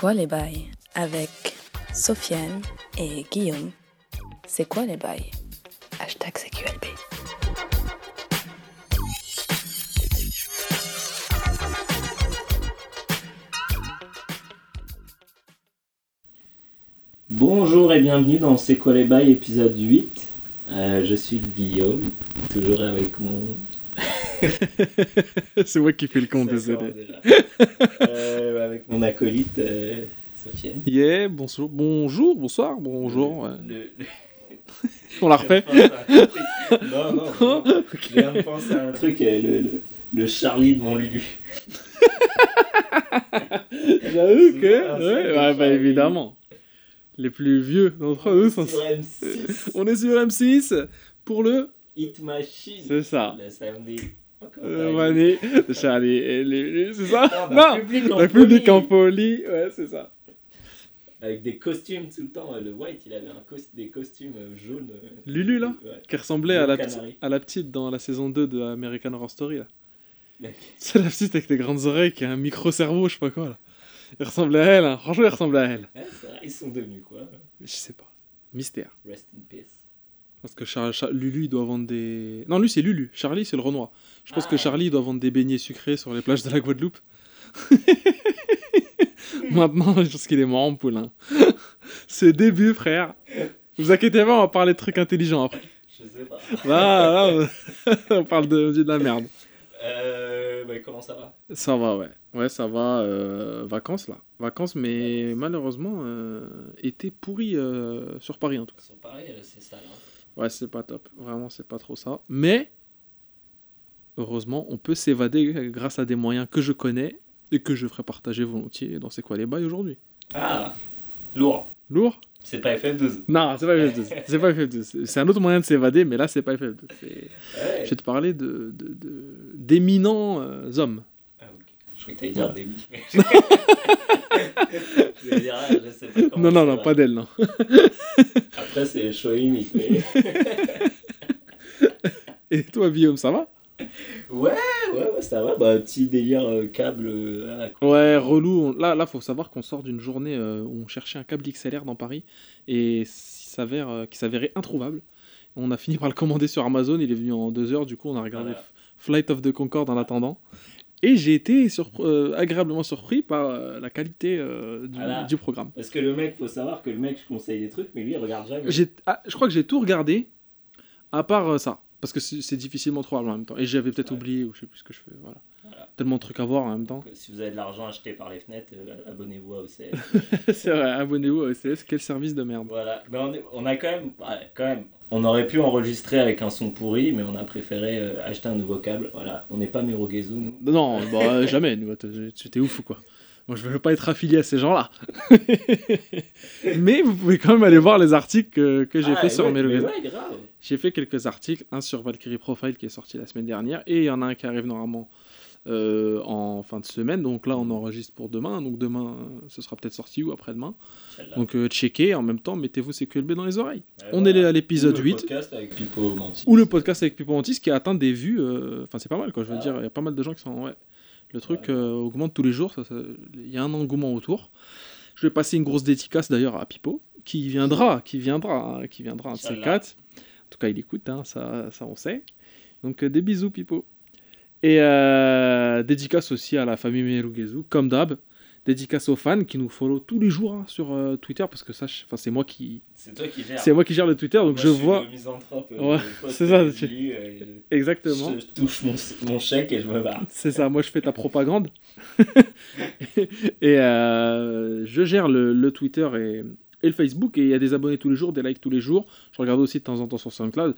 quoi les bails avec Sofiane et Guillaume? C'est quoi les bails? Hashtag CQLB. Bonjour et bienvenue dans C'est quoi les bails épisode 8. Euh, je suis Guillaume, toujours avec mon... c'est moi qui fais le con, Ça désolé. Euh, avec mon acolyte euh, Sofiane. Yeah, bonjour, bonjour, bonsoir, bonjour. ouais. Le- le- On la refait. Non, non, non. Je viens de penser à un truc, euh, le, le, le Charlie de mon Lulu. J'avoue que. Un Ouais, bah évidemment. Les plus vieux d'entre eux sont. Sur M6, On est sur M6 pour le. Hit Machine. C'est ça. Le samedi. Encore Euh, de Charlie. C'est ça? Non, Non d'un public en Le public folie. en folie, ouais, c'est ça. Avec des costumes tout le temps. Le White, il avait un cos- des costumes euh, jaunes. euh, Lulu, là ouais. Qui ressemblait à la, petite- Canary. à la petite dans la saison 2 de American Horror Story, là. C'est la petite avec des grandes oreilles qui a un micro-cerveau, je sais pas quoi, là. Il ressemblait à elle, hein. franchement, il ressemblait à elle. Ouais, c'est vrai, ils sont devenus quoi Je sais pas. Mystère. Rest in peace. Parce que Char- Char- Lulu, il doit vendre des. Non, lui, c'est Lulu. Charlie, c'est le Renoir. Je pense Ah. que Charlie, il doit vendre des beignets sucrés sur les plages de la Guadeloupe. Maintenant, je pense qu'il est mort en poule. hein. C'est début, frère. Vous inquiétez pas, on va parler de trucs intelligents après. Je sais pas. Là, là, on parle de, de la merde. Euh, bah, comment ça va? Ça va, ouais. Ouais, ça va. euh, vacances, là. Vacances, mais malheureusement, euh, été pourri euh, sur Paris, en tout cas. Sur Paris, c'est ça là. Ouais, c'est pas top. Vraiment, c'est pas trop ça. Mais, heureusement, on peut s'évader grâce à des moyens que je connais et que je ferai partager volontiers dans C'est quoi les bails aujourd'hui. Ah, lourd. Lourd? C'est pas FF12. Non, c'est pas FF12. C'est pas FF12. C'est un autre moyen de s'évader, mais là, c'est pas FF12. C'est- Ouais. Je vais te parler de, de- de- d'éminents euh, hommes. Ok. Je croyais que t'allais dire des billes. je vais dire, ah, je sais pas comment Non, non, non, va. pas d'elle, non. Après, c'est humide. mais- Et toi, Guillaume, ça va? Ouais, ouais, ouais, ça va. Bah, petit délire euh, câble. euh, à la con. Ouais, relou. On- Là, là, faut savoir qu'on sort d'une journée euh, où on cherchait un câble XLR dans Paris et s'avère, euh, qui s'avérait introuvable. On a fini par le commander sur Amazon. Il est venu en deux heures. Du coup, on a regardé Voilà. Flight of the Concorde en attendant. Et j'ai été euh, agréablement surpris par euh, la qualité euh, du, Voilà. du programme. Parce que le mec, faut savoir que le mec, je conseille des trucs, mais lui, il regarde jamais. Ah, je crois que j'ai tout regardé, à part ça. Parce que c'est difficilement trouvable en même temps. Et j'avais peut-être Ouais. oublié, ou je sais plus ce que je fais. Voilà. Voilà. Tellement de trucs à voir en même temps. Donc, si vous avez de l'argent acheté par les fenêtres, euh, abonnez-vous à OCS. c'est vrai, abonnez-vous à OCS. Quel service de merde. Voilà, mais on, est- on a quand même, ouais, quand même, on aurait pu enregistrer avec un son pourri, mais on a préféré euh, acheter un nouveau câble. Voilà, on n'est pas Merogezu, nous. Non, bah, jamais. nous, Tu t'es ouf ou quoi? Moi, je veux pas être affilié à ces gens-là. Mais vous pouvez quand même aller voir les articles que, que j'ai Ah, fait sur ouais. J'ai fait quelques articles, un sur Valkyrie Profile qui est sorti la semaine dernière, et il y en a un qui arrive normalement euh, en fin de semaine. Donc là, on enregistre pour demain. Donc demain, euh, ce sera peut-être sorti ou après-demain. Donc euh, checkez, en même temps, mettez-vous CQLB dans les oreilles. On voilà. est à l'épisode Ou le 8. podcast avec Pipo Mantis. Ou le podcast avec Pipo Mantis qui a atteint des vues. euh, Enfin, c'est pas mal, quoi. Je veux Ah. dire, il y a pas mal de gens qui sont. Ouais. Le truc Ouais. augmente tous les jours. Il y a un engouement autour. Je vais passer une grosse dédicace d'ailleurs à Pipo, qui viendra, qui viendra, hein, qui viendra un de ces quatre. En tout cas, il écoute, hein, ça, ça on sait. Donc euh, des bisous, Pipo. Et euh, dédicace aussi à la famille Merugezu, comme d'hab. Dédicace aux fans qui nous follow tous les jours hein, sur euh, Twitter, parce que ça, je- c'est moi qui, C'est toi qui c'est moi qui gère le Twitter, donc Moi, je suis vois le misanthrope, euh, Ouais, je c'est ça, tu- exactement. Je, je touche mon, mon chèque et je me barre. C'est ça, moi je fais ta propagande. et je gère le, le Twitter et, et le Facebook. Et il y a des abonnés tous les jours, des likes tous les jours. Je regarde aussi de temps en temps sur SoundCloud.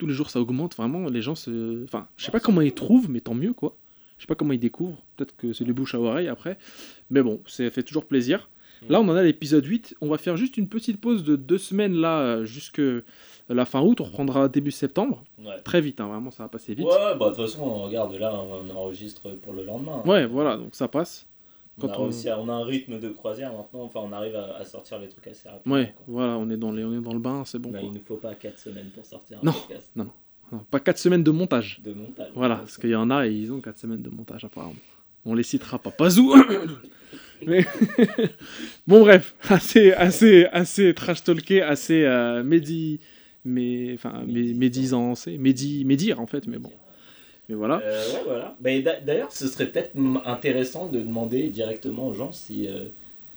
Tous les jours ça augmente, vraiment. Les gens se. Enfin, je sais pas comment ils trouvent, mais tant mieux quoi. Je sais pas comment ils découvrent. Peut-être que c'est le bouche à oreille après. Mais bon, ça fait toujours plaisir. Là, on en a l'épisode 8. On va faire juste une petite pause de deux semaines là, jusque la fin août. On reprendra début septembre. Ouais. Très vite, hein, vraiment, ça va passer vite. Ouais, bah de toute façon, on regarde là, on enregistre pour le lendemain. Ouais, voilà, donc ça passe. On, a on- à- on a un rythme de croisière maintenant, enfin on arrive à, à sortir les trucs assez rapidement. Ouais, quoi. voilà, on est dans, les, on est dans le bain, c'est bon. Quoi. il ne faut pas 4 semaines pour sortir un Non. podcast Non, pas 4 semaines de montage. de montage. Voilà, parce qu'il y en a et ils ont 4 semaines de montage apparemment. On les citera pas. Pas où Mais... bon, bref, assez, assez, assez trash talké, assez euh, médi. Mais, enfin, mé- médisant, c'est médi, médire en fait, mais bon. Mais voilà. Euh, ouais, voilà. Mais d'a- D'ailleurs, ce serait peut-être intéressant de demander directement aux gens si. euh,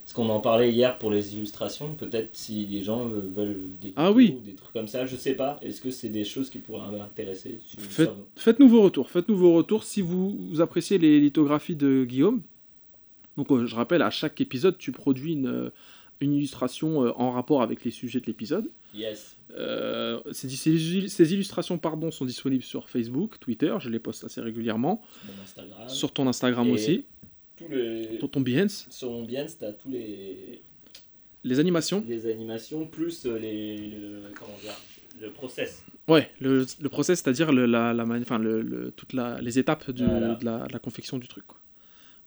parce qu'on en parlait hier pour les illustrations, peut-être si les gens euh, veulent des, Ah oui. ou des trucs comme ça, je sais pas. Est-ce que c'est des choses qui pourraient nous Faites- Faites-nous vos retours. Faites-nous vos retours si vous, vous appréciez les lithographies de Guillaume. Donc, euh, je rappelle, à chaque épisode, tu produis une, une illustration euh, en rapport avec les sujets de l'épisode. Yes. Euh, ces, ces- ces illustrations pardon, sont disponibles sur Facebook, Twitter, je les poste assez régulièrement. Sur mon Instagram. Sur ton Instagram Et- aussi, Tous les... sur ton Behance. Sur mon bien, t'as tous les... Les animations. les animations plus euh, les. Le... Comment dire Le process. Ouais, le, le process, c'est-à-dire le, la, la, enfin, le, le- toutes la- les étapes du- Voilà. de, la, de la confection du truc. Quoi.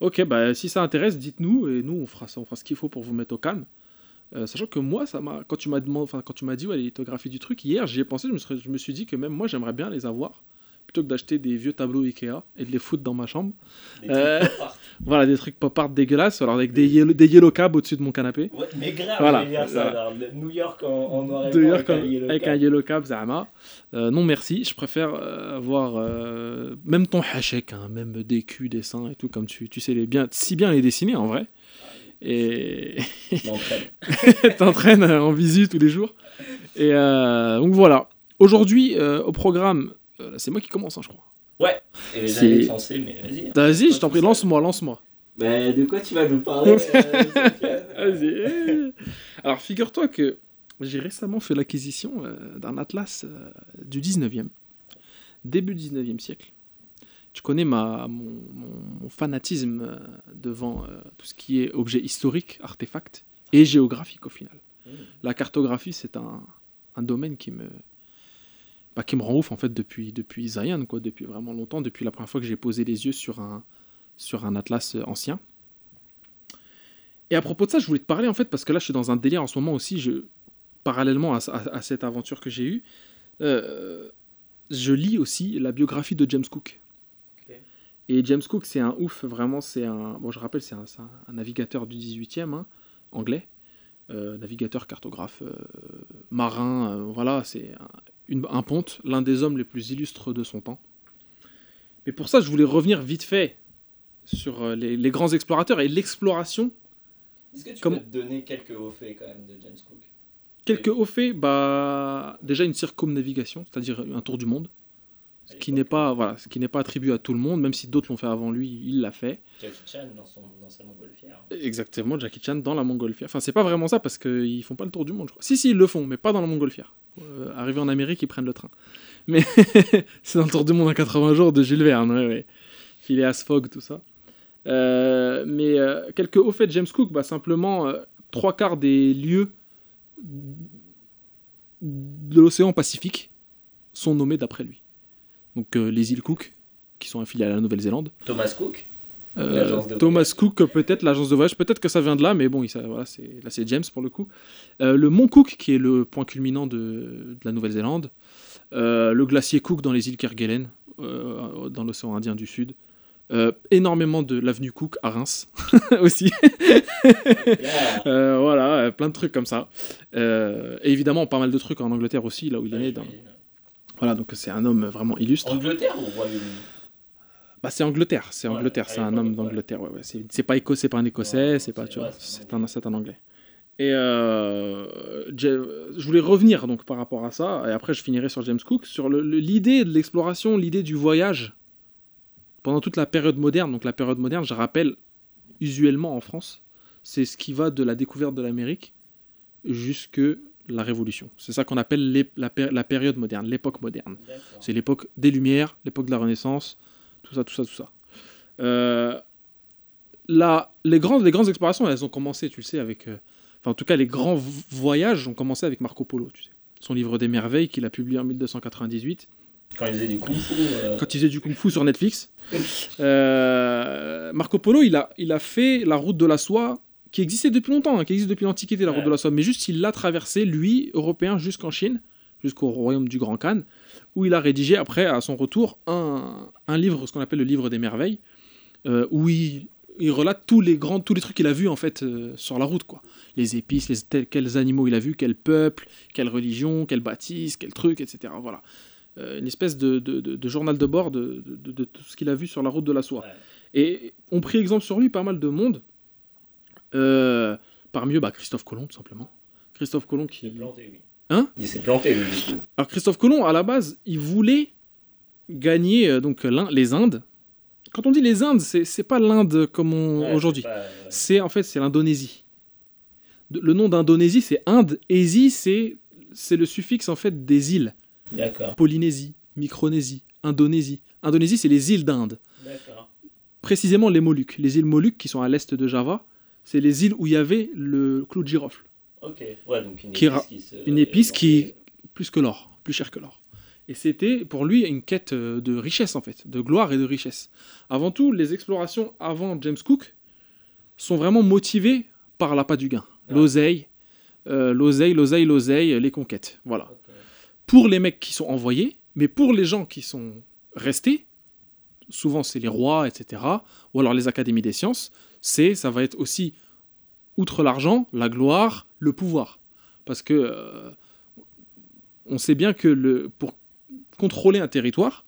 Ok, bah, si ça intéresse, dites-nous et nous on fera ça, on fera ce qu'il faut pour vous mettre au calme. Euh, sachant que moi, ça m'a, quand tu m'as demandé, enfin quand tu m'as dit ouais, les lithographies du truc hier, j'y ai pensé, je me, serais- je me suis dit que même moi j'aimerais bien les avoir plutôt que d'acheter des vieux tableaux Ikea et de les foutre dans ma chambre. Des Euh, trucs pop art. Voilà, des trucs pop art dégueulasses, alors avec des yellow, des yellow cabs au-dessus de mon canapé. Ouais, mais grave, Voilà, a ça. voilà. alors, le New York en, en noir et blanc avec un yellow avec cap. un yellow cab, Zahama. Euh, non, merci. Je préfère avoir même ton hachek, hein, même des culs, des seins et tout, comme tu, tu sais les bien, si bien les dessiner en vrai. Et Je m'entraîne. t'entraînes en visu tous les jours. Et euh, donc voilà. Aujourd'hui, euh, au programme, euh, c'est moi qui commence, hein, je crois. Ouais, et lancer, mais vas-y. hein. Vas-y, je t'en prie, lance-moi, lance-moi. Bah, de quoi tu vas nous parler euh, Vas-y. Alors, figure-toi que j'ai récemment fait l'acquisition euh, d'un atlas euh, du 19e, début 19e siècle. Tu connais ma, mon, fanatisme euh, devant euh, tout ce qui est objet historique, artefact et géographique au final. Mm. La cartographie, c'est un, un domaine qui me, bah, qui me rend ouf en fait depuis, depuis Zion, quoi, depuis vraiment longtemps, depuis la première fois que j'ai posé les yeux sur un, sur un atlas euh, ancien. Et à propos de ça, je voulais te parler en fait, parce que là je suis dans un délire en ce moment aussi, je, parallèlement à, à- à cette aventure que j'ai eue, euh, je lis aussi la biographie de James Cook. Et James Cook, c'est un ouf, vraiment, c'est un. Bon, je rappelle, c'est un, navigateur du 18e, hein, anglais, euh, navigateur, cartographe, euh, marin, euh, voilà, c'est un, un ponte, l'un des hommes les plus illustres de son temps. Mais pour ça, je voulais revenir vite fait sur les, les grands explorateurs et l'exploration Est-ce que tu peux te donner quelques hauts faits quand même de James Cook? Quelques hauts faits, bah, déjà une circumnavigation, c'est-à-dire un tour du monde, ce qui n'est pas, voilà, ce qui n'est pas attribué à tout le monde, même si d'autres l'ont fait avant lui, il l'a fait. Jackie Chan dans, son, dans sa montgolfière. Exactement, Jackie Chan dans la montgolfière. Enfin, c'est pas vraiment ça parce qu'ils font pas le tour du monde, je crois. Si, si, ils le font, mais pas dans la montgolfière. Euh, arrivé en Amérique, ils prennent le train. Mais c'est dans le tour du monde en 80 jours de Jules Verne, ouais, ouais. Phileas Fogg, tout ça. Euh, mais euh, quelques hauts faits de James Cook, bah, simplement euh, trois quarts des lieux de l'océan Pacifique sont nommés d'après lui. Donc euh, les îles Cook, qui sont affiliées à la Nouvelle-Zélande. Thomas Cook Euh, de Thomas Cook, peut-être l'agence de voyage, peut-être que ça vient de là, mais bon, il, ça, voilà, c'est, là c'est James pour le coup. Euh, le mont Cook, qui est le point culminant de, de la Nouvelle-Zélande. Le glacier Cook dans les îles Kerguelen, dans l'océan Indien du Sud. Énormément de l'avenue Cook à Reims aussi. Yeah. Voilà, plein de trucs comme ça. Et évidemment, pas mal de trucs en Angleterre aussi, là où il est Ouais, né. dans-. Voilà, donc c'est un homme vraiment illustre. Angleterre ou Royaume-Uni Bah, c'est Angleterre, c'est Ouais, Angleterre, c'est un homme d'Angleterre. Ouais, ouais. C'est, pas écossais, c'est pas un écossais, Ouais, c'est pas, tu vois, c'est un, c'est un anglais. Et euh, Je- voulais revenir donc par rapport à ça, et après je finirai sur James Cook, sur le- le- l'idée de l'exploration, l'idée du voyage pendant toute la période moderne. Donc la période moderne, je rappelle, usuellement en France, c'est ce qui va de la découverte de l'Amérique jusque la Révolution. C'est ça qu'on appelle la, péri- la période moderne, l'époque moderne. C'est l'époque des Lumières, l'époque de la Renaissance, tout ça, tout ça, tout ça. Euh, la- les, grandes, les grandes explorations, elles ont commencé, tu le sais, avec... euh, Enfin, en tout cas, les grands voyages ont commencé avec Marco Polo, tu sais. Son livre des merveilles qu'il a publié en 1298, Quand il faisait du kung fu. euh, quand il faisait du kung-fu sur Netflix. Marco Polo, il a, il a fait la route de la soie qui existait depuis longtemps, hein, qui existe depuis l'Antiquité, la route Ouais. de la soie. Mais juste, il l'a traversé, lui, européen, jusqu'en Chine, jusqu'au royaume du Grand Khan, où il a rédigé, après, à son retour, un, un livre, ce qu'on appelle le livre des merveilles, euh, où il, il relate tous les grands, tous les trucs qu'il a vus en fait euh, sur la route, quoi. Les épices, les, tels- quels animaux il a vus, quel peuple, quelle religion, quelle bâtisse, quel truc, etc. Voilà. Euh, une espèce de, de- de- de journal de bord de, tout ce qu'il a vu sur la route de la soie. Ouais. Et on prit exemple sur lui pas mal de monde. Euh, parmi eux, bah, Christophe Colomb, tout simplement. Christophe Colomb Il qui. s'est planté, lui. Hein? Il s'est planté, lui. Alors Christophe Colomb, à la base, il voulait gagner euh, donc les Indes. Quand on dit les Indes, c'est pas l'Inde comme on- Ouais, aujourd'hui. c'est en fait c'est l'Indonésie. Le nom d'Indonésie, c'est Inde. Ésie, c'est c'est le suffixe en fait des îles. D'accord. Polynésie, Micronésie, Indonésie. Indonésie, c'est les îles d'Inde. D'accord. Précisément les Moluques. Les îles Moluques qui sont à l'est de Java, c'est les îles où il y avait le clou de girofle. Ok. Ouais, donc une Qui épice qui se. une épice qui- qui. plus que l'or, plus cher que l'or. Et c'était pour lui une quête euh, de richesse en fait, de gloire et de richesse. Avant tout, les explorations avant James Cook sont vraiment motivées par l'appât du gain, Ouais. l'oseille, euh, l'oseille, l'oseille, l'oseille, les conquêtes. Voilà. Pour les mecs qui sont envoyés, mais pour les gens qui sont restés, souvent c'est les rois, etc., ou alors les académies des sciences, c'est ça va être aussi outre l'argent, la gloire, le pouvoir, parce que euh, on sait bien que le, pour contrôler un territoire,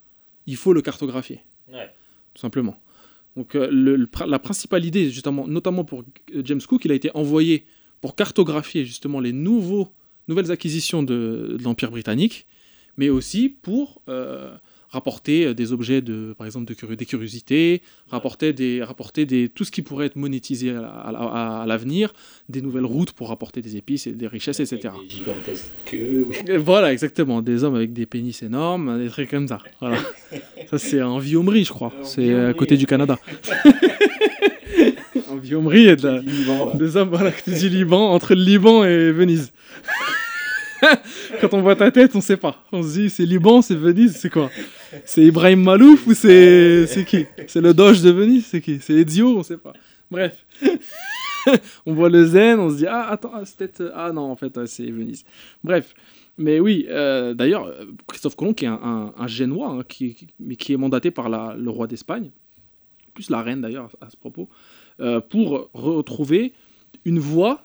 il faut le cartographier, Ouais. tout simplement. Donc euh, le- le pr- la principale idée, justement, notamment pour euh, James Cook, il a été envoyé pour cartographier justement les nouveaux, nouvelles acquisitions de, de l'Empire britannique, mais aussi pour euh, rapporter euh, des objets de, par exemple, de des curiosités, rapporter des, rapporter des, tout ce qui pourrait être monétisé à, la- à la- à- à l'avenir, des nouvelles routes pour rapporter des épices et des richesses, etc. Des gigantesques queues. Et Voilà, exactement. Des hommes avec des pénis énormes, des trucs comme ça. Voilà. ça, c'est en Viomri, je crois. C'est à côté du Canada. en Viomri, a de la- Liban, des hommes voilà, côté du Liban, entre le Liban et Venise. Quand on voit ta tête, on sait pas. On se dit, c'est Liban, c'est Venise, c'est quoi? C'est Ibrahim Malouf ou c'est qui? C'est le Doge de Venise, c'est qui? C'est Ezio, on sait pas. Bref. on voit le zen, on se dit, ah, attends, ah, c'est peut-être... Ah non, en fait, c'est Venise. Bref. Mais oui, euh, d'ailleurs, euh, Christophe Colomb, qui est un, Génois, hein, mais qui est mandaté par le roi d'Espagne, plus la reine d'ailleurs à, à ce propos, euh, pour retrouver une voie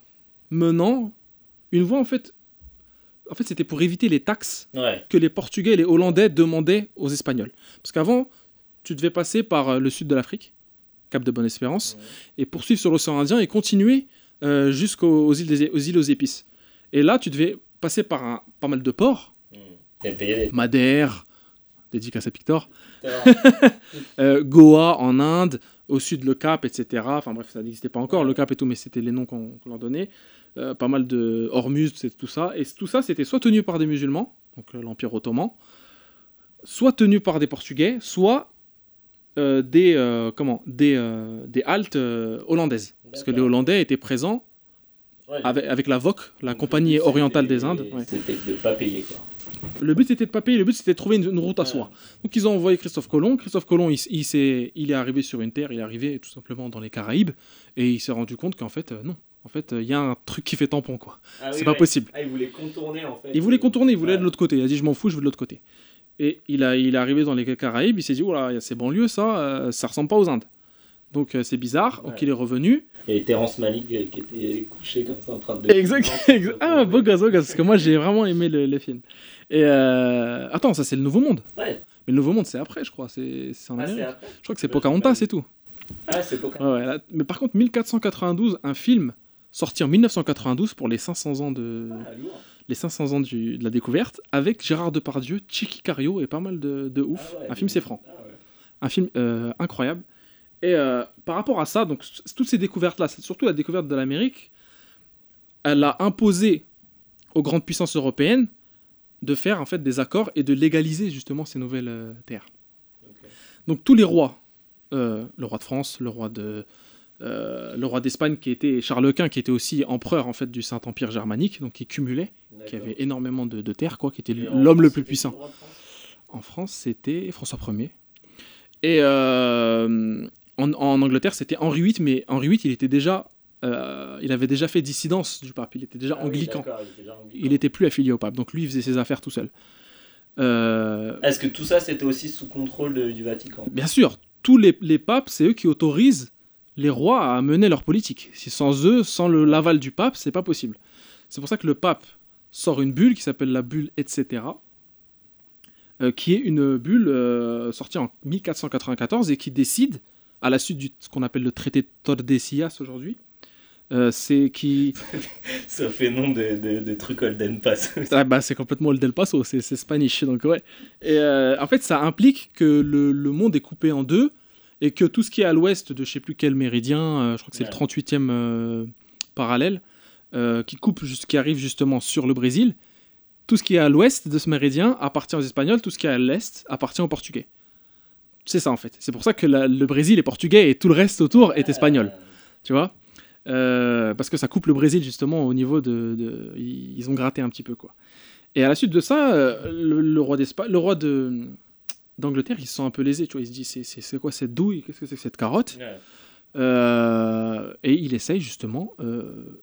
menant... Une voie, en fait... En fait, c'était pour éviter les taxes Ouais. que les Portugais et les Hollandais demandaient aux Espagnols. Parce qu'avant, tu devais passer par euh, le sud de l'Afrique, Cap de Bonne-Espérance, et poursuivre sur l'océan Indien et continuer euh, jusqu'aux aux îles, des- aux îles aux épices. Et là, tu devais passer par un, pas mal de ports, Hmm. Et payer les. Madère, dédicace à Pictor, euh, Goa en Inde, au sud le Cap, etc. Enfin bref, ça n'existait pas encore, le Cap et tout, mais c'était les noms qu'on qu'on leur donnait. Euh, pas mal de Hormuz, c'est tout ça. Et tout ça, c'était soit tenu par des musulmans, donc euh, l'Empire ottoman, soit tenu par des Portugais, soit euh, des, euh, comment, des, euh, des haltes hollandaises. Parce que les. Hollandais étaient présents Ouais, avec, avec la VOC, la donc, compagnie orientale des Indes. ouais. C'était de pas payer, quoi. Le but c'était de pas payer, le but c'était de trouver une, une route à Ouais. soi. Donc ils ont envoyé Christophe Colomb. Christophe Colomb, il, il, s'est- il est arrivé sur une terre, il est arrivé tout simplement dans les Caraïbes, et il s'est rendu compte qu'en fait, non. En fait, euh, il y a un truc qui fait tampon, quoi. Ah C'est oui, pas ouais. possible. Ah, il voulait contourner, en fait. Il voulait contourner, il voulait aller de l'autre côté. Il a dit, je m'en fous, je veux de l'autre côté. Et il, a, il est arrivé dans les Caraïbes, il s'est dit, voilà, il y a ces banlieues, ça, euh, ça ressemble pas aux Indes. Donc euh, c'est bizarre. Donc il est revenu. Avait Terrence Malick euh, qui était couché comme ça en train de. Exact. exact. Ah, beau gosse, beau gosse, parce que moi j'ai vraiment aimé le, le film. Et euh... attends, ça c'est le Nouveau Monde. Ouais. Mais le Nouveau Monde c'est après, je crois. C'est en Ah, Amérique. Je crois que c'est Pocahontas, c'est tout. Ah, c'est pas Ouais, ouais, là- Mais par contre, 1492, un film sorti en 1992 pour les 500 ans de, Ah, les 500 ans du- de la découverte, avec Gérard Depardieu, Chicky Cario et pas mal de, de ouf. Ah ouais, un film c'est franc. Ah ouais. Un film euh, incroyable. Et euh, par rapport à ça, donc toutes ces découvertes-là, c'est surtout la découverte de l'Amérique, elle a imposé aux grandes puissances européennes de faire en fait des accords et de légaliser justement ces nouvelles euh, terres. Donc tous les rois, le roi de France, le roi de euh, le roi d'Espagne qui était Charles Quint, qui était aussi empereur en fait du Saint Empire germanique, donc qui cumulait, qui avait énormément de, de terres, quoi, qui était l'homme le plus puissant. En France, c'était François Ier. Et euh, en, en Angleterre, c'était Henri VIII, mais Henri VIII, il était déjà, euh, il avait déjà fait dissidence du pape. Il était déjà Ah anglican. il était déjà anglican. il était plus affilié au pape, donc lui, il faisait ses affaires tout seul. Est-ce que tout ça c'était aussi sous contrôle du Vatican? bien sûr, tous les, les papes, c'est eux qui autorisent les rois à mener leur politique. Si sans eux, sans le l'aval du pape, c'est pas possible. C'est pour ça que le pape sort une bulle qui s'appelle la bulle etc. euh, qui est une bulle euh, sortie en 1494 et qui décide, à la suite de ce qu'on appelle le traité de Tordesillas aujourd'hui, euh, c'est qui Ça fait nom de, de, de truc Holden Pass. Ah bah, c'est complètement Del Paso, c'est c'est Spanish, donc ouais. Et euh, en fait, ça implique que le, le monde est coupé en deux et que tout ce qui est à l'ouest de je sais plus quel méridien, euh, je crois que c'est Ouais. le 38e euh, parallèle, euh, qui coupe, qui arrive justement sur le Brésil, tout ce qui est à l'ouest de ce méridien appartient aux Espagnols, tout ce qui est à l'est appartient aux Portugais. C'est ça en fait. C'est pour ça que la- le Brésil est portugais et tout le reste autour est espagnol tu vois? Euh, parce que ça coupe le Brésil justement au niveau de, de- ils ont gratté un petit peu quoi et à la suite de ça le, le roi d'Espagne le roi de d'Angleterre ils se sent un peu lésés tu vois il se dit c'est, quoi cette douille? Qu'est-ce que c'est que cette carotte? Ouais. Euh, et il essaye justement euh,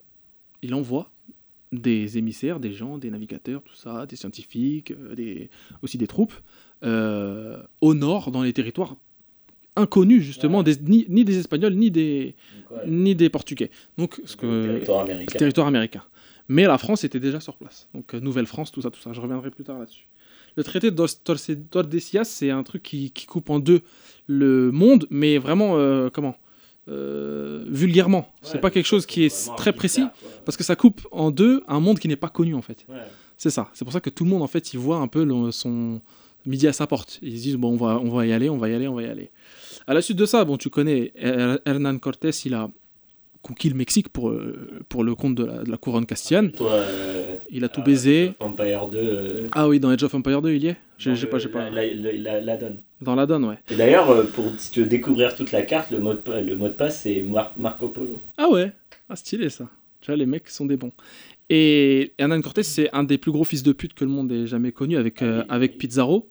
il envoie des émissaires des gens des navigateurs tout ça des scientifiques euh, des, aussi des troupes euh, au nord dans les territoires inconnus justement Ouais. des, ni, ni des espagnols ni des Donc, ouais, ni des Portugais. Donc, ce que, territoire américain. territoire américain. Mais la France était déjà sur place. Donc, Nouvelle-France, tout ça, tout ça. Je reviendrai plus tard là-dessus. Le traité Tordesillas, c'est un truc qui, qui coupe en deux le monde, mais vraiment, euh, comment Euh, Vulgairement. c'est Ouais, pas quelque chose qui est très précis, parce que ça coupe en deux un monde qui n'est pas connu, en fait. Ouais. C'est ça. C'est pour ça que tout le monde, en fait, il voit un peu le- son midi à sa porte. Ils se disent, bon, on va, on va y aller, on va y aller, on va y aller. À la suite de ça, bon, tu connais, Her- Hernán Cortés, il a conquis le Mexique pour, euh, pour le compte de la, de la couronne castillane. Euh, Il a tout euh, baisé. Empire 2. euh, Ah oui, dans Age of Empire 2, il y est J'ai pas, j'ai pas. La, la, la- la donne. Dans la donne, ouais. Et d'ailleurs, euh, pour, si tu veux découvrir toute la carte, le mot de, pa- le mot de passe, c'est Mar- Marco Polo. Ah ouais Ah, stylé ça. Tu vois, les mecs sont des bons. Et Hernán Cortés, c'est un des plus gros fils de pute que le monde ait jamais connu avec, euh, Ah oui, avec. Pizarro.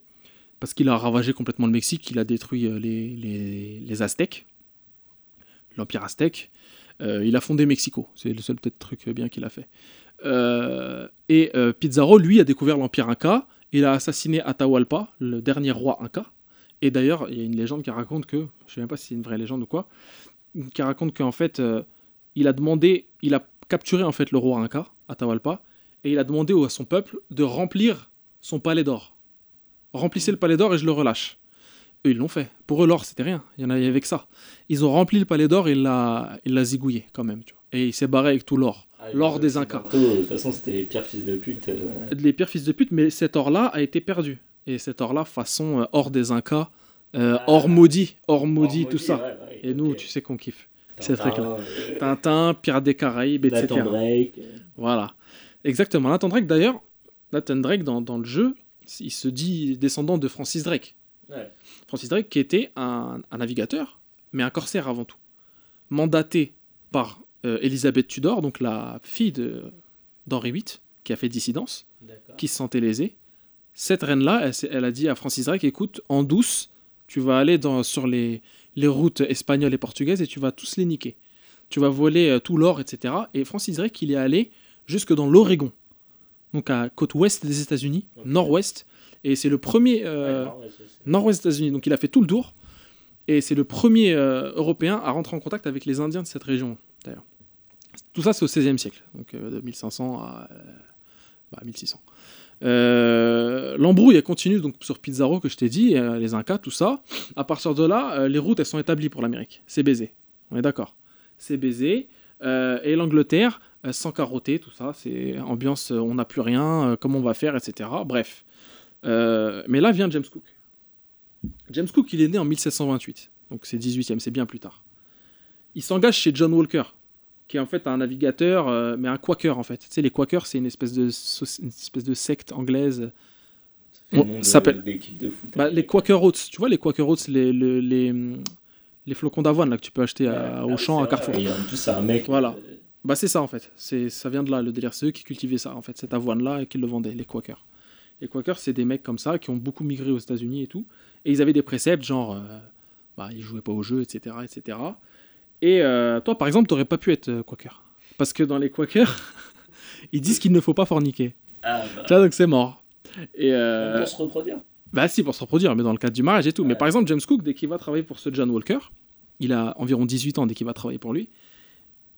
Parce qu'il a ravagé complètement le Mexique, il a détruit euh, les, les, les Aztèques, l'Empire aztèque. Euh, il a fondé Mexico, c'est le seul peut-être truc euh, bien qu'il a fait. Euh, et euh, Pizarro, lui, a découvert l'Empire Inca. Il a assassiné Atahualpa, le dernier roi Inca. Et d'ailleurs, il y a une légende qui raconte que, je sais même pas si c'est une vraie légende ou quoi, qui raconte qu'en fait, euh, il a demandé, il a capturé en fait le roi Inca, Atahualpa, et il a demandé à son peuple de remplir son palais d'or. Remplissez le palais d'or et je le relâche. Eux, ils l'ont fait. Pour eux, l'or, c'était rien. Il y en avait avec ça. Ils ont rempli le palais d'or et il l'a il l'a zigouillé quand même. Et il s'est barré avec tout l'or. L'or Euh, des Incas. De toute façon, c'était les pires fils de pute. euh, Les pires fils de pute, mais cet or-là a été perdu. Et cet or-là, façon euh, or des Incas, euh, Ah. or maudit, or maudit, or tout ça. ouais, ouais, Et nous, tu sais qu'on kiffe. c'est très clair. euh, Tintin, Pirates des Caraïbes, etc. Nathan Drake. Voilà. Exactement. Nathan Drake, d'ailleurs, Nathan Drake, dans, dans le jeu, il se dit descendant de Francis Drake. Ouais. Francis Drake, qui était un, un navigateur, mais un corsaire avant tout. Mandaté par Elisabeth Tudor, donc la fille d'Henri VIII, qui a fait dissidence, qui se sentait lésée. Cette reine-là, elle, a dit à Francis Drake, écoute, en douce, tu vas aller dans, sur les, les routes espagnoles et portugaises et tu vas tous les niquer. Tu vas voler euh, tout l'or, etc. Et Francis Drake, il est allé jusque dans l'Oregon, donc à côte ouest des États-Unis, nord-ouest. Et c'est le premier euh, Ouais, nord-ouest des États-Unis. Donc il a fait tout le tour. Et c'est le premier euh, Européen à rentrer en contact avec les Indiens de cette région, Tout ça, c'est au XVIe siècle, donc euh, de 1500 à euh, bah, 1600. Euh, L'embrouille, continue donc sur Pizarro, que je t'ai dit, les Incas, tout ça. À partir de là, les routes, elles sont établies pour l'Amérique. C'est baisé. On est d'accord. C'est baisé. Et l'Angleterre, sans carotter, tout ça, c'est ambiance, on n'a plus rien, comment on va faire, etc. Bref. Mais là vient James Cook. James Cook, il est né en 1728, donc c'est 18e, c'est bien plus tard. Il s'engage chez John Walker, qui est en fait un navigateur, euh, mais un quaker en fait. Tu sais, les quakers, c'est une espèce de, une espèce de secte anglaise. on- de- s'appelle-. Bah, les Quaker Oats, tu vois, les Quaker Oats, les, les, les, les flocons d'avoine là, que tu peux acheter à- ah, champ, c'est à Carrefour. Et en plus, c'est un mec. Voilà. euh, Bah c'est ça en fait, c'est ça vient de là le délire, c'est eux qui cultivaient ça en fait, cette avoine là et qui le vendaient, les Quakers. Les Quakers c'est des mecs comme ça qui ont beaucoup migré aux États-Unis et tout, et ils avaient des préceptes genre, euh, bah ils jouaient pas au jeu, etc. etc. Et euh, toi par exemple t'aurais pas pu être euh, Quaker, parce que dans les Quakers, ils disent qu'il ne faut pas forniquer, Ah, bah, tu vois donc c'est mort. Et euh, pour se reproduire. bah si, pour se reproduire, mais dans le cadre du mariage et tout. Mais par exemple, James Cook, dès qu'il va travailler pour ce John Walker, il a environ 18 ans dès qu'il va travailler pour lui.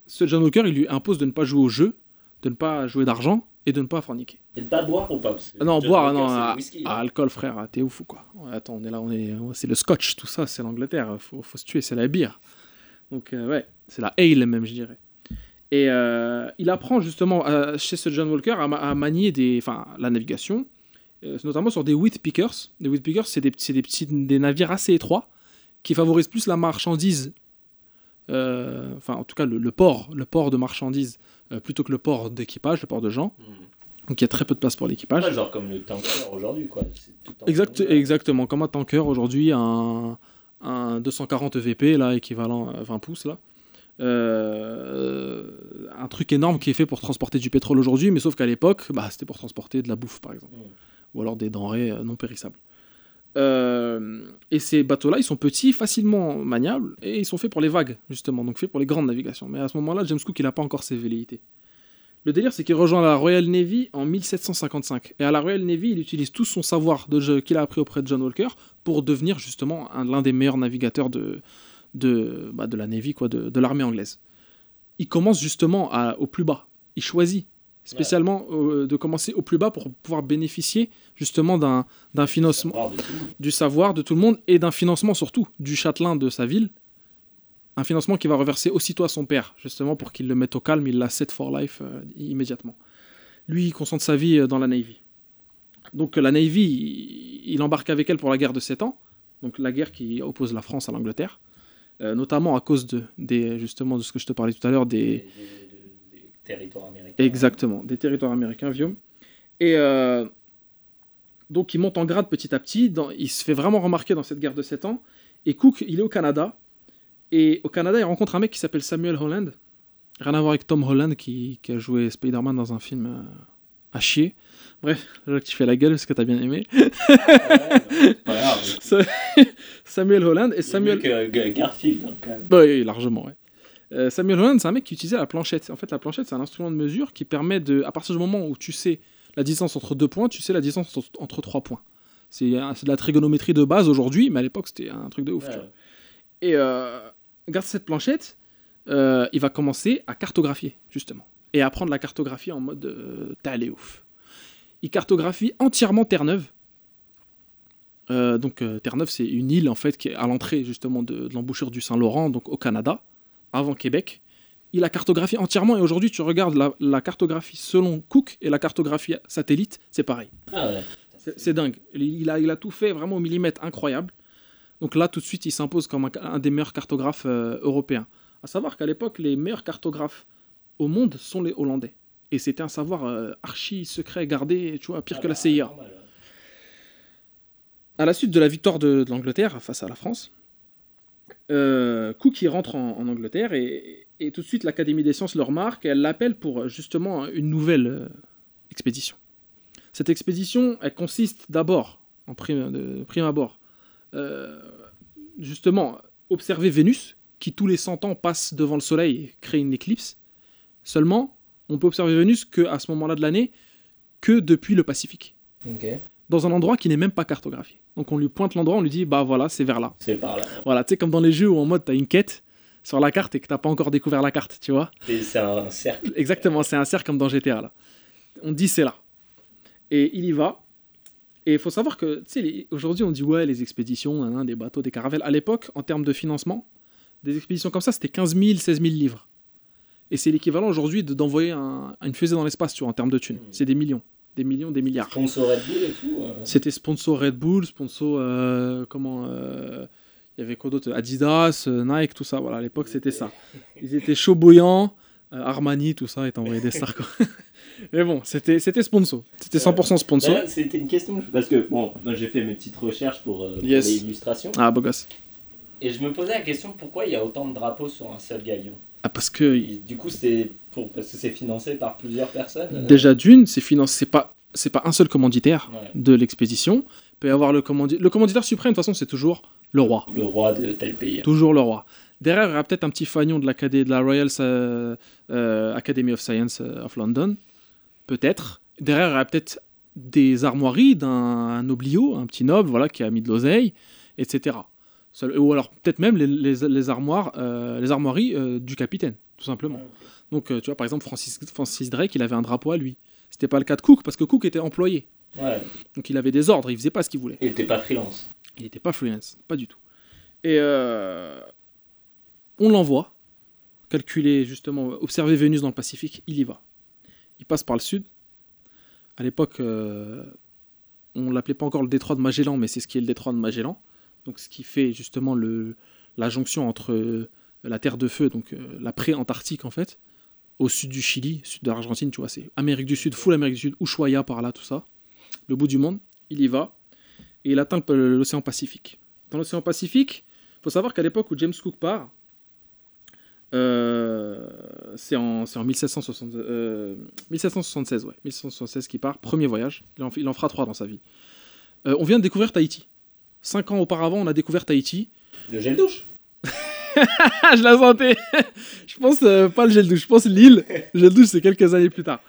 Ce John Walker, il lui impose de ne pas jouer au jeu, de ne pas jouer d'argent et de ne pas forniquer. Et de pas boire ou pas Ah non, John boire, Walker, non, ah, whisky, ah, hein. alcool, frère, t'es ouf ou quoi Attends, on est là, on est, c'est le scotch, tout ça, c'est l'Angleterre, faut, faut se tuer, c'est la bière. Donc, euh, ouais, c'est la ale même, je dirais. Et euh, il apprend justement euh, chez ce John Walker à, ma- à manier des, la navigation, notamment sur des wheat pickers. Les wheat pickers, c'est des, des petits des navires assez étroits qui favorisent plus la marchandise, enfin, en tout cas, le, le port, le port de marchandises, plutôt que le port d'équipage, le port de gens. Hmm. Donc, il y a très peu de place pour l'équipage. Ouais, genre comme le tanker aujourd'hui, quoi. Tout Exact, exactement, comme un tanker aujourd'hui, un, un 240 VP, là, équivalent à 20 pouces, là. Euh, un truc énorme qui est fait pour transporter du pétrole aujourd'hui, mais sauf qu'à l'époque, bah, c'était pour transporter de la bouffe, par exemple, Mm. ou alors des denrées euh, non périssables. Euh, et ces bateaux-là, ils sont petits, facilement maniables, et ils sont faits pour les vagues, justement, donc faits pour les grandes navigations. Mais à ce moment-là, James Cook, il n'a pas encore ses velléités. Le délire, c'est qu'il rejoint la Royal Navy en 1755. Et à la Royal Navy, il utilise tout son savoir de jeu qu'il a appris auprès de John Walker pour devenir justement un- l'un des meilleurs navigateurs de, de, bah, de la Navy, quoi, de, de l'armée anglaise. Il commence justement à- au plus bas. Il choisit spécialement euh, de commencer au plus bas pour pouvoir bénéficier justement d'un financement, du savoir de tout le monde et d'un financement surtout du châtelain de sa ville. Un financement qui va reverser aussitôt à son père, justement pour qu'il le mette au calme, il l'a set for life euh, immédiatement. Lui, il concentre sa vie euh, dans la Navy. Donc euh, la Navy, il, embarque avec elle pour la guerre de 7 ans, donc la guerre qui oppose la France à l'Angleterre, euh, notamment à cause de, des, justement de ce que je te parlais tout à l'heure, Des, des, des- des- des territoires américains. Exactement, des territoires américains, Viom. Et euh, donc il monte en grade petit à petit, dans- il se fait vraiment remarquer dans cette guerre de 7 ans. Et Cook, il est au Canada. Et au Canada, il rencontre un mec qui s'appelle Samuel Holland. Rien à voir avec Tom Holland qui, qui a joué Spider-Man dans un film euh, à chier. Bref, là tu fais la gueule parce que t'as bien aimé. Samuel Holland et Samuel... Que Garfield, hein, quand même. Bah oui, largement, ouais. Euh, Samuel Holland, c'est un mec qui utilisait la planchette. En fait, la planchette, c'est un instrument de mesure qui permet de, à partir du moment où tu sais la distance entre deux points, tu sais la distance entre, entre trois points. C'est un- c'est de la trigonométrie de base aujourd'hui, mais à l'époque, c'était un truc de ouf. tu Ouais, vois. Et euh, grâce à cette planchette, euh, il va commencer à cartographier, justement. Et à apprendre la cartographie en mode euh, t'es ouf. Il cartographie entièrement Terre-Neuve. Euh, donc euh, Terre-Neuve, c'est une île en fait qui est à l'entrée justement de, de l'embouchure du Saint-Laurent, donc au Canada, avant Québec. Il a cartographié entièrement et aujourd'hui tu regardes la, la cartographie selon Cook et la cartographie satellite, c'est pareil. Ah ouais. C'est dingue. Il, il a, il a tout fait vraiment au millimètre, incroyable. Donc là, tout de suite, il s'impose comme un, un des meilleurs cartographes euh, européens. À savoir qu'à l'époque, les meilleurs cartographes au monde sont les Hollandais. Et c'était un savoir euh, archi secret, gardé, tu vois, pire Ah que la bah, CIA. normal, ouais. À la suite de la victoire de, de l'Angleterre face à la France, euh, Cook il rentre en, en Angleterre et, et tout de suite l'Académie des sciences le remarque et elle l'appelle pour justement une nouvelle euh, expédition. Cette expédition, elle consiste d'abord, en prime, de prime abord, justement, observer Vénus, qui tous les 100 ans passe devant le Soleil et crée une éclipse. Seulement, on peut observer Vénus que à ce moment-là de l'année, que depuis le Pacifique, dans un endroit qui n'est même pas cartographié. Donc on lui pointe l'endroit, on lui dit bah voilà, c'est vers là. C'est par là. Voilà, tu sais comme dans les jeux où en mode t'as une quête sur la carte et que t'as pas encore découvert la carte, tu vois. C'est un cercle. Exactement, c'est un cercle comme dans GTA là. On dit c'est là. Et il y va. Et il faut savoir que, tu sais, les- aujourd'hui on dit ouais, les expéditions, des bateaux, des caravelles. À l'époque, en termes de financement, des expéditions comme ça, c'était 15 000, 16 000 livres. Et c'est l'équivalent aujourd'hui de- d'envoyer un- une fusée dans l'espace, tu vois, en termes de thunes. Mm. C'est des millions, des millions, des milliards. Sponsor Red Bull et tout. euh. C'était sponsor Red Bull, sponsor euh, comment euh, il y avait quoi d'autre? Adidas, Nike, tout ça. Voilà, à l'époque c'était ça. Ils étaient chauds bouillants, Armani, tout ça, et t'envoyais des stars quoi. Mais bon, c'était c'était sponsor. C'était 100% sponsor. D'ailleurs, C'était une question parce que bon, moi j'ai fait mes petites recherches pour, euh, les illustrations Ah beau gosse. et je me posais la question pourquoi il y a autant de drapeaux sur un seul galion? Ah parce que Et du coup, c'est parce que c'est financé par plusieurs personnes. euh, déjà d'une, c'est financé, c'est pas c'est pas un seul commanditaire Ouais. de l'expédition. Il peut y avoir le commanditaire. Le commanditaire suprême de toute façon c'est toujours le roi. Le roi de tel pays. Toujours le roi. Derrière, il y aura peut-être un petit fagnon de, la Royal euh, Academy of Science euh, of London. Peut-être. Derrière, il y aura peut-être des armoiries d'un noblio, un petit noble, voilà, qui a mis de l'oseille, etc. Ou alors peut-être même les, les- les armoires, euh, les armoiries euh, du capitaine, tout simplement. Donc, euh, tu vois, par exemple, Francis, Francis Drake, il avait un drapeau à lui. C'était pas le cas de Cook, parce que Cook était employé. Ouais, Donc, il avait des ordres, il faisait pas ce qu'il voulait. il était pas freelance. Il n'était pas freelance, pas du tout. Et on l'envoie, calculer justement, observer Vénus dans le Pacifique, il y va. Il passe par le sud. À l'époque, euh, on l'appelait pas encore le détroit de Magellan, mais c'est ce qui est le détroit de Magellan. Donc ce qui fait justement la jonction entre euh, la Terre de Feu, donc euh, la pré-Antarctique en fait, au sud du Chili, sud de l'Argentine, tu vois, c'est Amérique du Sud, full Amérique du Sud, Ushuaia par là, tout ça. Le bout du monde, il y va et il atteint l'océan Pacifique. Dans l'océan Pacifique, il faut savoir qu'à l'époque où James Cook part, euh, c'est en, c'est en 1760 euh, 1776, ouais, 1776 qu'il part, premier voyage, il en, il en fera trois dans sa vie. Euh, on vient de découvrir Tahiti. Cinq ans auparavant, on a découvert Tahiti. Le gel douche je la sentais Je pense pas le gel douche, je pense l'île. Le gel douche, c'est quelques années plus tard.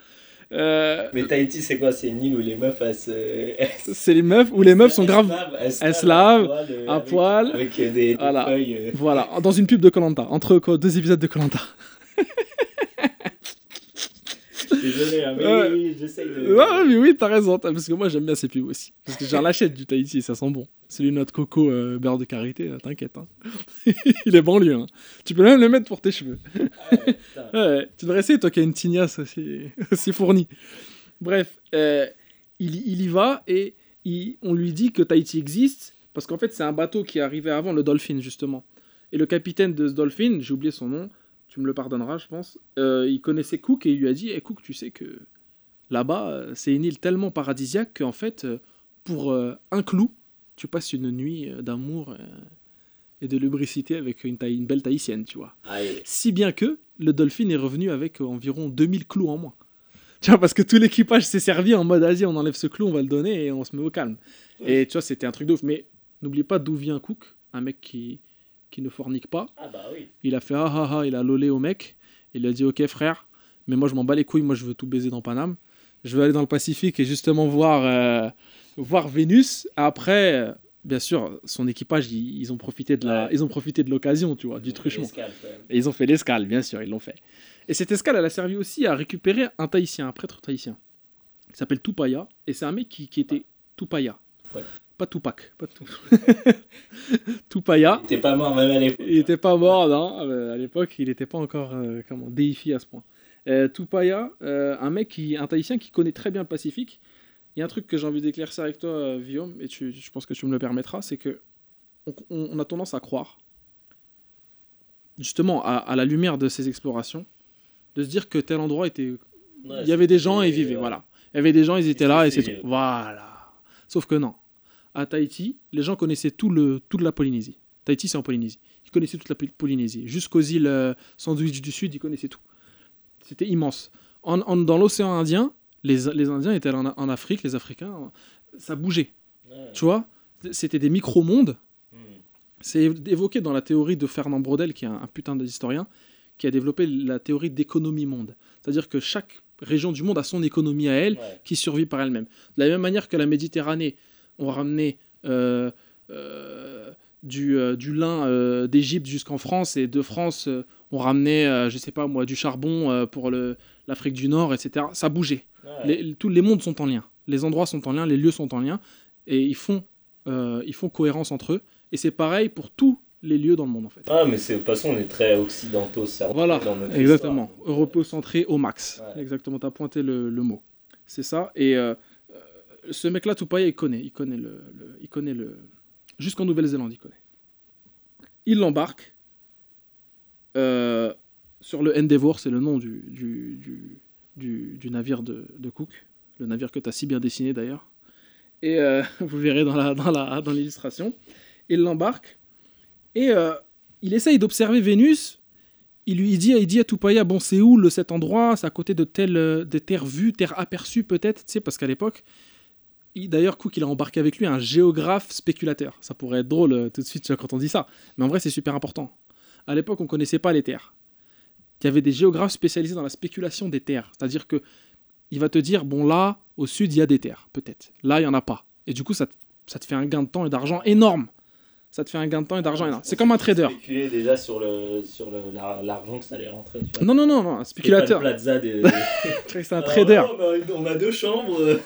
Euh, Mais Tahiti, c'est quoi? C'est une île où les meufs, elles se. c'est les meufs, où les meufs sont graves. Elles se lavent lavent euh, avec- poil. Avec euh, des, des Voilà. feuilles. Voilà, dans une pub de Colanta, entre quoi, deux épisodes de Colanta. Désolé, hein, mais Ouais. oui, j'essaye de. Ouais, mais oui, t'as raison, parce que moi j'aime bien ces pubs aussi. Parce que j'en achète du Tahiti ça sent bon. C'est une notre coco euh, beurre de karité, là, t'inquiète. hein. Il est banlieue. Hein. Tu peux même le mettre pour tes cheveux. Ah ouais, putain. Ouais, tu devrais essayer, toi qui as une tignasse aussi, aussi fournie. Bref, euh, il, il y va et il- on lui dit que Tahiti existe parce qu'en fait, c'est un bateau qui est arrivé avant le Dolphin, justement. Et le capitaine de ce Dolphin, j'ai oublié son nom, tu me le pardonneras, je pense, euh, il connaissait Cook et il lui a dit Eh, Cook, tu sais que là-bas, euh, c'est une île tellement paradisiaque qu'en fait, euh, pour euh, un clou, tu passes une nuit d'amour et de lubricité avec une, belle Tahitienne, tu vois. Si bien que le Dolphin est revenu avec environ 2000 clous en moins. Tu vois, parce que tout l'équipage s'est servi en mode Asie, on enlève ce clou, on va le donner et on se met au calme. Et tu vois, c'était un truc de ouf. Mais n'oublie pas d'où vient Cook, un mec qui, qui ne fornique pas. Ah bah oui. Il a fait ah ah ah, il a lolé au mec. Il a dit ok frère, mais moi je m'en bats les couilles, moi je veux tout baiser dans Paname. Je veux aller dans le Pacifique et justement voir, euh, voir Vénus. Après, euh, bien sûr, son équipage, ils, ils ont profité de la, Ouais. ils ont profité de l'occasion, tu vois, du truchement. Et ils ont fait l'escale, bien sûr, ils l'ont fait. Et cette escale, elle a servi aussi à récupérer un Tahitien, un prêtre tahitien, qui s'appelle Tupaya. Et c'est un mec qui, qui était Tupaya. Ouais. Pas Tupac, pas tout. Tupaya. Il était pas mort même à l'époque. Il était pas mort, non. Euh, À l'époque, il n'était pas encore euh, comment, déifié à ce point. Euh, Tupaya, euh, un mec, qui, un Tahitien qui connaît très bien le Pacifique. Il y a un truc que j'ai envie d'éclaircir avec toi, Guillaume, et tu, je pense que tu me le permettras, c'est que on, a tendance à croire, justement, à, à la lumière de ces explorations, de se dire que tel endroit était. Ouais, il y avait des gens et ils vivaient, voilà. Il y avait des gens, ils étaient là et c'est- tout. Voilà. Sauf que non. À Tahiti, les gens connaissaient tout le, toute la Polynésie. Tahiti, c'est en Polynésie. Ils connaissaient toute la Poly- Polynésie. Jusqu'aux îles euh, Sandwich du Sud, ils connaissaient tout. C'était immense. En, en- dans l'océan Indien, les, les Indiens étaient en, en Afrique, les Africains, ça bougeait. Tu vois? C'était des micro-mondes. Hmm. C'est évoqué dans la théorie de Fernand Braudel, qui est un, un putain d'historien, qui a développé la théorie d'économie monde. C'est-à-dire que chaque région du monde a son économie à elle, Ouais. qui survit par elle-même. De la même manière que la Méditerranée, on ramenait euh, euh, du, euh, du lin d'Égypte jusqu'en France, et de France, on ramenait, je sais pas moi, du charbon pour l'Afrique du Nord, etc. Ça bougeait. Les, tous les mondes sont en lien. Les endroits sont en lien, les lieux sont en lien, et ils font, ils font cohérence entre eux. Et c'est pareil pour tous les lieux dans le monde, en fait. Ah, mais c'est- de toute façon, on est très occidentaux, cerveau Voilà, dans notre Exactement, europocentré au max. Ouais. Exactement, tu as pointé le, le mot. C'est ça. Et euh, ce mec-là, Tupaya, il connaît. Il connaît le. il connaît le. Jusqu'en Nouvelle-Zélande, il connaît. Il l'embarque euh, sur le Endeavour, c'est le nom du, du, du, navire de, de Cook. Le navire que tu as si bien dessiné d'ailleurs. Et euh, vous verrez dans la- dans la- dans l'illustration. il l'embarque. Et euh, il essaye d'observer Vénus il lui dit, il dit à Tupaya, bon, c'est où le, cet endroit? C'est à côté de telle, des terres vues, terres aperçues peut-être, tu sais, parce qu'à l'époque, d'ailleurs, Cook, il a embarqué avec lui un géographe spéculateur. Ça pourrait être drôle euh, tout de suite quand on dit ça, mais en vrai, c'est super important. À l'époque, on connaissait pas les terres. Il y avait des géographes spécialisés dans la spéculation des terres, c'est-à-dire que il va te dire, bon, là, au sud, il y a des terres, peut-être. Là, il y en a pas. Et du coup, ça te fait un gain de temps et d'argent énorme. Ça te fait un gain de temps et d'argent énorme. C'est comme un trader. Spéculer déjà sur le sur l'argent que ça allait rentrer. Tu vois. Non, non, non, non, un spéculateur. Plaza des... C'est un Alors trader. on, a, on a deux chambres.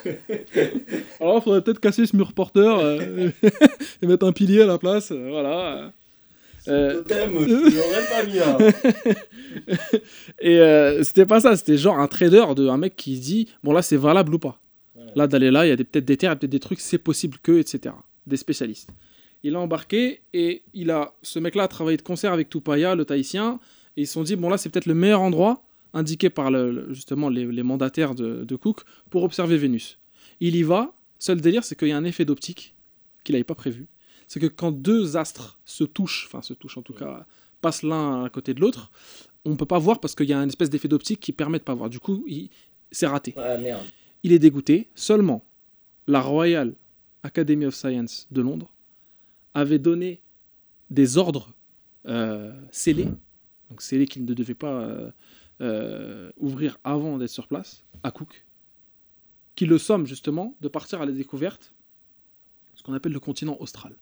Alors, il faudrait peut-être casser ce mur porteur euh, et mettre un pilier à la place. euh, voilà. Euh, Totem, tu pas mis. Et euh, c'était pas ça, c'était genre un trader, de, un mec qui se dit bon là c'est valable ou pas. Là d'aller là, il y a peut-être des terres, il y a peut-être des trucs, c'est possible que, etc. Des spécialistes. Il a embarqué et il a, ce mec-là a travaillé de concert avec Tupaya, le Tahitien, et ils se sont dit bon là c'est peut-être le meilleur endroit indiqué par le, justement les, les mandataires de, de Cook pour observer Vénus. Il y va, seul délire c'est qu'il y a un effet d'optique qu'il n'avait pas prévu. C'est que quand deux astres se touchent, enfin se touchent en tout cas, passent l'un à côté de l'autre, on peut pas voir parce qu'il y a une espèce d'effet d'optique qui permet de pas voir. Du coup, il- c'est raté. Merde. Il est dégoûté. Seulement, la Royal Academy of Science de Londres avait donné des ordres euh, scellés, donc scellés qu'il ne devait pas euh, euh, ouvrir avant d'être sur place, à Cook, qui le somme justement de partir à la découverte, ce qu'on appelle le continent austral.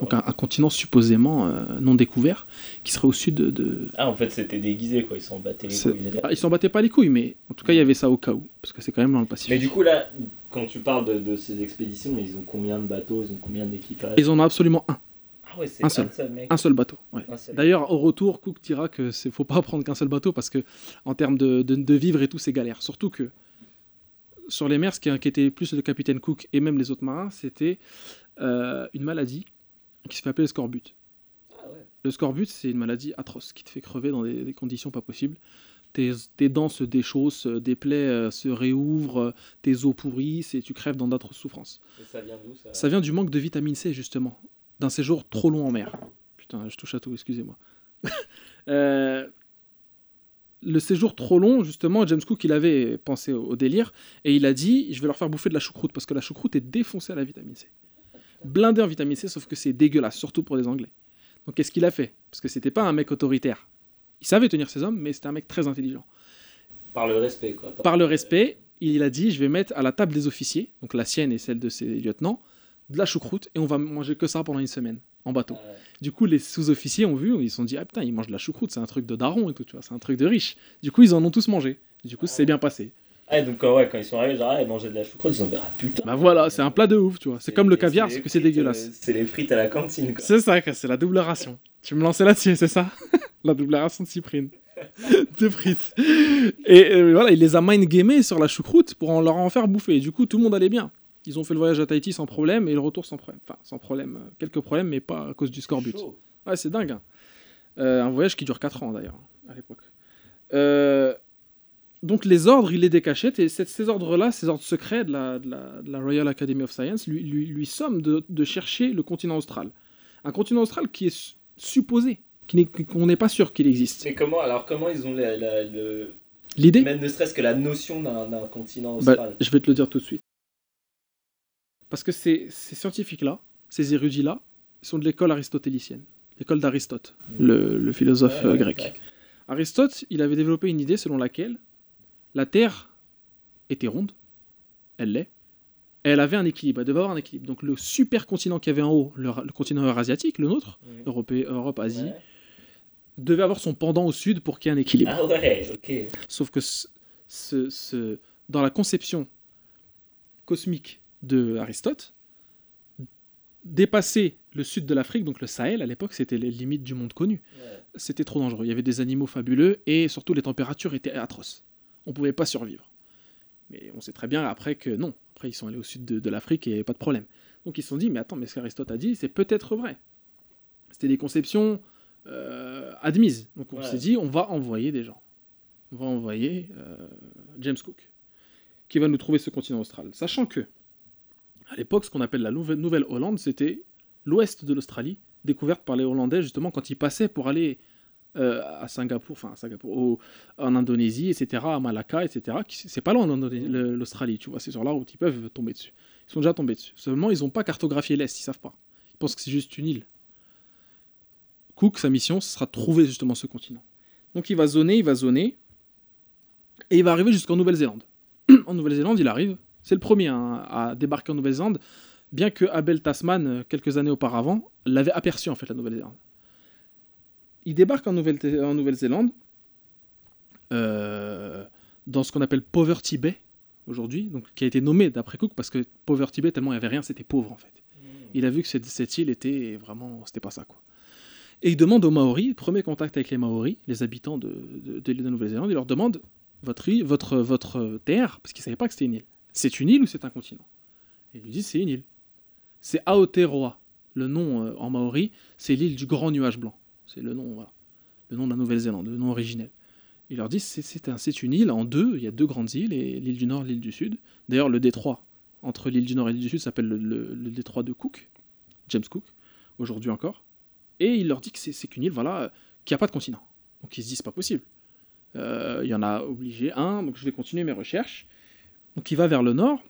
Donc un, un continent supposément euh, non découvert, qui serait au sud de- de, Ah, en fait, c'était déguisé, quoi. Ils s'en battaient les couilles. Ils s'en battaient pas les couilles, mais en tout cas, il y avait ça au cas où, parce que c'est quand même dans le Pacifique. Mais du coup, là, quand tu parles de, de ces expéditions, ils ont combien de bateaux Ils ont combien d'équipages Ils en ont absolument un, Ah ouais, c'est un seul. mec. un seul bateau. ouais. D'ailleurs, au retour, Cook dira que c'est faut pas prendre qu'un seul bateau parce que en termes de, de, de vivre et tout, c'est galère. Surtout que sur les mers, ce qui inquiétait plus le capitaine Cook et même les autres marins, c'était euh, une maladie qui se fait appeler le scorbut. Ah ouais. Le scorbut, c'est une maladie atroce qui te fait crever dans des, des conditions pas possibles. Tes, tes dents se déchaussent, des plaies euh, se réouvrent, euh, tes os pourrissent et tu crèves dans d'autres souffrances. Et ça vient d'où ça? Ça vient du manque de vitamine C, justement, d'un séjour trop long en mer. Putain, je touche à tout, excusez-moi. Euh, le séjour trop long, justement, James Cook, il avait pensé au, au délire, et il a dit, je vais leur faire bouffer de la choucroute, parce que la choucroute est défoncée à la vitamine C. Blindée en vitamine C, sauf que c'est dégueulasse, surtout pour les Anglais. Donc qu'est-ce qu'il a fait? Parce que c'était pas un mec autoritaire. Il savait tenir ses hommes, mais c'était un mec très intelligent. Par le respect, quoi. Par le respect, il a dit, je vais mettre à la table des officiers, donc la sienne et celle de ses lieutenants, de la choucroute, et on va manger que ça pendant une semaine, en bateau. Ah ouais. Du coup, les sous-officiers ont vu, ils se sont dit, ah putain, ils mangent de la choucroute, c'est un truc de daron et tout, tu vois, c'est un truc de riche. Du coup, ils en ont tous mangé. Du coup, c'est bien passé. Ah, donc, quand, ouais, quand ils sont arrivés, genre, ah, ils mangeaient de la choucroute, ils ont dit, ah putain. Bah voilà, c'est un plat de ouf, tu vois. C'est comme le caviar, c'est que c'est dégueulasse. euh, C'est les frites à la cantine, quoi. C'est ça, c'est la double ration. Tu me lançais là-dessus, c'est ça? La double ration de cyprine. de frites. Et euh, voilà, il les a mind-gamés sur la choucroute pour en leur en faire bouffer. Et du coup, tout le monde allait bien. Ils ont fait le voyage à Tahiti sans problème et le retour sans problème. Enfin, sans problème. euh, Quelques problèmes, mais pas à cause du scorbut. Ouais, c'est dingue. hein. Euh, un voyage qui dure 4 ans d'ailleurs, à l'époque. Euh, donc les ordres, il les décachette, et cette- ces ordres-là, ces ordres secrets de la, de la- de la Royal Academy of Science, lui, lui, lui somment de, de chercher le continent austral. Un continent austral qui est su- supposé, qu'on n'est pas sûr qu'il existe. Mais comment, alors, comment ils ont la- la- le. L'idée Même ne serait-ce que la notion d'un continent Bah, austral? Je vais te le dire tout de suite. Parce que ces, ces scientifiques-là, ces érudits-là, sont de l'école aristotélicienne, l'école d'Aristote, le, le philosophe Ouais, euh, ouais, grec. ouais. Aristote, il avait développé une idée selon laquelle la Terre était ronde, elle l'est, elle avait un équilibre, elle devait avoir un équilibre. Donc le supercontinent qu'il y avait en haut, le, le continent eurasiatique, le nôtre, Mhm. Europe, Europe Asie. Devait avoir son pendant au sud pour qu'il y ait un équilibre. Ah ouais, ok. Sauf que ce, ce- ce- dans la conception cosmique de Aristote, dépasser le sud de l'Afrique, donc le Sahel à l'époque, c'était les limites du monde connu. Ouais. C'était trop dangereux. Il y avait des animaux fabuleux et surtout les températures étaient atroces. On pouvait pas survivre. Mais on sait très bien après que non. Après, ils sont allés au sud de, de l'Afrique et pas de problème. Donc ils se sont dit, mais attends, mais ce qu'Aristote a dit, c'est peut-être vrai. C'était des conceptions euh, admises. Donc on Ouais. s'est dit, on va envoyer des gens. On va envoyer euh, James Cook, qui va nous trouver ce continent austral. Sachant que, à l'époque, ce qu'on appelle la Nouve- Nouvelle-Hollande, c'était l'ouest de l'Australie, découverte par les Hollandais justement quand ils passaient pour aller euh, à Singapour, enfin à Singapour, au- en Indonésie, etc., à Malacca, etc. C'est pas loin l'Australie, tu vois, c'est sur la route, ils peuvent tomber dessus. Ils sont déjà tombés dessus. Seulement, ils n'ont pas cartographié l'Est, ils savent pas. Ils pensent que c'est juste une île. Cook, sa mission, ce sera de trouver justement ce continent. Donc il va zoner, il va zoner, et il va arriver jusqu'en Nouvelle-Zélande. en Nouvelle-Zélande, il arrive. C'est le premier hein, à débarquer en Nouvelle-Zélande. bien que Abel Tasman, euh, quelques années auparavant, l'avait aperçu en fait la Nouvelle-Zélande. Il débarque en Nouvelle- en Nouvelle-Zélande, euh, dans ce qu'on appelle Poverty Bay aujourd'hui, donc qui a été nommé d'après Cook parce que Poverty Bay tellement il n'y avait rien, c'était pauvre en fait. Il a vu que cette, cette île était vraiment, c'était pas ça quoi. Et il demande aux Maoris, premier contact avec les Maoris, les habitants de, de- de Nouvelle-Zélande, il leur demande votre votre, votre terre, parce qu'ils ne savaient pas que c'était une île. C'est une île ou c'est un continent? Et ils lui disent c'est une île. C'est Aotearoa. Le nom euh, en maori, c'est l'île du grand nuage blanc. C'est le nom. Le nom de la Nouvelle-Zélande, le nom originel. Il leur dit c'est un- une île en deux, il y a deux grandes îles, l'île du Nord, l'île du Sud. D'ailleurs, le détroit entre l'île du Nord et l'île du Sud s'appelle le, le- le détroit de Cook, James Cook, aujourd'hui encore. Et il leur dit que c'est c'est qu'une île, voilà, euh, qui n'a pas de continent. Donc ils se disent c'est pas possible. Euh, il y en a obligé un, donc je vais continuer mes recherches. Donc il va vers le nord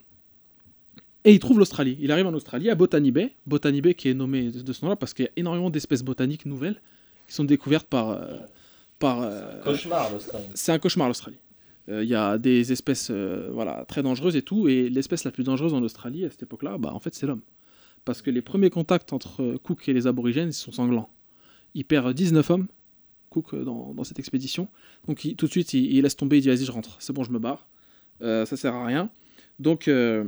et il trouve l'Australie. Il arrive en Australie à Botany Bay, Botany Bay qui est nommé de ce nom-là parce qu'il y a énormément d'espèces botaniques nouvelles qui sont découvertes par euh, par euh, Cauchemar l'Australie. c'est un cauchemar l'Australie. Il y a des espèces voilà, très dangereuses et tout, et l'espèce la plus dangereuse en Australie à cette époque-là, bah, en fait, c'est l'homme. Parce que les premiers contacts entre euh, Cook et les aborigènes sont sanglants. Il perd 19 hommes, Cook, euh, dans, cette expédition. Donc tout de suite, il, laisse tomber, il dit vas-y, je rentre, c'est bon, je me barre. Euh, ça sert à rien. Donc euh,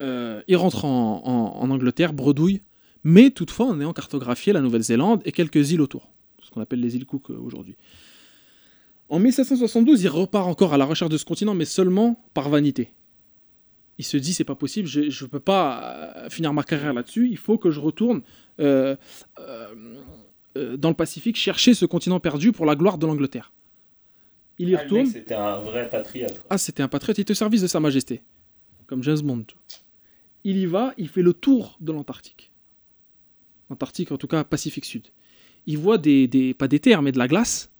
il rentre en, en- Angleterre, bredouille, mais toutefois en ayant cartographié la Nouvelle-Zélande et quelques îles autour, ce qu'on appelle les îles Cook aujourd'hui. En 1772, il repart encore à la recherche de ce continent, mais seulement par vanité. Il se dit c'est pas possible, je ne peux pas euh, finir ma carrière là-dessus, il faut que je retourne euh, euh, dans le Pacifique chercher ce continent perdu pour la gloire de l'Angleterre. Il y Ah, retourne. C'était un vrai patriote. quoi. Ah, c'était un patriote, il était au service de Sa Majesté. Comme James Bond. Il y va, il fait le tour de l'Antarctique. Antarctique, en tout cas, Pacifique Sud. Il voit des, des- pas des terres, mais de la glace.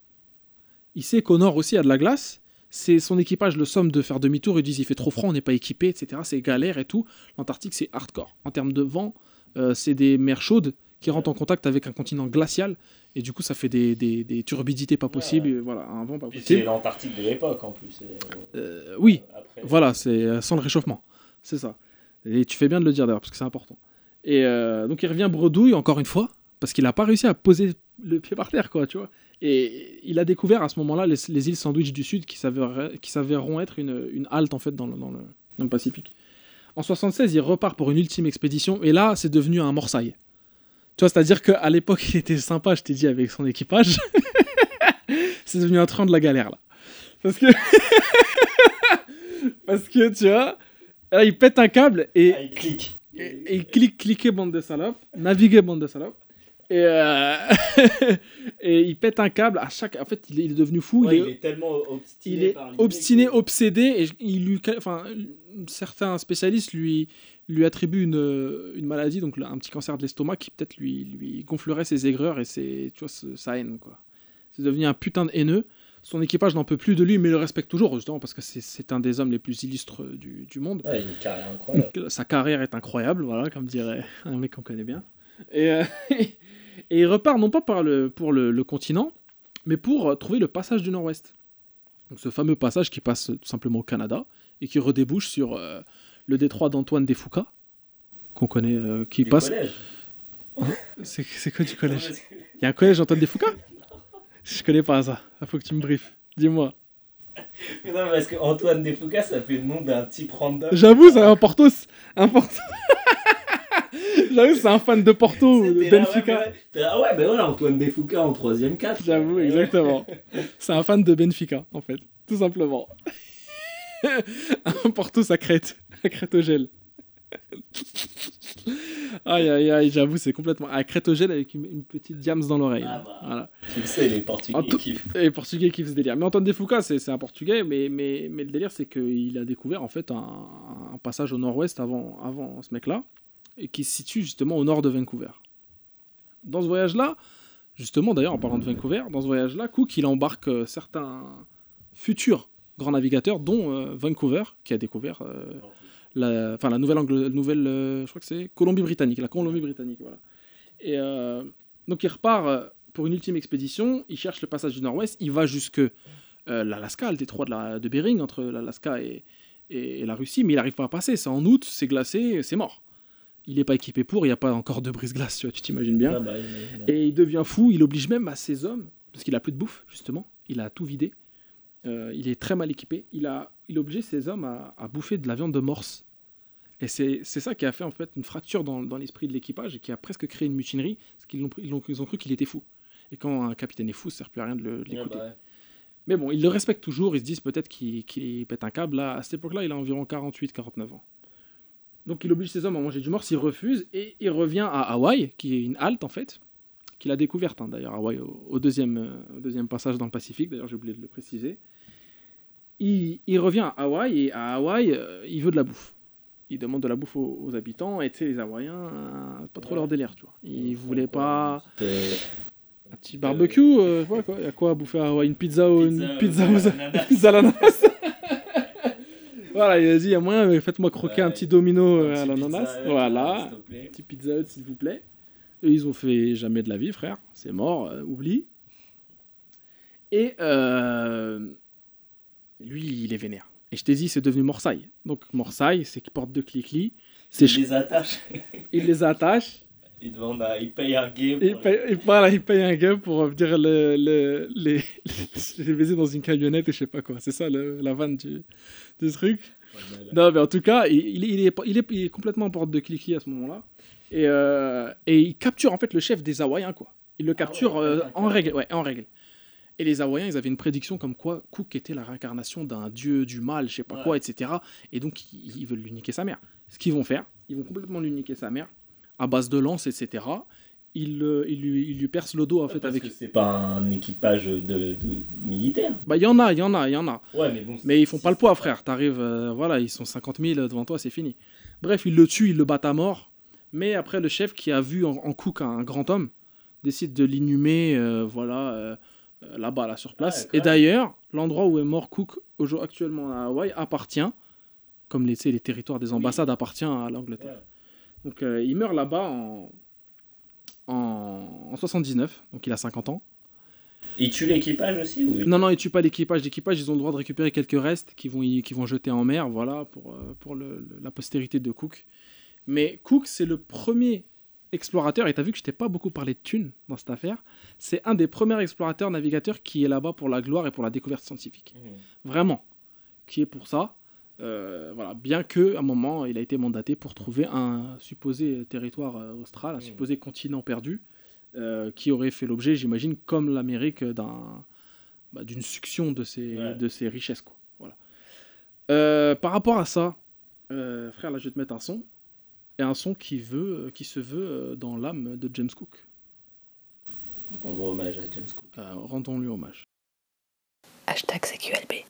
Il sait qu'au nord aussi, il y a de la glace. C'est son équipage le somme de faire demi-tour. Ils disent il fait trop froid, on n'est pas équipé, etc. C'est galère et tout. L'Antarctique, c'est hardcore. En termes de vent, euh, c'est des mers chaudes qui rentrent en contact avec un continent glacial. Et du coup, ça fait des, des- des turbidités pas possibles. Ouais. Voilà, un vent pas Puis c'est possible. l'Antarctique de l'époque en plus. Euh, oui, euh, après, voilà, c'est sans le réchauffement. C'est ça. Et tu fais bien de le dire d'ailleurs, parce que c'est important. Et euh, donc il revient bredouille encore une fois, parce qu'il n'a pas réussi à poser le pied par terre, quoi, tu vois. Et il a découvert à ce moment-là les, les îles Sandwich du Sud qui s'avéreront être une, une halte en fait dans le, dans, le, dans le Pacifique. En 76, il repart pour une ultime expédition, et là, c'est devenu un morsaille. Tu vois, c'est-à-dire qu'à l'époque, il était sympa, je t'ai dit, avec son équipage. c'est devenu un train de la galère, là. Parce que... Parce que, tu vois, là, il pète un câble et, Ah, il clique. et, et il clique, cliquer bande de salopes, naviguer bande de salopes. Et, euh, et il pète un câble à chaque. En fait, il est, devenu fou. Ouais, il, est, il est tellement obstiné. il est par obstiné, obsédé. Et il lui, enfin, certains spécialistes lui, lui attribuent une, une maladie, donc un petit cancer de l'estomac, qui peut-être lui, lui gonflerait ses aigreurs et ses, tu vois, sa haine. quoi. C'est devenu un putain de haineux. Son équipage n'en peut plus de lui, mais le respecte toujours, justement, parce que c'est- un des hommes les plus illustres du, du monde. Ouais, il a une carrière incroyable. Donc, sa carrière est incroyable, voilà, comme dirait un mec qu'on connaît bien. Et, euh, et il repart non pas par le, pour le, le continent, mais pour euh, trouver le passage du Nord-Ouest. Donc ce fameux passage qui passe tout simplement au Canada et qui redébouche sur euh, le détroit d'Antoine Desfoucas, qu'on connaît, euh, qui Du passe. collège. C'est quoi du collège? Il y a un collège d'Antoine Desfoucas Je connais pas ça. Il faut que tu me briefes. Dis-moi. Mais Non, parce que Antoine Desfoucas, ça fait le nom d'un type random. J'avoue, c'est un Portos. Un Porto. J'avoue, c'est un fan de Porto, de Benfica. Ah ouais, ben voilà, Antoine Desfoucas en 3ème 4. J'avoue, exactement. C'est un fan de Benfica, en fait. Tout simplement. un Porto, ça crête. À crête au gel. aïe, aïe, aïe, j'avoue, c'est complètement. À crête au gel avec une, une petite diams dans l'oreille. Ah bah. Voilà. Tu le sais, les Portugais kiffent. Les Portugais kiffent ce délire. Mais Antoine Desfoucas, c'est c'est un Portugais, mais, mais, mais le délire, c'est qu'il a découvert en fait un, un passage au nord-ouest avant, avant ce mec-là, et qui se situe justement au nord de Vancouver. Dans ce voyage-là, justement, d'ailleurs, en parlant de Vancouver, dans ce voyage-là, Cook, il embarque euh, certains futurs grands navigateurs, dont euh, Vancouver, qui a découvert euh, la, la nouvelle, Angl- nouvelle euh, je crois que c'est Colombie-Britannique, la Colombie-Britannique, voilà. Et donc il repart pour une ultime expédition, il cherche le passage du nord-ouest, il va jusque l'Alaska, le détroit de, la, de Bering, entre l'Alaska et, et la Russie, mais il n'arrive pas à passer, c'est en août, c'est glacé, c'est mort. Il n'est pas équipé pour, il n'y a pas encore de brise-glace, tu t'imagines bien. Ah bah. Et il devient fou, il oblige même à ses hommes, parce qu'il a plus de bouffe, justement, il a tout vidé. Euh, il est très mal équipé. Il a, il a obligé ses hommes à, à bouffer de la viande de morse. Et c'est c'est ça qui a fait en fait une fracture dans, dans l'esprit de l'équipage et qui a presque créé une mutinerie, parce qu'ils ont, pris- ils ont, ils ont cru qu'il était fou. Et quand un capitaine est fou, ça sert plus à rien de le- de Ah l'écouter. bah ouais. Mais bon, ils le respectent toujours, ils se disent peut-être qu'il qu'il pète un câble. Là, à cette époque-là, il a environ 48-49 ans. Donc il oblige ses hommes à manger du morse, il refuse, et il revient à Hawaï, qui est une halte en fait, qu'il a découverte hein, d'ailleurs, Hawaï, au, au deuxième, euh, au deuxième passage dans le Pacifique, d'ailleurs j'ai oublié de le préciser. Il, il revient à Hawaï, et à Hawaï, euh, il veut de la bouffe. Il demande de la bouffe aux, aux habitants, et tu sais, les Hawaïens, euh, c'est pas trop Ouais. leur délire, tu vois. Ils voulaient quoi, pas... un petit barbecue, euh, voilà quoi. Il y a quoi à bouffer à Hawaï? Une pizza ou une pizza, euh, aux- ananas. pizza à l'ananas Voilà, il a dit, il y a moyen, faites-moi croquer un petit domino Un euh, à petit l'ananas. Voilà, plaît. petit pizza Hut, s'il vous plaît. Et ils ont fait jamais de la vie, frère. C'est mort, euh, oublie. Et euh, lui, il est vénère. Et je t'ai dit, c'est devenu Morsaille. Donc Morsaille, c'est qu'il porte deux clics C'est Il les attache. il les attache. Il demande à... Il paye un game. Et il paye, il- voilà, il paye un gars pour venir le, le- les, les baiser dans une camionnette et je sais pas quoi. C'est ça le- la vanne du, du truc. les- Non, mais en tout cas, il, il est, il, est, il, est, complètement en porte de cliquis à ce moment-là. Et, euh, et il capture en fait le chef des Hawaïens, quoi. Il le capture ouais, euh, en règle. Ouais, en règle. Et les Hawaïens, ils avaient une prédiction comme quoi Cook était la réincarnation d'un dieu du mal, je sais pas Ouais. quoi, etc. Et donc, ils, ils veulent lui niquer sa mère. Ce qu'ils vont faire, ils vont complètement lui niquer sa mère, à base de lances, etc. Ils, euh, ils, lui, percent le dos, en fait, Parce avec... c'est pas un équipage de, de militaire. Bah, il y en a, il y en a, il y en a. Ouais, mais bon. Mais ils font pas le poids, frère. T'arrives, euh, voilà, ils sont 50 000 devant toi, c'est fini. Bref, ils le tuent, ils le battent à mort. Mais après, le chef qui a vu en, en Cook un, un grand homme décide de l'inhumer, euh, voilà, euh, là-bas, là, sur place. Ah, Et d'ailleurs, l'endroit où est mort Cook aujourd'hui, actuellement à Hawaï appartient, comme les, les territoires des ambassades appartient à l'Angleterre. Ouais. Donc euh, il meurt là-bas en, en, en 79, donc il a 50 ans. Il tue l'équipage aussi ou... Non, non, ils tuent pas l'équipage. L'équipage, ils ont le droit de récupérer quelques restes qui vont, qui vont jeter en mer, voilà, pour, euh, pour le- la postérité de Cook. Mais Cook, c'est le premier explorateur, et t'as vu que je t'ai pas beaucoup parlé de thunes dans cette affaire, c'est un des premiers explorateurs navigateurs qui est là-bas pour la gloire et pour la découverte scientifique. Mmh. Vraiment. Qui est pour ça. Euh, voilà, bien que à un moment il a été mandaté pour trouver un supposé territoire euh, austral, un Mm. supposé continent perdu, euh, qui aurait fait l'objet, j'imagine, comme l'Amérique, d'un bah, d'une succion de ses, Ouais. de ses richesses. Quoi. Voilà. Euh, par rapport à ça, euh, frère, là je vais te mettre un son, et un son qui, veut, qui se veut euh, dans l'âme de James Cook. Rendre hommage à James Cook. Euh, Rendons-lui hommage. Hashtag CQLB.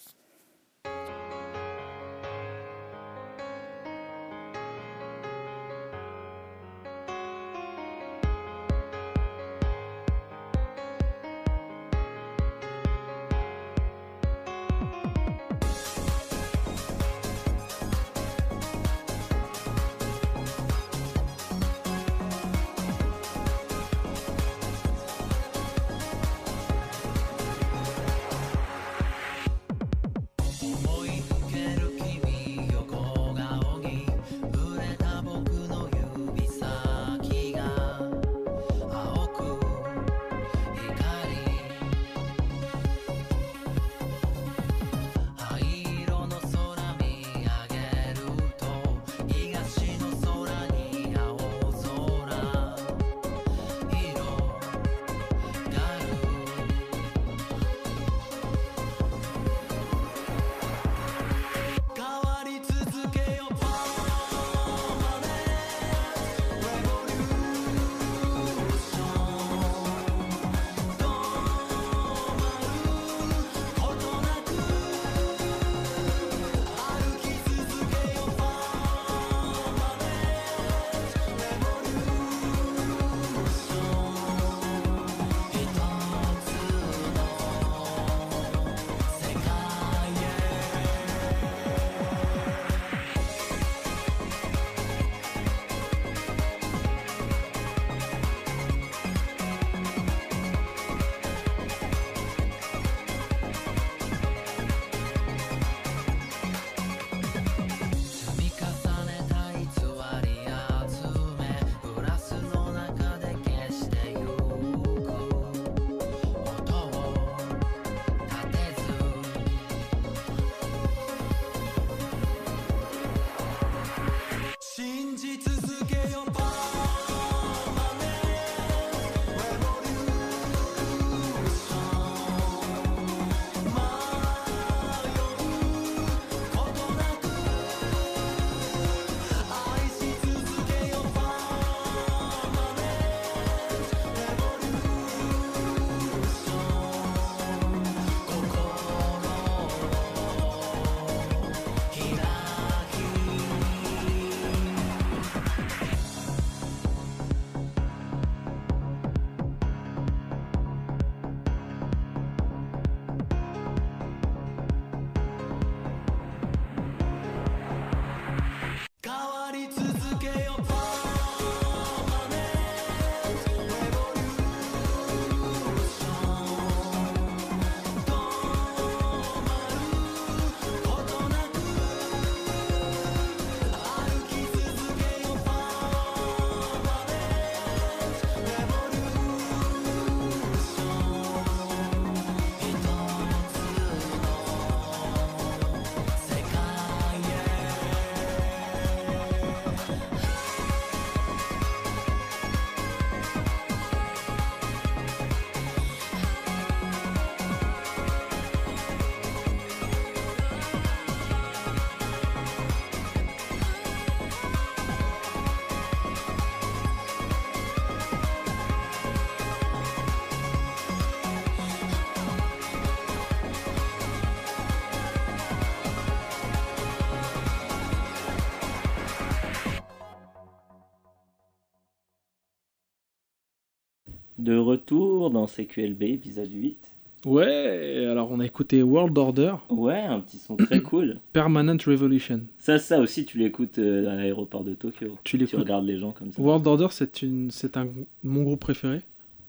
Retour dans CQLB, épisode 8. Ouais, alors on a écouté World Order, Ouais, un petit son très cool. Permanent Revolution. Ça, ça aussi, tu l'écoutes euh, à l'aéroport de Tokyo. Tu Tu regardes les gens comme ça. World Order, c'est une, c'est un mon groupe préféré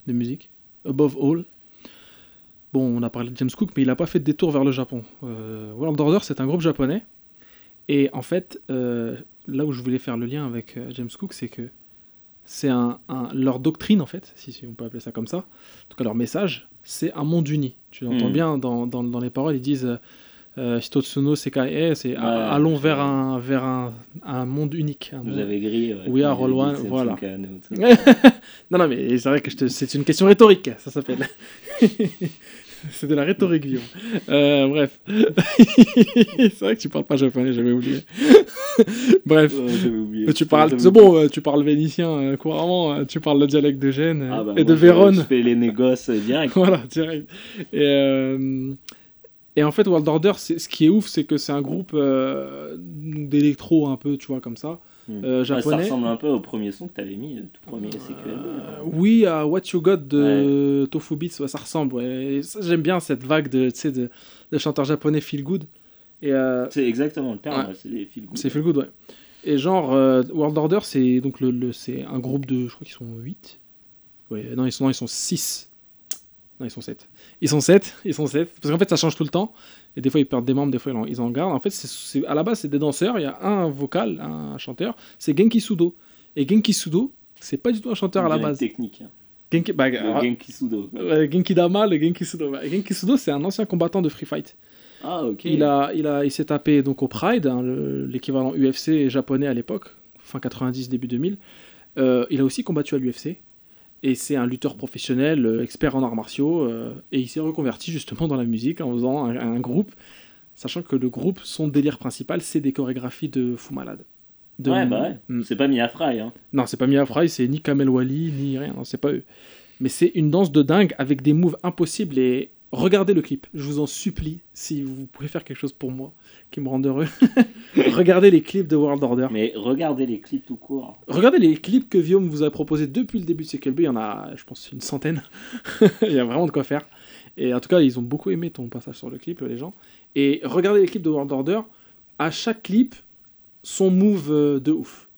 de musique. Above All. Bon, on a parlé de James Cook, mais il n'a pas fait de détour vers le Japon. Euh, World Order, c'est un groupe japonais. Et en fait, euh, là où je voulais faire le lien avec euh, James Cook, c'est que c'est un, un- leur doctrine, en fait, si, si on peut appeler ça comme ça, en tout cas leur message, c'est un monde uni. Tu entends Mhm. bien dans, dans, dans les paroles, ils disent euh, euh, Hitotsuno Sekae, c'est Ouais. allons vers un, vers un, un monde unique. un Vous monde- avez grillé. ouais, We are all one, voilà. Non, non, mais c'est vrai que c'est une question rhétorique, ça s'appelle. c'est de la rhétorique, Guillaume. Euh, bref. c'est vrai que tu parles pas japonais, j'avais oublié. bref. Ouais, oublié. Tu parles, c'est bon, euh, tu parles vénitien euh, couramment, tu parles le dialecte de Gênes Ah bah, et moi, de Vérone. Je fais les négoces direct. Voilà, direct. Et, euh, et en fait, World Order, ce qui est ouf, c'est que c'est un groupe euh, d'électro un peu, tu vois, comme ça. Hmm. Euh, Ouais, ça ressemble un peu au premier son que t'avais mis, le tout premier. Euh, oui, à What You Got de Tofu Beats, ouais, ça ressemble. Ouais. J'aime bien cette vague de, tu de, de chanteurs japonais feel good. Euh, C'est exactement le terme, Ouais. ouais, c'est les feel good. c'est feel good, ouais. Et genre, euh, World Order, c'est donc le, le- c'est un groupe de. Je crois qu'ils sont 8. Ouais, non, ils sont, non, ils sont 6. Non, ils sont 7. Ils sont 7, ils sont 7. Parce qu'en fait, ça change tout le temps. Et des fois, ils perdent des membres, des fois, ils en, ils en gardent. En fait, c'est- à la base, c'est des danseurs. Il y a un vocal, un chanteur. C'est Genki Sudo. Et Genki Sudo, c'est pas du tout un chanteur à la base. Technique. hein. Genki, bah, Le alors, Genki Sudo. Ouais, Genki Dama, le Genki Sudo. Ouais, Genki Sudo, c'est un ancien combattant de Free Fight. Ah, ok. Il, a, il, a, il s'est tapé donc au Pride, hein, le- l'équivalent UFC japonais à l'époque, fin 90, début 2000. Euh, il a aussi combattu à l'UFC. Et c'est un lutteur professionnel, euh, expert en arts martiaux. euh, et il s'est reconverti justement dans la musique en faisant un, un groupe. Sachant que le groupe, son délire principal, c'est des chorégraphies de fou malade. De- Ouais, bah ouais. Mm. C'est pas Mia Fry. Hein. non, c'est pas Mia Fry, c'est ni Kamel Wally, ni rien, non, c'est pas eux. Mais c'est une danse de dingue avec des moves impossibles et regardez le clip. Je vous en supplie, si vous pouvez faire quelque chose pour moi, qui me rende heureux. regardez les clips de World Order. Mais regardez les clips tout court. Regardez les clips que Guillaume vous a proposés depuis le début de CQLB. Il y en a, je pense, une centaine. Il y a vraiment de quoi faire. Et en tout cas, ils ont beaucoup aimé ton passage sur le clip, les gens. Et regardez les clips de World Order. À chaque clip, son move euh, de ouf.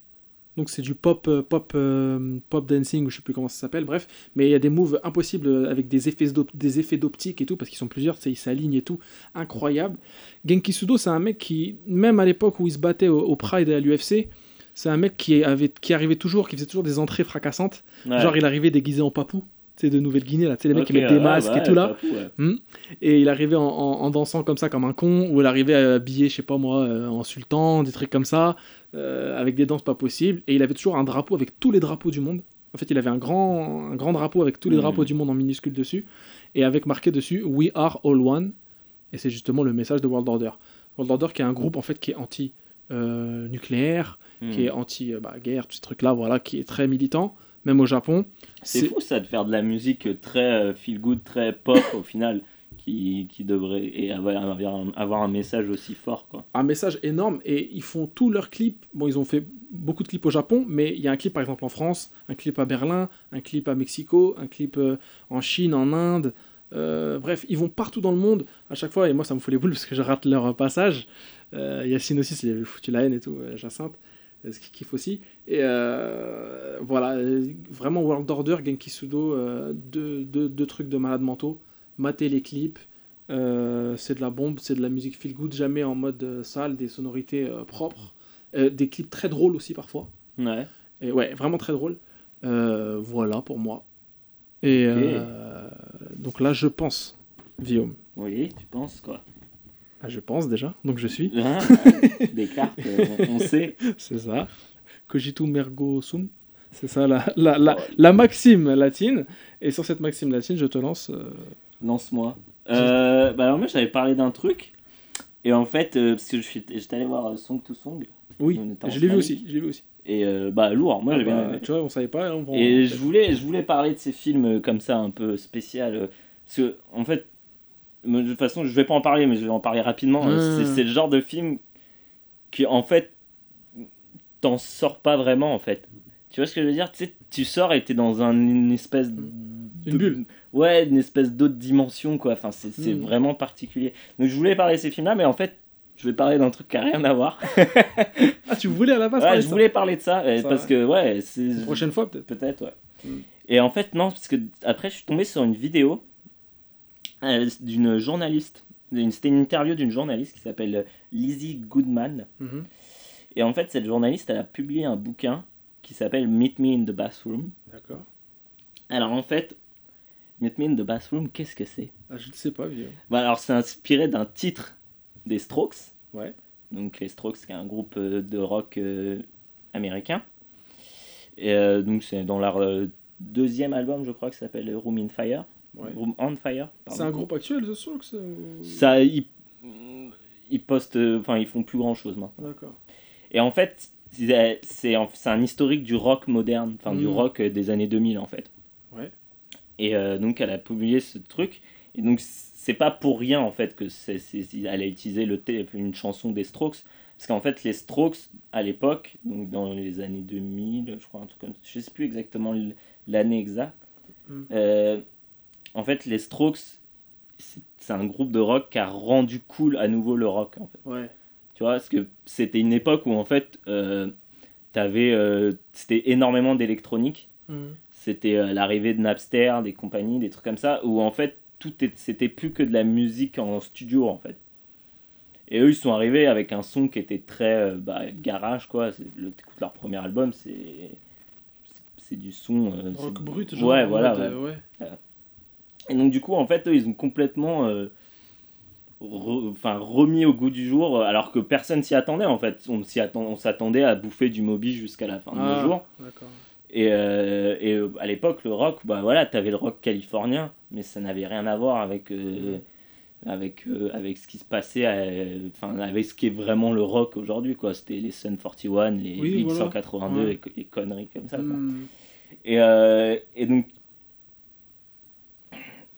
Donc c'est du pop, euh, pop, euh, pop dancing, ou je sais plus comment ça s'appelle, bref. Mais il y a des moves impossibles euh, avec des effets des effets d'optique et tout, parce qu'ils sont plusieurs, ils s'alignent et tout. Incroyable. Genki Sudo, c'est un mec qui, même à l'époque où il se battait au, au Pride et à l'UFC, c'est un mec qui, avait, qui arrivait toujours, qui faisait toujours des entrées fracassantes. Ouais. Genre, il arrivait déguisé en papou, de Nouvelle-Guinée, là, tu sais, les mecs qui mettent des masques et tout là. ouais. Et il arrivait en, en- en dansant comme ça, comme un con, ou il arrivait habillé, je sais pas moi, euh, en sultan, des trucs comme ça, euh, avec des danses pas possibles. Et il avait toujours un drapeau avec tous les drapeaux du monde. En fait, il avait un grand, un grand drapeau avec tous les Mhm. drapeaux du monde en minuscule dessus, et avec marqué dessus We are all one. Et c'est justement le message de World Order. World Order qui est un groupe en fait qui est anti euh, Hmm. qui est anti euh, bah, tous ces trucs là, voilà, qui est très militant, même au Japon. C'est fou ça de faire de la musique très euh, feel good, très pop au final, qui, qui devrait et avoir, avoir un- message aussi fort quoi. un message énorme et ils font tous leurs clips. Bon, ils ont fait beaucoup de clips au Japon, mais il y a un clip par exemple en France, un clip à Berlin, un clip à Mexico, un clip euh, en Chine, en Inde. Euh, bref, ils vont partout dans le monde à chaque fois et moi ça me fout les boules parce que je rate leur passage. Euh, Yacine aussi, c'est foutu la haine et tout, Jacinthe, ce qui kiffe aussi. Et euh, voilà, vraiment World Order, Genki Sudo, euh, deux, deux- deux trucs de malades mentaux. Matez les clips, euh, c'est de la bombe, c'est de la musique feel good, jamais en mode sale, des sonorités propres, des clips très drôles aussi parfois. Ouais. Et ouais, vraiment très drôles. Euh, voilà pour moi. Et donc là, je pense, Guillaume. Oui, tu penses quoi? Ah, je pense déjà, donc je suis. Hein Des cartes, euh, on, sait. C'est ça. Cogitum ergo sum. C'est ça la, la, la, la maxime latine. Et sur cette maxime latine, je te lance. euh, Lance-moi. Euh, bah alors moi j'avais parlé d'un truc et en fait euh, parce que je suis j'étais allé voir Song to Song Oui, je l'ai vu aussi. Je l'ai vu aussi. et bah lourd moi j'ai bien Bah, tu vois, on savait pas. on Et je voulais, je voulais parler de ces films comme ça, un peu spécial. Parce que, en fait, de toute façon, je vais pas en parler, mais je vais en parler rapidement. C'est le genre de film qui, en fait, t'en sors pas vraiment, en fait. Tu vois ce que je veux dire? Tu sais, tu sors et t'es dans un, une espèce Une bulle. Ouais, une espèce d'autre dimension, quoi. Enfin, c'est c'est Mm. vraiment particulier. Donc, je voulais parler de ces films-là, mais en fait, je vais parler d'un truc qui n'a rien à voir. Ah, tu voulais à la base Ouais, parler je de ça voulais parler de ça, Ça parce va. que, ouais, c'est. Prochaine fois, peut-être. Peut-être, ouais. Mm. Et en fait, non, parce que après, je suis tombé sur une vidéo d'une journaliste. C'était une interview d'une journaliste qui s'appelle Lizzie Goodman. Mhm. Et en fait, cette journaliste, elle a publié un bouquin qui s'appelle Meet Me in the Bathroom. D'accord. Alors en fait, Meet Me in the Bathroom, qu'est-ce que c'est? Ah, je ne sais pas, vieux. bah, Alors c'est inspiré d'un titre des Strokes. Ouais. Donc les Strokes, c'est un groupe euh, de rock euh, américain. Et euh, donc c'est dans leur euh, deuxième album, je crois, qui s'appelle Room in Fire. Ouais. Room on Fire. pardon. C'est un groupe actuel, The Strokes ou- Ça, ils, ils postent, euh, enfin ils font plus grand chose maintenant. D'accord. Et en fait, c'est c'est c'est un historique du rock moderne, enfin du Mm. rock euh, des années 2000 en fait. Ouais. Et euh, donc elle a publié ce truc. Et donc c'est pas pour rien en fait que c'est, c'est- elle a utilisé le une chanson des Strokes. Parce qu'en fait les Strokes à l'époque, donc dans les années 2000, je crois un truc comme je sais plus exactement l'année exacte. Mm. euh, en fait les Strokes, c'est, un groupe de rock qui a rendu cool à nouveau le rock en fait. Ouais. Tu vois, parce que c'était une époque où en fait, euh, t'avais, euh, c'était énormément d'électronique. Mhm. C'était euh, l'arrivée de Napster, des compagnies, des trucs comme ça, où en fait, tout c'était plus que de la musique en studio en fait. Et eux, ils sont arrivés avec un son qui était très bah, garage, quoi. Le, t'écoutes leur premier album, c'est, c'est, du son. euh, Rock brut, genre. voilà. ouais. euh, ouais. Et donc du coup, en fait, eux, ils ont complètement euh, re- enfin, remis au goût du jour, euh, alors que personne s'y attendait en fait. On s'y attend- on s'attendait à bouffer du Moby jusqu'à la fin Ah, du jour. D'accord. Et, euh, et à l'époque, le rock, bah voilà, t'avais le rock californien, mais ça n'avait rien à voir avec euh, avec avec ce qui se passait, enfin avec ce qui est vraiment le rock aujourd'hui quoi. C'était les Sun 41, les Oui, Blink voilà. 182 Ouais. et, co- et conneries comme ça. quoi. Mhm. Et, euh, et donc,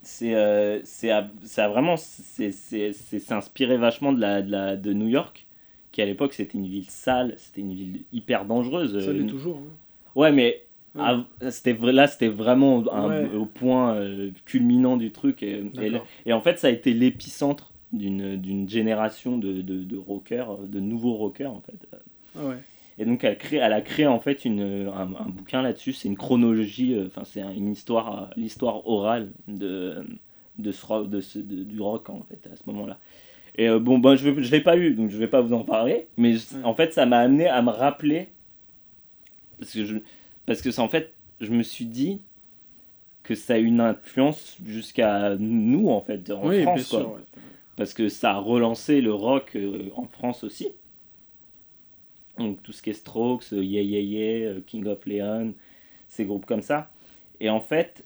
c'est euh, ça vraiment c'est inspiré vachement de, la, de, la, de New York, qui à l'époque c'était une ville sale, c'était une ville hyper dangereuse. Ça Euh, l'est toujours. hein. Ouais, mais Ouais. c'était là c'était vraiment un- Ouais. au point euh, culminant du truc. Et, et, en fait, ça a été l'épicentre d'une d'une génération de, de, de rockers, de nouveaux rockers en fait. Ah ouais. Et donc elle, crée, elle a créé en fait une, un, un bouquin là-dessus, c'est une chronologie, euh, enfin c'est une histoire, euh, l'histoire orale de, de, ce, ro- de ce- de- du rock en fait à ce moment-là. Et euh, bon, ben, je ne l'ai pas lu, donc je vais pas vous en parler, mais je- en fait ça m'a amené à me rappeler, parce que, je, parce que en fait, je me suis dit que ça a une influence jusqu'à nous en fait, en oui, France. quoi sûr. ouais. parce que ça a relancé le rock euh, en France aussi. Donc tout ce qui est Strokes, euh, Yeah Yeah Yeah, euh, King of Leon, ces groupes comme ça. Et en fait,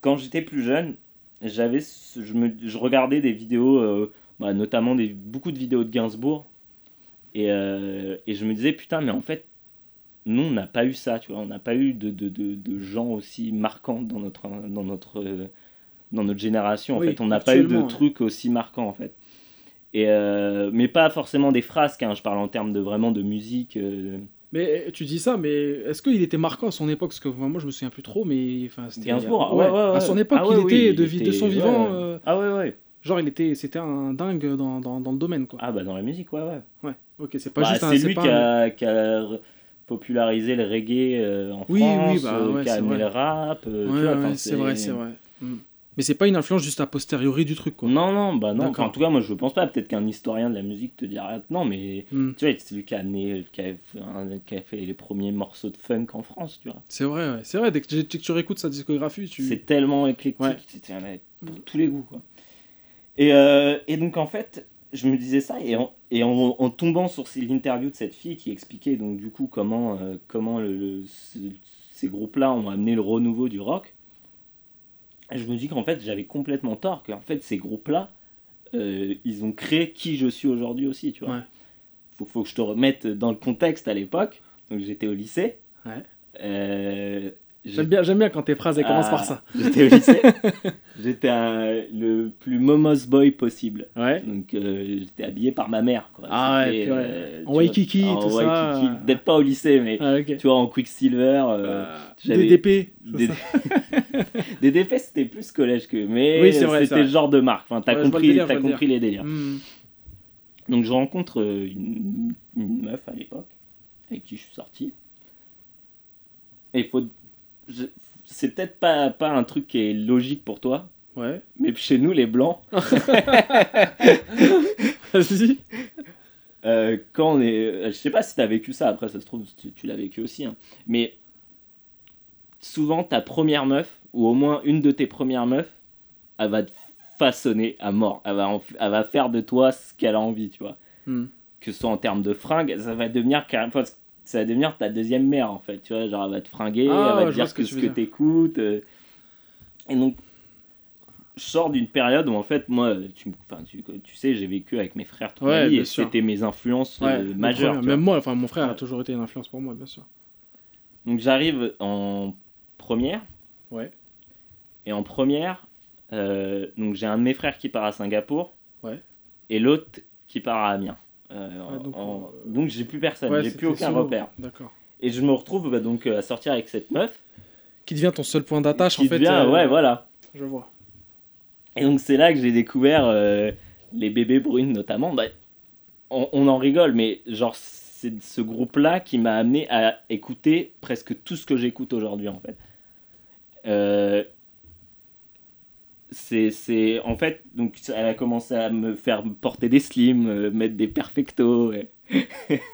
quand j'étais plus jeune, j'avais, je, me, je regardais des vidéos, euh, bah, notamment des, beaucoup de vidéos de Gainsbourg, et, euh, et je me disais, putain, mais en fait, nous, on n'a pas eu ça, tu vois, on n'a pas eu de, de, de, de gens aussi marquants dans notre, dans notre, dans notre génération, en Oui, fait. On n'a pas eu de trucs aussi marquants, en fait. Et euh, mais pas forcément des frasques, hein, je parle en termes de vraiment de musique. euh, Mais euh, tu dis ça, mais est-ce qu'il était marquant à son époque? Parce que moi, je me souviens plus trop, mais enfin, c'était. Gainsbourg, ouais, ouais, ouais, À son époque, Ah il oui, était il de, son vivant. euh, Ah ouais, ouais. genre, il était, c'était un dingue dans, dans, dans le domaine, quoi. Ah bah dans la musique, ouais, ouais. Ouais. Ok, c'est pas Bah, juste un. c'est lui qui un- a, qui a re- popularisé le reggae euh, en Oui, France, oui, bah, qui a amené le rap. euh, Ouais, c'est vrai, c'est vrai. Mm. Mais c'est pas une influence juste a posteriori du truc, quoi. Non, non, bah non. Enfin, en tout cas, moi je pense pas. Peut-être qu'un historien de la musique te dira non, mais Mm. tu vois, c'est lui qui a amené, qui a, fait un- qui a fait les premiers morceaux de funk en France, tu vois. C'est vrai, ouais. C'est vrai, dès que, dès que tu réécoutes sa discographie, tu. C'est tellement éclectique, Ouais. un- pour Mm. tous les goûts. Quoi. Et, euh, et donc en fait, je me disais ça, et en, et en, en tombant sur l'interview de cette fille qui expliquait donc du coup comment, euh, comment le, le- ce- ces groupes-là ont amené le renouveau du rock, je me dis qu'en fait j'avais complètement tort, qu'en fait ces groupes-là, euh, ils ont créé qui je suis aujourd'hui aussi, tu vois. Ouais. Faut, faut que je te remette dans le contexte à l'époque, donc j'étais au lycée. Ouais. Euh, J'aime bien, j'aime bien quand tes phrases elles commencent par Ah, ça. J'étais au lycée. j'étais le plus momos boy possible. Ouais. Donc euh, j'étais habillé par ma mère. Quoi. Ah ouais, euh, En Waikiki, vois, en tout ça. Waikiki. Peut-être pas au lycée, mais Ah, ok. tu vois, en Quicksilver. euh, DDP. c'est des... défaits, c'était plus collège que. Mais Oui, c'est vrai, c'est c'était le genre de marque. Enfin, t'as Ouais, compris, délire, le compris les délires. Hmm. Donc je rencontre euh, une, une meuf à l'époque avec qui je suis sorti. Et faut. C'est peut-être pas, pas un truc qui est logique pour toi, Ouais. mais chez nous, les blancs, Vas-y. euh, quand on est. euh, Je sais pas si t'as vécu ça, après ça se trouve, tu, tu l'as vécu aussi, hein, mais souvent ta première meuf, ou au moins une de tes premières meufs, elle va te façonner à mort. Elle va, en- elle va faire de toi ce qu'elle a envie, tu vois. Hmm. que ce soit en termes de fringues, ça va devenir carrément- enfin, ça va devenir ta deuxième mère en fait, tu vois, genre elle va te fringuer, Ah, elle va te dire ce que ce que t'écoutes. euh. Et donc, je sors d'une période où en fait, moi, tu, tu, tu sais, j'ai vécu avec mes frères toute Ouais, et c'était mes influences euh, Ouais, majeures. frère. Même moi, enfin mon frère a toujours été une influence pour moi, bien sûr. Donc j'arrive en première. Ouais. Et en première, euh, donc j'ai un de mes frères qui part à Singapour. Ouais. Et l'autre qui part à Amiens. Euh, Ouais, donc, en- euh, donc j'ai plus personne, Ouais, j'ai plus aucun solo. repère. D'accord. Et je me retrouve bah, donc euh, à sortir avec cette meuf. Qui devient ton seul point d'attache en qui fait. devient, euh, ouais, voilà. Je vois. Et donc c'est là que j'ai découvert euh, les bébés brunes notamment. Bah, on, on en rigole, mais genre c'est ce groupe-là qui m'a amené à écouter presque tout ce que j'écoute aujourd'hui en fait. C'est, en fait donc elle a commencé à me faire porter des slims, euh, mettre des perfectos. et-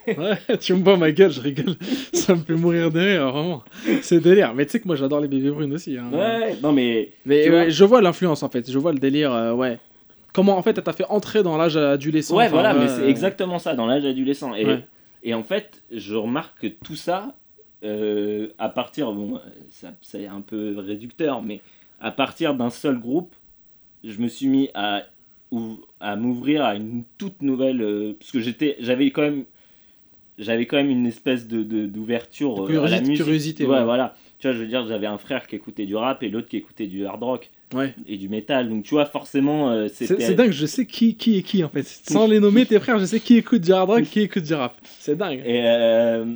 Ouais, tu me vois ma gueule, je rigole. Ça me fait mourir de rire, vraiment. C'est délire. Mais tu sais que moi j'adore les bébés brunes aussi. hein. Ouais, non mais Mais ouais, je vois l'influence en fait. Je vois le délire, euh, ouais. Comment en fait elle t'a fait entrer dans l'âge adolescent ouais voilà, mais c'est exactement ça dans l'âge adolescent. Et, Ouais. Et en fait, je remarque que tout ça, euh, à partir, bon, ça, ça est un peu réducteur, mais à partir d'un seul groupe, je me suis mis à, à m'ouvrir à une toute nouvelle, euh, parce que j'étais, j'avais quand même, j'avais quand même une espèce de d'ouverture euh, à la curiosité- musique. curiosité, ouais, ouais. voilà. Tu vois, je veux dire, j'avais un frère qui écoutait du rap et l'autre qui écoutait du hard rock Ouais. et du métal. Donc tu vois, forcément, euh, C'est c'était. c'est dingue, je sais qui, qui est qui en fait. Sans les nommer, tes frères, je sais qui écoute du hard rock, qui écoute du rap. C'est dingue. Et, euh,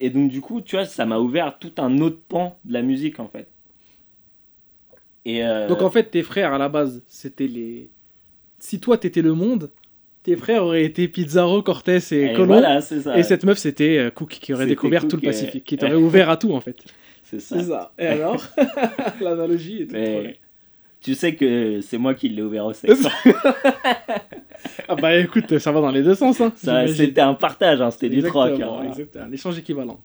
et donc, du coup, tu vois, ça m'a ouvert tout un autre pan de la musique, en fait. Et euh, Donc en fait, tes frères à la base, c'était les. Si toi t'étais le monde, tes frères auraient été Pizarro, Cortés et et Colomb. voilà, c'est ça. Et cette meuf, c'était euh, Cook qui aurait découvert Cook tout le Pacifique, qui t'aurait ouvert à tout en fait. C'est ça. ça. Et alors L'analogie est Mais tu sais que c'est moi qui l'ai ouvert au sexe. Ah bah écoute, ça va dans les deux sens. Hein. C'était un partage, hein, c'était du troc. Exactement, hein. exactement. Un échange équivalent.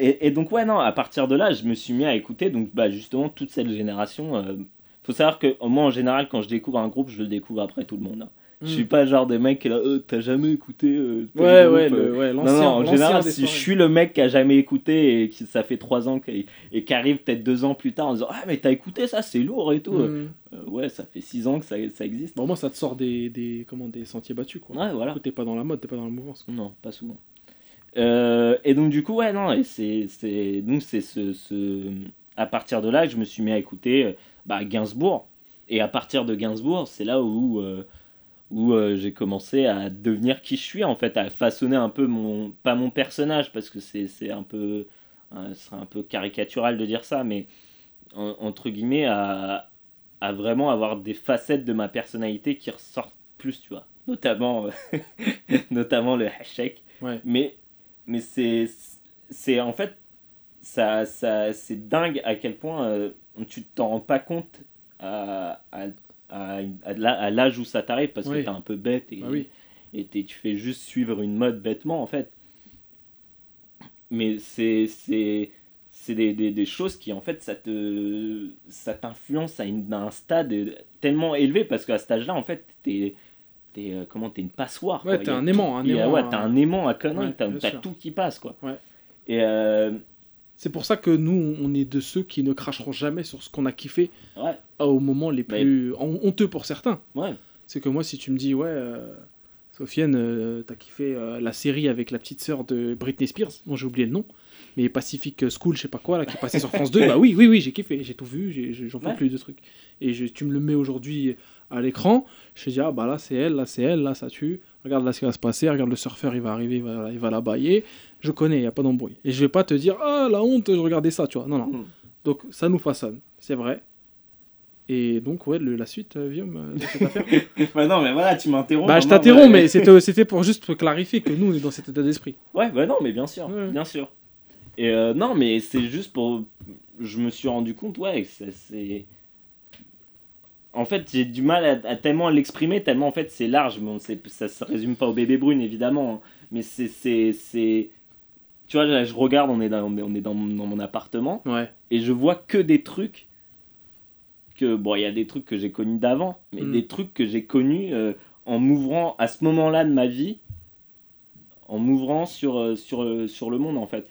Et, et donc, ouais, non, à partir de là, je me suis mis à écouter, donc, bah, justement, toute cette génération. euh, faut savoir que moi, en général, quand je découvre un groupe, je le découvre après tout le monde. hein. Je suis pas le genre de mec qui là, Euh, t'as jamais écouté euh, Hmm. Ouais, ouais, euh, le, ouais, Non, non, en général, des si je suis le mec qui a jamais écouté et qui ça fait trois ans qu'il- et qui arrive peut-être deux ans plus tard en disant Ah, mais t'as écouté ça, c'est lourd et tout. Hmm. Euh, ouais, ça fait six ans que ça, ça existe. Bon, moi, ça te sort des, des, comment, des sentiers battus, quoi. Ouais, voilà. T'es pas dans la mode, t'es pas dans la mouvance. quoi. Non, pas souvent. Euh, et donc, du coup, ouais, non, et c'est c'est- donc c'est ce, ce. À partir de là, que je me suis mis à écouter euh, bah, Gainsbourg. Et à partir de Gainsbourg, c'est là où. euh, où euh, j'ai commencé à devenir qui je suis en fait, à façonner un peu mon, pas mon personnage parce que c'est c'est un peu, ce serait un peu caricatural de dire ça, mais en- entre guillemets à, à vraiment avoir des facettes de ma personnalité qui ressortent plus, tu vois, notamment, notamment le hashtag. Ouais. Mais, mais c'est, c'est en fait, ça, ça, c'est dingue à quel point euh, tu t'en rends pas compte à, à, à, à l'âge où ça t'arrive parce Oui. que t'es un peu bête et, Bah oui. et tu fais juste suivre une mode bêtement en fait. Mais c'est c'est c'est des, des, des choses qui en fait ça te ça t'influence à, une- à un stade tellement élevé parce qu'à cet âge-là en fait t'es t'es euh, comment t'es une passoire. Ouais, t'es un aimant, un aimant, ouais, t'as un aimant à conneries, Ouais, t'as tout qui passe quoi. Ouais. Et euh, C'est pour ça que nous, on est de ceux qui ne cracheront jamais sur ce qu'on a kiffé ouais, au moment les plus hon- honteux pour certains. ouais. C'est que moi, si tu me dis, ouais, euh, Sofiane, euh, t'as kiffé euh, la série avec la petite sœur de Britney Spears, dont j'ai oublié le nom, mais Pacific School, je sais pas quoi, là, qui passait sur France 2. Bah oui, oui, oui, j'ai kiffé, j'ai tout vu, j'en peux Ouais. plus de trucs. Et je- tu me le mets aujourd'hui à l'écran, je te dis, ah bah là c'est elle, là c'est elle, là ça tue, regarde là ce qui va se passer, regarde le surfeur, il va arriver, il va, il va la bailler. Je connais, il n'y a pas d'embrouille. Et je vais pas te dire, ah la honte, je regardais ça, tu vois. Non, non. Mm. Donc ça nous façonne, c'est vrai. Et donc, ouais, le- la suite, euh, Guillaume, euh, de cette affaire. bah non, mais voilà, tu m'interromps. Bah, je t'interromps, mais c'était pour juste clarifier que nous, on est dans cet état d'esprit. Ouais, bah non, mais bien sûr, Ouais. bien sûr. Et euh, non, mais c'est juste pour. Je me suis rendu compte, ouais, que c'est-. En fait, j'ai du mal à, à tellement l'exprimer, tellement en fait c'est large. Bon, ça se résume pas au bébé brune évidemment, hein, mais c'est, c'est, c'est. Tu vois, là, je regarde, on est dans, on est dans, mon- dans mon appartement Ouais. et je vois que des trucs que bon, il y a des trucs que j'ai connus d'avant, mais Mm. des trucs que j'ai connus euh, en m'ouvrant à ce moment-là de ma vie, en m'ouvrant sur euh, sur sur le monde en fait.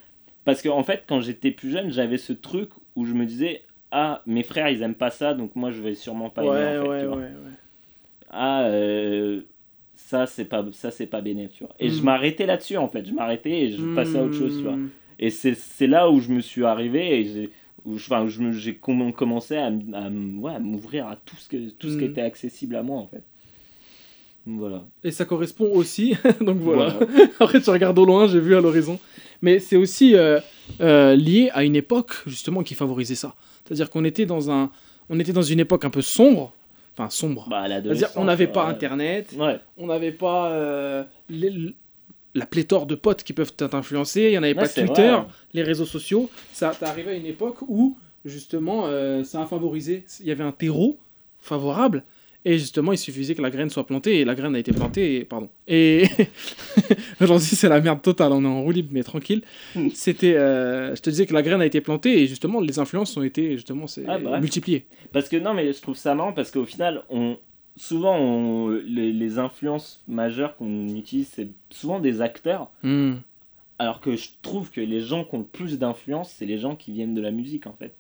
Parce que en fait, quand j'étais plus jeune, j'avais ce truc où je me disais ah mes frères ils aiment pas ça, donc moi je vais sûrement pas aimer ouais, en fait. ouais, tu ouais, vois. ouais. Ah euh, ça c'est pas ça c'est pas bénéf, tu vois. Et je Mm. m'arrêtais là-dessus en fait, je m'arrêtais et je passais à autre chose, tu vois. Hmm. Et c'est là où je me suis arrivé et j'ai où enfin, j'ai comm- commencé à, m- à m- ouais, à m'ouvrir à tout ce, que, tout ce qui Mm. était accessible à moi en fait. Voilà. Et ça correspond aussi. Donc voilà. Après, tu regardes au loin, j'ai vu à l'horizon. Mais c'est aussi euh, euh, lié à une époque, justement, qui favorisait ça. C'est-à-dire qu'on était, dans un... on était dans une époque un peu sombre. Enfin, sombre. Bah, C'est-à-dire l'adolescence, on n'avait pas. Internet, Ouais. on n'avait pas euh, les- la pléthore de potes qui peuvent t'influencer, il n'y en avait Ouais, pas Twitter, vrai. les réseaux sociaux. Ça arrivé à une époque où, justement, ça a favorisé. Il y avait un terreau favorable. Et justement, il suffisait que la graine soit plantée, et la graine a été plantée, et, pardon. Et aujourd'hui, c'est la merde totale, on est en roue libre, mais tranquille. C'était, euh, je te disais que la graine a été plantée, et justement, les influences ont été justement Ah bah multipliées. Parce que non, mais je trouve ça marrant parce qu'au final, on, souvent, on, les, les influences majeures qu'on utilise, c'est souvent des acteurs. Mm. Alors que je trouve que les gens qui ont le plus d'influence, c'est les gens qui viennent de la musique en fait.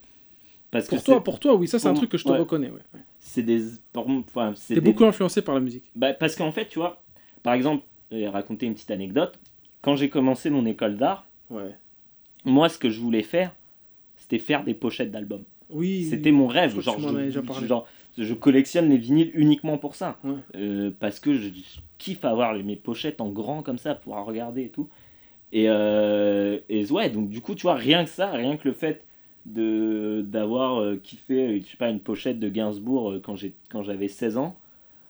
Parce que Pour toi, pour toi, oui, ça c'est un pour- truc que je te ouais. reconnais. Ouais. C'est des. Enfin, c'est des- beaucoup influencé par la musique. Bah, parce qu'en fait, tu vois, par exemple, vais raconter une petite anecdote. Quand j'ai commencé mon école d'art, Ouais. moi, ce que je voulais faire, c'était faire des pochettes d'albums. Oui. C'était mon rêve. Je Genre je, parlé. genre, je collectionne les vinyles uniquement pour ça. Ouais. Euh, parce que je, je kiffe avoir mes pochettes en grand comme ça, pouvoir regarder et tout. Et, euh, et ouais, donc du coup, tu vois, rien que ça, rien que le fait de d'avoir euh, kiffé, euh, je sais pas, une pochette de Gainsbourg euh, quand j'ai quand j'avais 16 ans,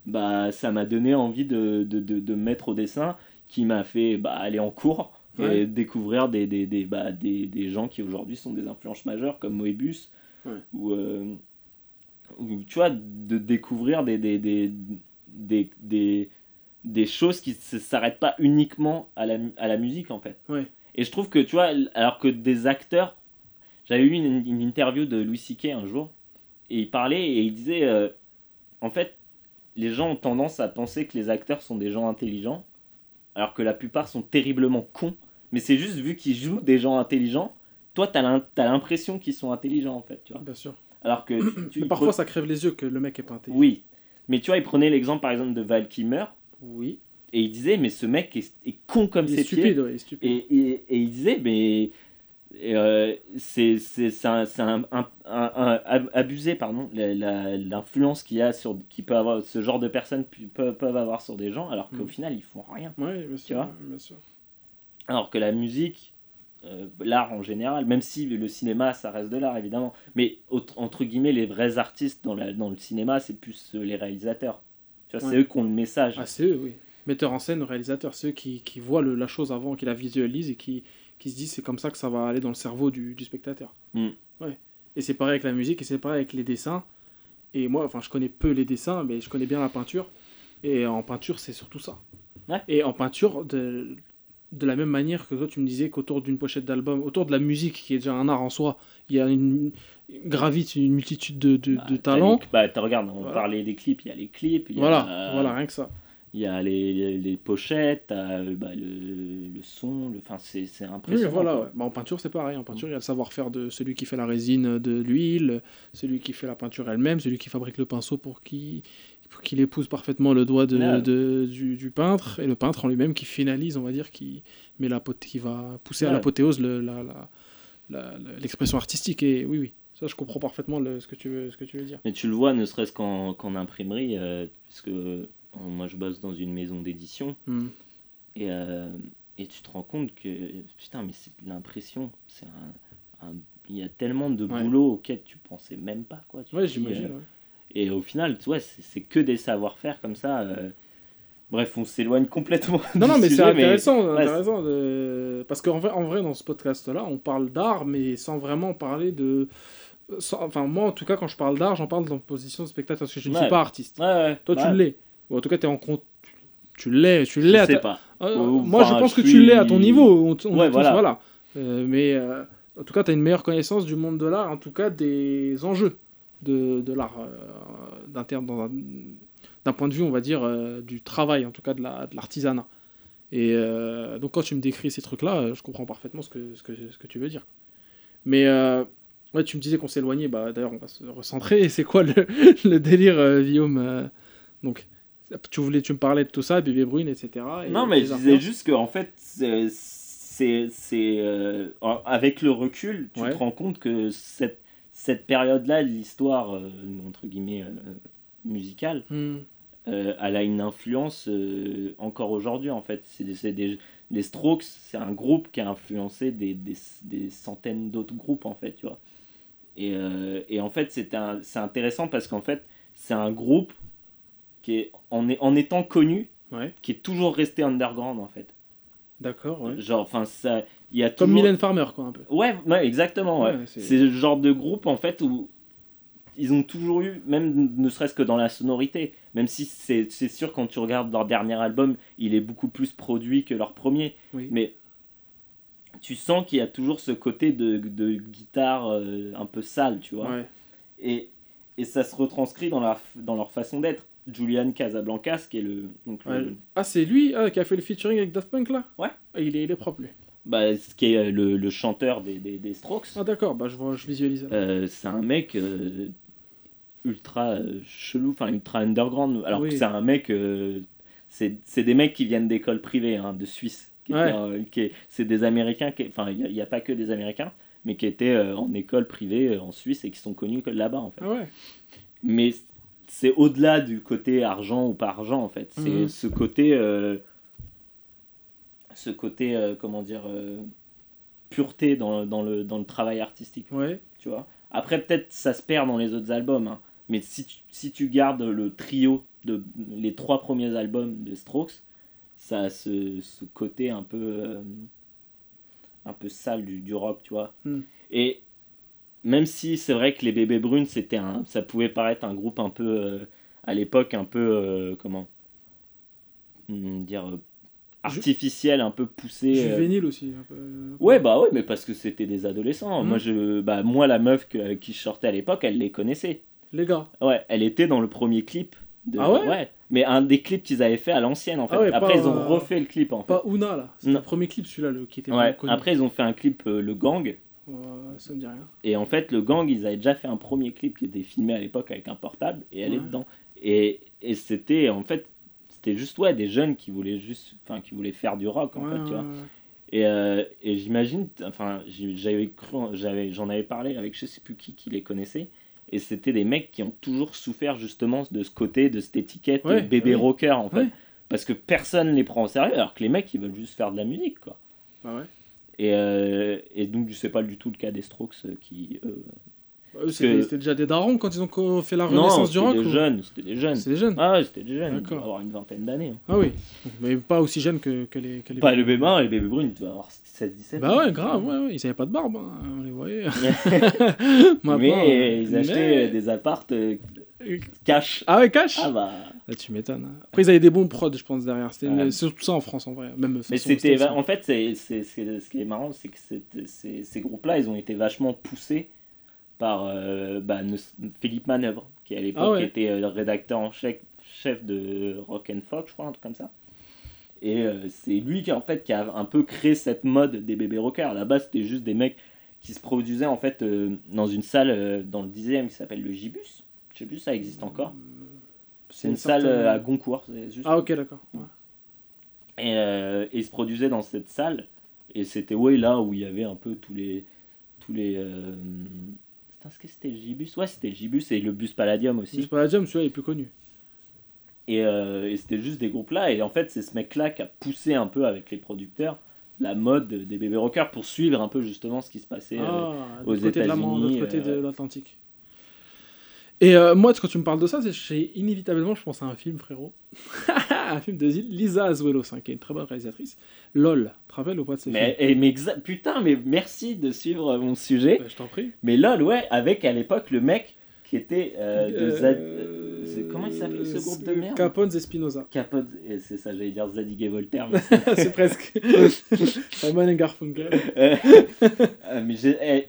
bah ça m'a donné envie de, de, de, de me mettre au dessin, qui m'a fait bah, aller en cours et découvrir des, des, des, bah, des, des gens qui aujourd'hui sont des influences majeures comme Moebius Ouais. ou, euh, ou, tu vois de découvrir des des, des, des, des, des choses qui ne s'arrêtent pas uniquement à la, à la musique en fait Ouais. et je trouve que tu vois alors que des acteurs j'avais eu une, une interview de Louis C.K. un jour et il parlait et il disait euh, en fait les gens ont tendance à penser que les acteurs sont des gens intelligents alors que la plupart sont terriblement cons mais c'est juste vu qu'ils jouent des gens intelligents toi t'as l'im- t'as l'impression qu'ils sont intelligents en fait tu vois Bien sûr. alors que tu, tu- Mais parfois, ça crève les yeux que le mec est pas intelligent. oui mais tu vois il prenait l'exemple par exemple de Val Kilmer Oui. et il disait mais ce mec est, est con comme Il est ses pieds stupide, ouais, il est stupide. et, et, et il disait, mais euh, c'est un, un- un- un- un- ab- abusé, pardon, l'influence qu'il y a sur, qui peut avoir, ce genre de personnes peuvent, peuvent avoir sur des gens, alors qu'au Mm. final, ils font rien. Ouais, bien sûr. vois bien sûr. Alors que la musique, euh, l'art en général, même si le cinéma, ça reste de l'art, évidemment, mais autre- entre guillemets, les vrais artistes dans, la, dans le cinéma, c'est plus euh, les réalisateurs. Tu vois, c'est eux qui ont le message. Ah, c'est eux, oui. Metteur en scène, réalisateur, c'est eux qui, qui voient le- la chose avant, qui la visualisent et qui, qui se disent c'est comme ça que ça va aller dans le cerveau du, du spectateur. Mm. Ouais. Et c'est pareil avec la musique et c'est pareil avec les dessins. Et moi, enfin, je connais peu les dessins, mais je connais bien la peinture. Et en peinture, c'est surtout ça. Ouais. Et en peinture, de, de la même manière que toi, tu me disais qu'autour d'une pochette d'album, autour de la musique, qui est déjà un art en soi, il y a une gravite une multitude de, de, Bah, de talents. Bah, t'as- regarde, on Voilà. parlait des clips, il y a les clips, il y a, Voilà, voilà, rien que ça. Il y a les, les, les pochettes, t'as, euh, bah, le, le son, le, c'est, c'est Oui, impressionnant. voilà. quoi. ouais. Bah, en peinture, c'est pareil. En peinture, il y a le savoir-faire de celui qui fait la résine de l'huile, celui qui fait la peinture elle-même, celui qui fabrique le pinceau pour, qui, qu'il épouse parfaitement le doigt de, Ouais. de- du, du peintre, et le peintre en lui-même qui finalise, on va dire, qui, met l'apoth- qui va pousser à Ouais. l'apothéose le- la- la- la- la- l'expression artistique. Et oui, oui, ça je comprends parfaitement le- ce, que tu veux, ce que tu veux dire. Mais tu le vois, ne serait-ce qu'en qu'en imprimerie, euh, puisque euh, moi je bosse dans une maison d'édition, Hmm. et, euh, et tu te rends compte que, putain, mais c'est l'impression, c'est un, Il y a tellement de Ouais. boulot auquel tu pensais même pas, quoi. Tu Ouais, dis, j'imagine. euh, ouais. Et au final, tu vois, c'est c'est que des savoir-faire comme ça. euh. Bref, on s'éloigne complètement. Non, du non, mais c'est intéressant, intéressant de... parce qu'en vrai, en vrai, dans ce podcast-là, on parle d'art, mais sans vraiment parler de. sans- Enfin, moi, en tout cas, quand je parle d'art, j'en parle dans position de spectateur, parce que je ne suis pas artiste. Ouais, ouais. Toi, tu l'es. Ou en tout cas, tu es en compte. Tu l'es, tu Je l'es. ta- pas. Euh, Ou, moi, je enfin, pense je que tu l'es à ton niveau. On, on Ouais, est tous- voilà. Euh, mais euh, en tout cas, tu as une meilleure connaissance du monde de l'art, en tout cas des enjeux de, de l'art, euh, d'un point de vue, on va dire, du travail, en tout cas de la- de l'artisanat. Et donc, quand tu me décris ces trucs-là, je comprends parfaitement ce que, ce que, ce que tu veux dire. Mais ouais, tu me disais qu'on s'éloignait, bah, d'ailleurs, on va se recentrer. C'est quoi le, le délire, Guillaume euh, Donc, tu voulais, tu me parlais de tout ça, bébé brune, etc. et Non, mais je disais influences. juste que en fait, c'est, euh, avec le recul, tu Ouais. te rends compte que cette, cette période-là, de l'histoire euh, entre guillemets euh, musicale, Hmm. euh, elle a une influence encore aujourd'hui. En fait, c'est, des, les Strokes, c'est un groupe qui a influencé des, des, des centaines d'autres groupes en fait, tu vois. Et, et en fait, c'est intéressant parce qu'en fait, c'est un groupe qui est en, est, en étant connu Ouais, qui est toujours resté underground en fait. d'accord, ouais. Genre, enfin, ça, y a Comme. Mylène Farmer, quoi, un peu. Ouais, ouais, exactement. Ouais. C'est- le genre de groupe en fait où ils ont toujours eu, même ne serait-ce que dans la sonorité, même si c'est c'est sûr quand tu regardes leur dernier album, il est beaucoup plus produit que leur premier, Oui. mais tu sens qu'il y a toujours ce côté de, de guitare euh, un peu sale, tu vois. Ouais. Et, et ça se retranscrit dans, la, dans leur façon d'être. Julian Casablancas, qui est le, donc le- Ouais. Ah, c'est lui ah, qui a fait le featuring avec Daft Punk, là? Ouais. Ah, il, est, il est propre, lui. bah, ce qui est le, le chanteur des, des, des Strokes. Ah, d'accord, bah, je, vois, je visualise. Euh, c'est un mec euh, ultra euh, chelou, enfin ultra underground. Alors Oui. que c'est un mec, euh, c'est c'est des mecs qui viennent d'écoles privées, hein, de Suisse. Qui Ouais. étaient, euh, qui est- c'est des Américains, qui- enfin il n'y a, pas que des Américains, mais qui étaient euh, en école privée euh, en Suisse et qui sont connus là-bas en fait. Ah ouais Mais c'est au-delà du côté argent ou pas argent en fait. C'est Mhm. ce côté, euh, ce côté, euh, comment dire, euh, pureté dans, dans, le, dans le travail artistique Ouais. tu vois. Après, peut-être ça se perd dans les autres albums, hein. mais si tu, si tu gardes le trio de les trois premiers albums de Strokes, ça a ce, ce côté un peu un peu sale du, du rock, tu vois. Mm. Et même si c'est vrai que les Bébés Brunes, c'était un, ça pouvait paraître un groupe un peu euh, à l'époque un peu euh, comment Hmm, dire euh, artificiel, un peu poussé. Juvénile aussi. Un peu. Ouais, bah ouais, mais parce que c'était des adolescents. Moi, je, bah, moi, la meuf que, avec qui je sortais à l'époque, elle les connaissait. Les gars. Ouais, elle était dans le premier clip. De, Ah ouais? Mais un des clips qu'ils avaient fait à l'ancienne, en fait. Ah ouais, après, pas, ils ont refait le clip, en fait. Pas Una, là. C'est le premier clip, celui-là, le- qui était Ouais, connu. après, ils ont fait un clip, euh, Le Gang. Ça me dit rien. Et en fait, Le Gang, ils avaient déjà fait un premier clip qui était filmé à l'époque avec un portable, et elle est dedans. Et, et c'était, en fait, c'était juste, ouais, des jeunes qui voulaient juste, enfin, qui voulaient faire du rock, en Ouais, fait, tu vois. Et, euh, et j'imagine, enfin, j'avais cru, j'avais, j'en avais parlé avec je sais plus qui qui les connaissait, et c'était des mecs qui ont toujours souffert justement de ce côté, de cette étiquette Ouais, bébé rocker en fait, parce que personne les prend au sérieux, alors que les mecs ils veulent juste faire de la musique quoi. Bah ouais. Et, euh, et donc c'est pas du tout le cas des Strokes euh, qui. Eux, c'était que- c'était déjà des darons quand ils ont fait la non, renaissance du c'était rock des ou- jeunes, c'était des jeunes. C'est des jeunes Ah ouais, c'était des jeunes, ils avoir une vingtaine d'années. hein. Ah oui. Mais pas aussi jeunes que, que les. Que les... Pas le bébé et les bébés brunes, tu vas avoir 16-17 Bah ouais, grave, ouais, ouais. Ils avaient pas de barbe, hein, on les voyait. Mais ils achetaient mais- euh, des appartes euh, cash. Ah ouais, cash Ah bah. Là, tu m'étonnes. hein. Après, ils avaient des bons prods, je pense, derrière. C'était Ouais. c'est surtout ça en France, en vrai. Même, Mais c'était en fait c'est ce qui est marrant c'est que c'était- ces groupes-là ils ont été vachement poussés par euh, bah, ne- Philippe Manœuvre qui à l'époque Ah ouais. était euh, rédacteur en chef, chef de Rock and Folk je crois un truc comme ça et euh, c'est lui qui en fait qui a un peu créé cette mode des bébés rockers à la base c'était juste des mecs qui se produisaient en fait dans une salle dans le 10e qui s'appelle le Gibus je sais plus si ça existe encore C'est une salle à Goncourt. juste- Ah ok d'accord. Ouais. Et, et il se produisait dans cette salle. Et c'était ouais, là où il y avait un peu tous les. Tous les Est-ce que c'était le Gibus Ouais, c'était le Gibus et le bus Palladium aussi. Pas la jam, celui-là il est plus connu. Et, euh, et c'était juste des groupes là. Et en fait, c'est ce mec-là qui a poussé un peu avec les producteurs la mode des bébés rockers pour suivre un peu justement ce qui se passait. euh, Ah, aux côté de l'autre États-Unis, côté de euh, l'Atlantique. Et euh, moi, quand tu me parles de ça, c'est inévitablement, je pense à un film, frérot. un film de Lisa Azuelos, hein, qui est une très bonne réalisatrice. LOL, rappelles ou pas de ce mais, film et, mais putain, mais merci de suivre mon sujet. Euh, Je t'en prie. Mais lol, ouais, avec à l'époque le mec qui était euh, de Euh, Zad- comment il s'appelait, ce groupe de merde? Capones et Spinoza. Capote, et c'est ça, j'allais dire Zadig et Voltaire. C'est presque. Simon et Garfunkel. Euh, euh, mais j'ai- eh,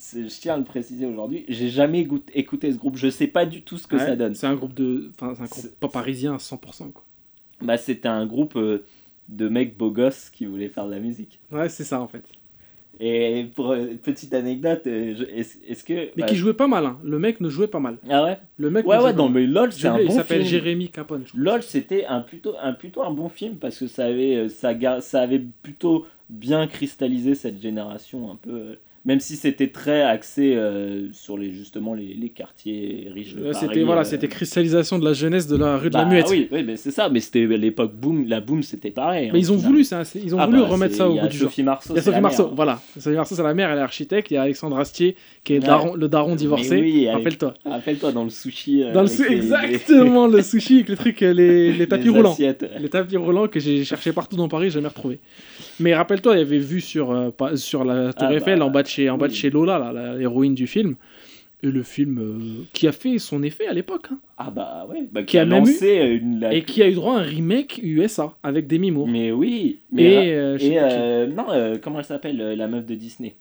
je tiens à le préciser aujourd'hui, j'ai jamais écouté ce groupe, je sais pas du tout ce que Ouais, ça donne. C'est un groupe de. Enfin, un groupe pas parisien à 100%. Quoi. Bah, c'était un groupe euh, de mecs beaux gosses qui voulaient faire de la musique. Ouais, c'est ça en fait. Et pour euh, petite anecdote, euh, est-ce que. Mais bah, qui jouait pas mal. Hein. Le mec ne jouait pas mal. Ah ouais? Le mec Ouais, ouais, mal. mais LOL, c'est un bon il s'appelle film. Jérémy Capone. LOL, c'était un plutôt, un plutôt un bon film parce que ça avait, euh, ça, ça avait plutôt bien cristallisé cette génération un peu. Même si c'était très axé euh, sur les, justement les, les quartiers riches de. C'était voilà, euh, c'était cristallisation de la jeunesse de la rue de la bah Muette. Oui, oui mais c'est ça, mais c'était l'époque boom, la boom c'était pareil. hein, Mais ils ont final. voulu ça, ils ont Ah voulu bah, remettre ça au goût du jour. Sophie Marceau. Il y a Sophie Marceau, mère. voilà. Sophie Marceau, c'est la mère, elle est architecte. Il y a Alexandre Astier, qui est Ouais. daron- le daron divorcé. Oui, Rappelle-toi. Rappelle-toi dans le sushi. euh, Dans le avec sou- les- Exactement, le sushi avec les trucs, les, tapis les roulants. Les tapis roulants que j'ai cherché partout dans Paris, jamais retrouvé. Mais rappelle-toi, il y avait vu sur, sur la Tour Ah Eiffel, bah, en bas de chez, en bas de chez Lola, là, l'héroïne du film. Et le film euh, qui a fait son effet à l'époque. hein. Ah bah ouais, bah, Qui a même lancé euh, une. la- Et qui a eu droit à un remake USA avec Demi Moore. Mais oui. Mais Et, euh, et euh, non, comment elle s'appelle la meuf de Disney?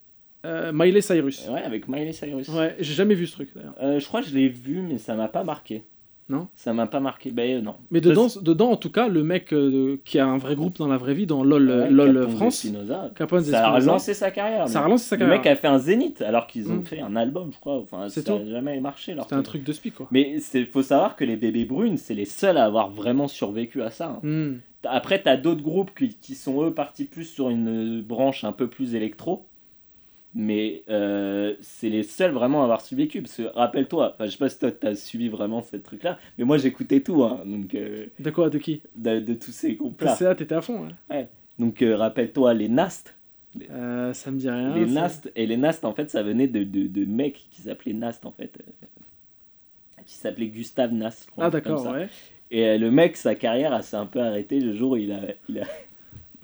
Miley Cyrus. Ouais, avec Miley Cyrus. Ouais, j'ai jamais vu ce truc d'ailleurs. Je crois que je l'ai vu, mais ça m'a pas marqué. Non Ça m'a pas marqué. Bah euh, non. Mais dedans, dedans, en tout cas, le mec euh, qui a un vrai groupe dans la vraie vie, dans LOL, Ouais, LOL Capone France, Spinoza. Capone Ça a relancé sa carrière. ça a relancé sa Le carrière. mec a fait un zénith alors qu'ils ont Mm. fait un album, je crois. Enfin, C'est ça n'a jamais marché. C'était un truc. de spi quoi. Mais il faut savoir que les bébés brunes, c'est les seuls à avoir vraiment survécu à ça. hein. Hmm. Après, t'as d'autres groupes qui, qui sont eux partis plus sur une branche un peu plus électro. Mais euh, c'est les seuls vraiment à avoir survécu. Parce que rappelle-toi, enfin, je sais pas si toi t'as suivi vraiment ce truc-là, mais moi j'écoutais tout, hein, donc, euh, De quoi De qui? de, de tous ces groupes-là. PCA, t'étais à fond. hein. Donc euh, rappelle-toi les Nast. Ça me dit rien. les. Nast. Et les Nast, en fait, ça venait de, de, de mecs qui s'appelaient Nast, en fait. qui s'appelait Gustave Nast. je crois, Ah d'accord, ouais. Et le mec, sa carrière, s'est un peu arrêtée le jour où il a, il a,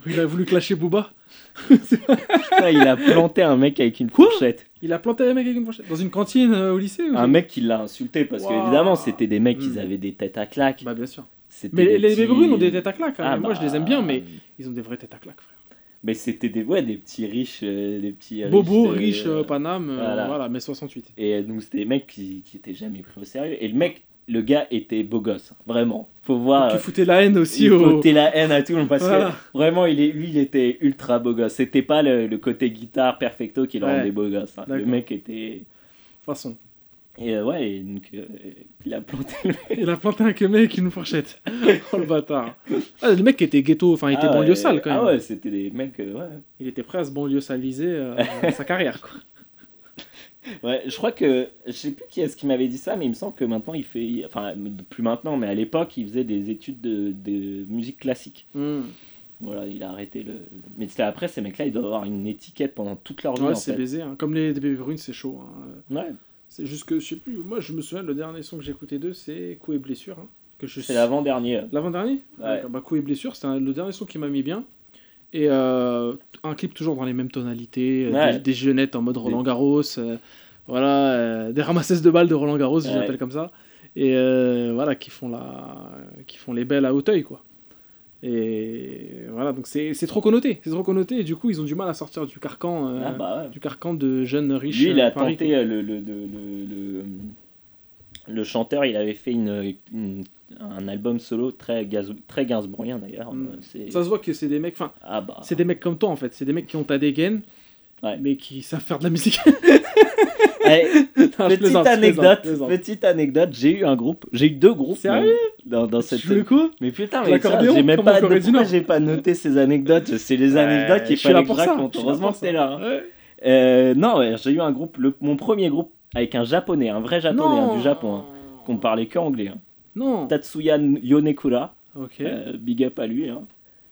Il a voulu clasher Booba. il a planté un mec avec une Quoi fourchette. Il a planté un mec avec une fourchette dans une cantine euh, au lycée ou Un mec qui l'a insulté parce que Waouh. évidemment c'était des mecs qui Hmm. avaient des têtes à claques. Bah bien sûr. C'était Mais des les, les petits- brunes ont des têtes à claques. hein. Ah, Moi je bah, les aime bien, mais ils ont des vraies têtes à claques, frère. Mais c'était des ouais des petits riches, euh, des petits riches, Bobo, euh, riche, euh, Paname, euh, voilà. voilà. mais 68. Et donc c'était des mecs qui, qui étaient jamais pris au sérieux. Et le mec, le gars était beau gosse, vraiment. Faut voir. Qui foutait la haine aussi il au. foutait la haine à tout le monde parce Voilà. que vraiment il est, lui il était ultra beau gosse. C'était pas le, le côté guitare perfecto qui le Ouais. rendait beau gosse. hein. Le mec était façon. et euh, ouais et donc euh, il a planté le Il a planté un mec avec une fourchette. oh le bâtard. Ah, le mec était ghetto, enfin il était Ah banlieue ouais. sale quand même. Ah ouais c'était des mecs euh, ouais. Il était prêt à se banlieue saliser euh, sa carrière quoi. Ouais, je crois que je sais plus qui est-ce qui m'avait dit ça, mais il me semble que maintenant il fait, enfin plus maintenant, mais à l'époque il faisait des études de, de musique classique. Hmm. Voilà, il a arrêté le. Mais c'était après ces mecs-là, ils doivent avoir une étiquette pendant toute leur vie. Ouais, c'est baisé. hein. Comme les, bébés brunes, c'est chaud. hein. Ouais, C'est juste que je sais plus. Moi, je me souviens, le dernier son que j'ai écouté d'eux, c'est Coup et blessure. hein, que je c'est l'avant-dernier. L'avant-dernier? Ouais. Bah, Coup et blessure, c'est un- le dernier son qui m'a mis bien. Et euh, un clip toujours dans les mêmes tonalités, euh, Ouais. des, des jeunettes en mode Roland Garros, euh, voilà, des ramasseuses de balles de Roland Garros, Ouais. j'appelle comme ça. Et voilà, qui font, la... qui font les belles à Hauteuil, quoi. Et voilà, donc c'est trop connoté, c'est trop connoté, et du coup, ils ont du mal à sortir du carcan, euh, Ah bah ouais. du carcan de jeunes riches. Lui, il a Paris, tenté le, le, le, le, le- le chanteur, il avait fait une, une- un album solo très, gazou, très gainsbourgien d'ailleurs. Mm. Euh. Ça se voit que c'est des mecs, enfin, Ah bah. c'est des mecs comme toi en fait, c'est des mecs qui ont ta dégaine, Ouais. mais qui savent faire de la musique. Eh, Non, petite plaisante, anecdote, plaisante, petite anecdote, j'ai eu un groupe, j'ai eu deux groupes Sérieux? dans, dans cette veux quoi? Mais putain, mais j'ai même pas, j'ai pas noté ces anecdotes. C'est les anecdotes Ouais, qu'il là fallait que je raconte. Heureusement que t'es là. hein. Ouais. Euh, non, j'ai eu un groupe, le- mon premier groupe avec un japonais, un vrai japonais hein, du Japon, hein, qu'on parlait que anglais. hein. Non. Tatsuya Yonekura, Ok. euh, big up à lui, hein,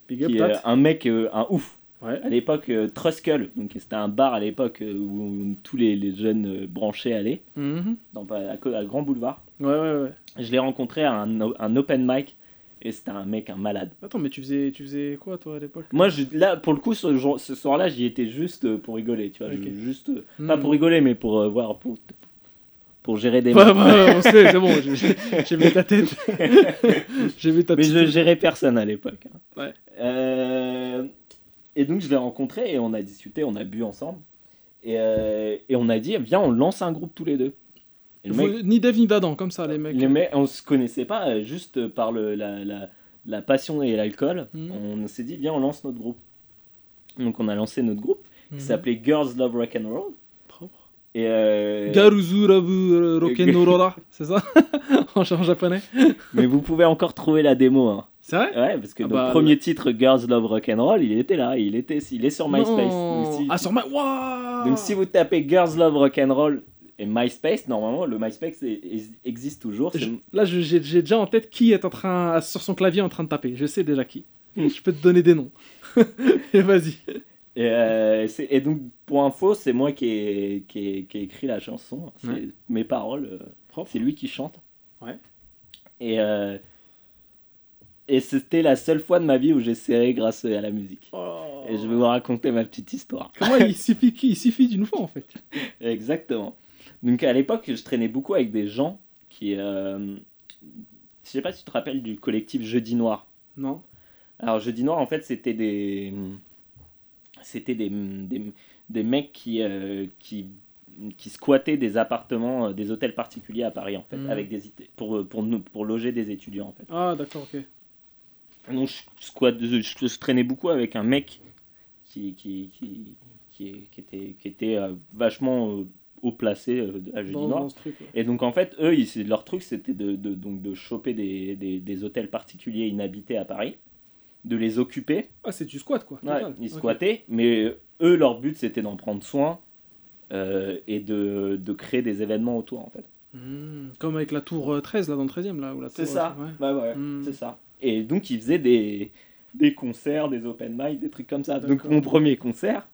Big up, qui est Tat. un mec, euh, un ouf. Ouais. À l'époque, euh, Truskull, donc c'était un bar à l'époque euh, où tous les, les jeunes euh, branchés allaient, Mhm. dans, à, Grand Boulevard. Ouais, ouais, ouais. Je l'ai rencontré à un, open mic et c'était un mec, un malade. Attends, mais tu faisais, tu faisais quoi, toi, à l'époque? Moi, je, là, pour le coup, ce, soir-là, j'y étais juste euh, pour rigoler, tu vois. Je- juste, euh, Hmm. Pas pour rigoler, mais pour euh, voir, pour, pour gérer des Ouais, on sait, c'est bon, j'ai- vu ta tête. j'ai vu ta Mais je gérais personne à l'époque. hein. Ouais. Euh, et donc, je l'ai rencontré et on a discuté, on a bu ensemble. Et, euh, et on a dit, viens, on lance un groupe tous les deux. Et le Faut- mec, Ni Dave ni d'Adam, comme ça, les mecs. les mecs, on se connaissait pas, euh, juste par le, la, la, la passion et l'alcool. Mhm. On s'est dit, viens, on lance notre groupe. Donc, on a lancé notre groupe qui s'appelait Girls Love Rock and Roll. Et euh, Garuzurabu Rokenurora, c'est ça En japonais mais vous pouvez encore trouver la démo. Hein. C'est vrai Ouais, parce que Ah le bah, premier titre Girls Love Rock and Roll, il était là, il était, il est sur MySpace. Non. Donc si, Ah, sur My. Waouh donc si vous tapez Girls Love Rock and Roll et MySpace, normalement le MySpace existe toujours. Je- Là, j'ai déjà en tête qui est en train, sur son clavier en train de taper. Je sais déjà qui. Hmm. Je peux te donner des noms. Et vas-y. Et, euh, et donc pour info, c'est moi qui ai, qui, ai, qui ai écrit la chanson. C'est Ouais. mes paroles. euh. C'est lui qui chante. Ouais. Et euh, et c'était la seule fois de ma vie où j'ai serré grâce à la musique. Oh. Et je vais vous raconter ma petite histoire. Comment il suffit Il suffit d'une fois en fait. Exactement. Donc à l'époque, je traînais beaucoup avec des gens qui. euh, Je sais pas si tu te rappelles du collectif Jeudi Noir. Non. Alors Jeudi Noir, en fait, c'était des. C'était des, des, des mecs qui, euh, qui, qui squattaient des appartements, euh, des hôtels particuliers à Paris, en fait, Mhm. avec des, pour, pour, nous- pour loger des étudiants, en fait. Ah, d'accord, ok. Donc je, je, traînais beaucoup avec un mec qui, qui, qui, qui, qui était, qui était euh, vachement euh, haut placé euh, à Jeudi Noir. truc. ouais. Et donc en fait, eux, ils, leur truc, c'était de, de, donc, de choper des, des, des hôtels particuliers inhabités à Paris, de les occuper. Ah, c'est du squat quoi. Ouais, ils squattaient, mais eux, leur but, c'était d'en prendre soin euh, et de, de créer des événements autour, en fait. Hmm, Comme avec la tour euh, 13 là dans le 13 e là. Où la C'est ça, euh, ouais. ouais, ouais, Hmm. c'est ça. Et donc, ils faisaient des, des concerts, des open mic, des trucs comme ça. Donc, mon premier concert,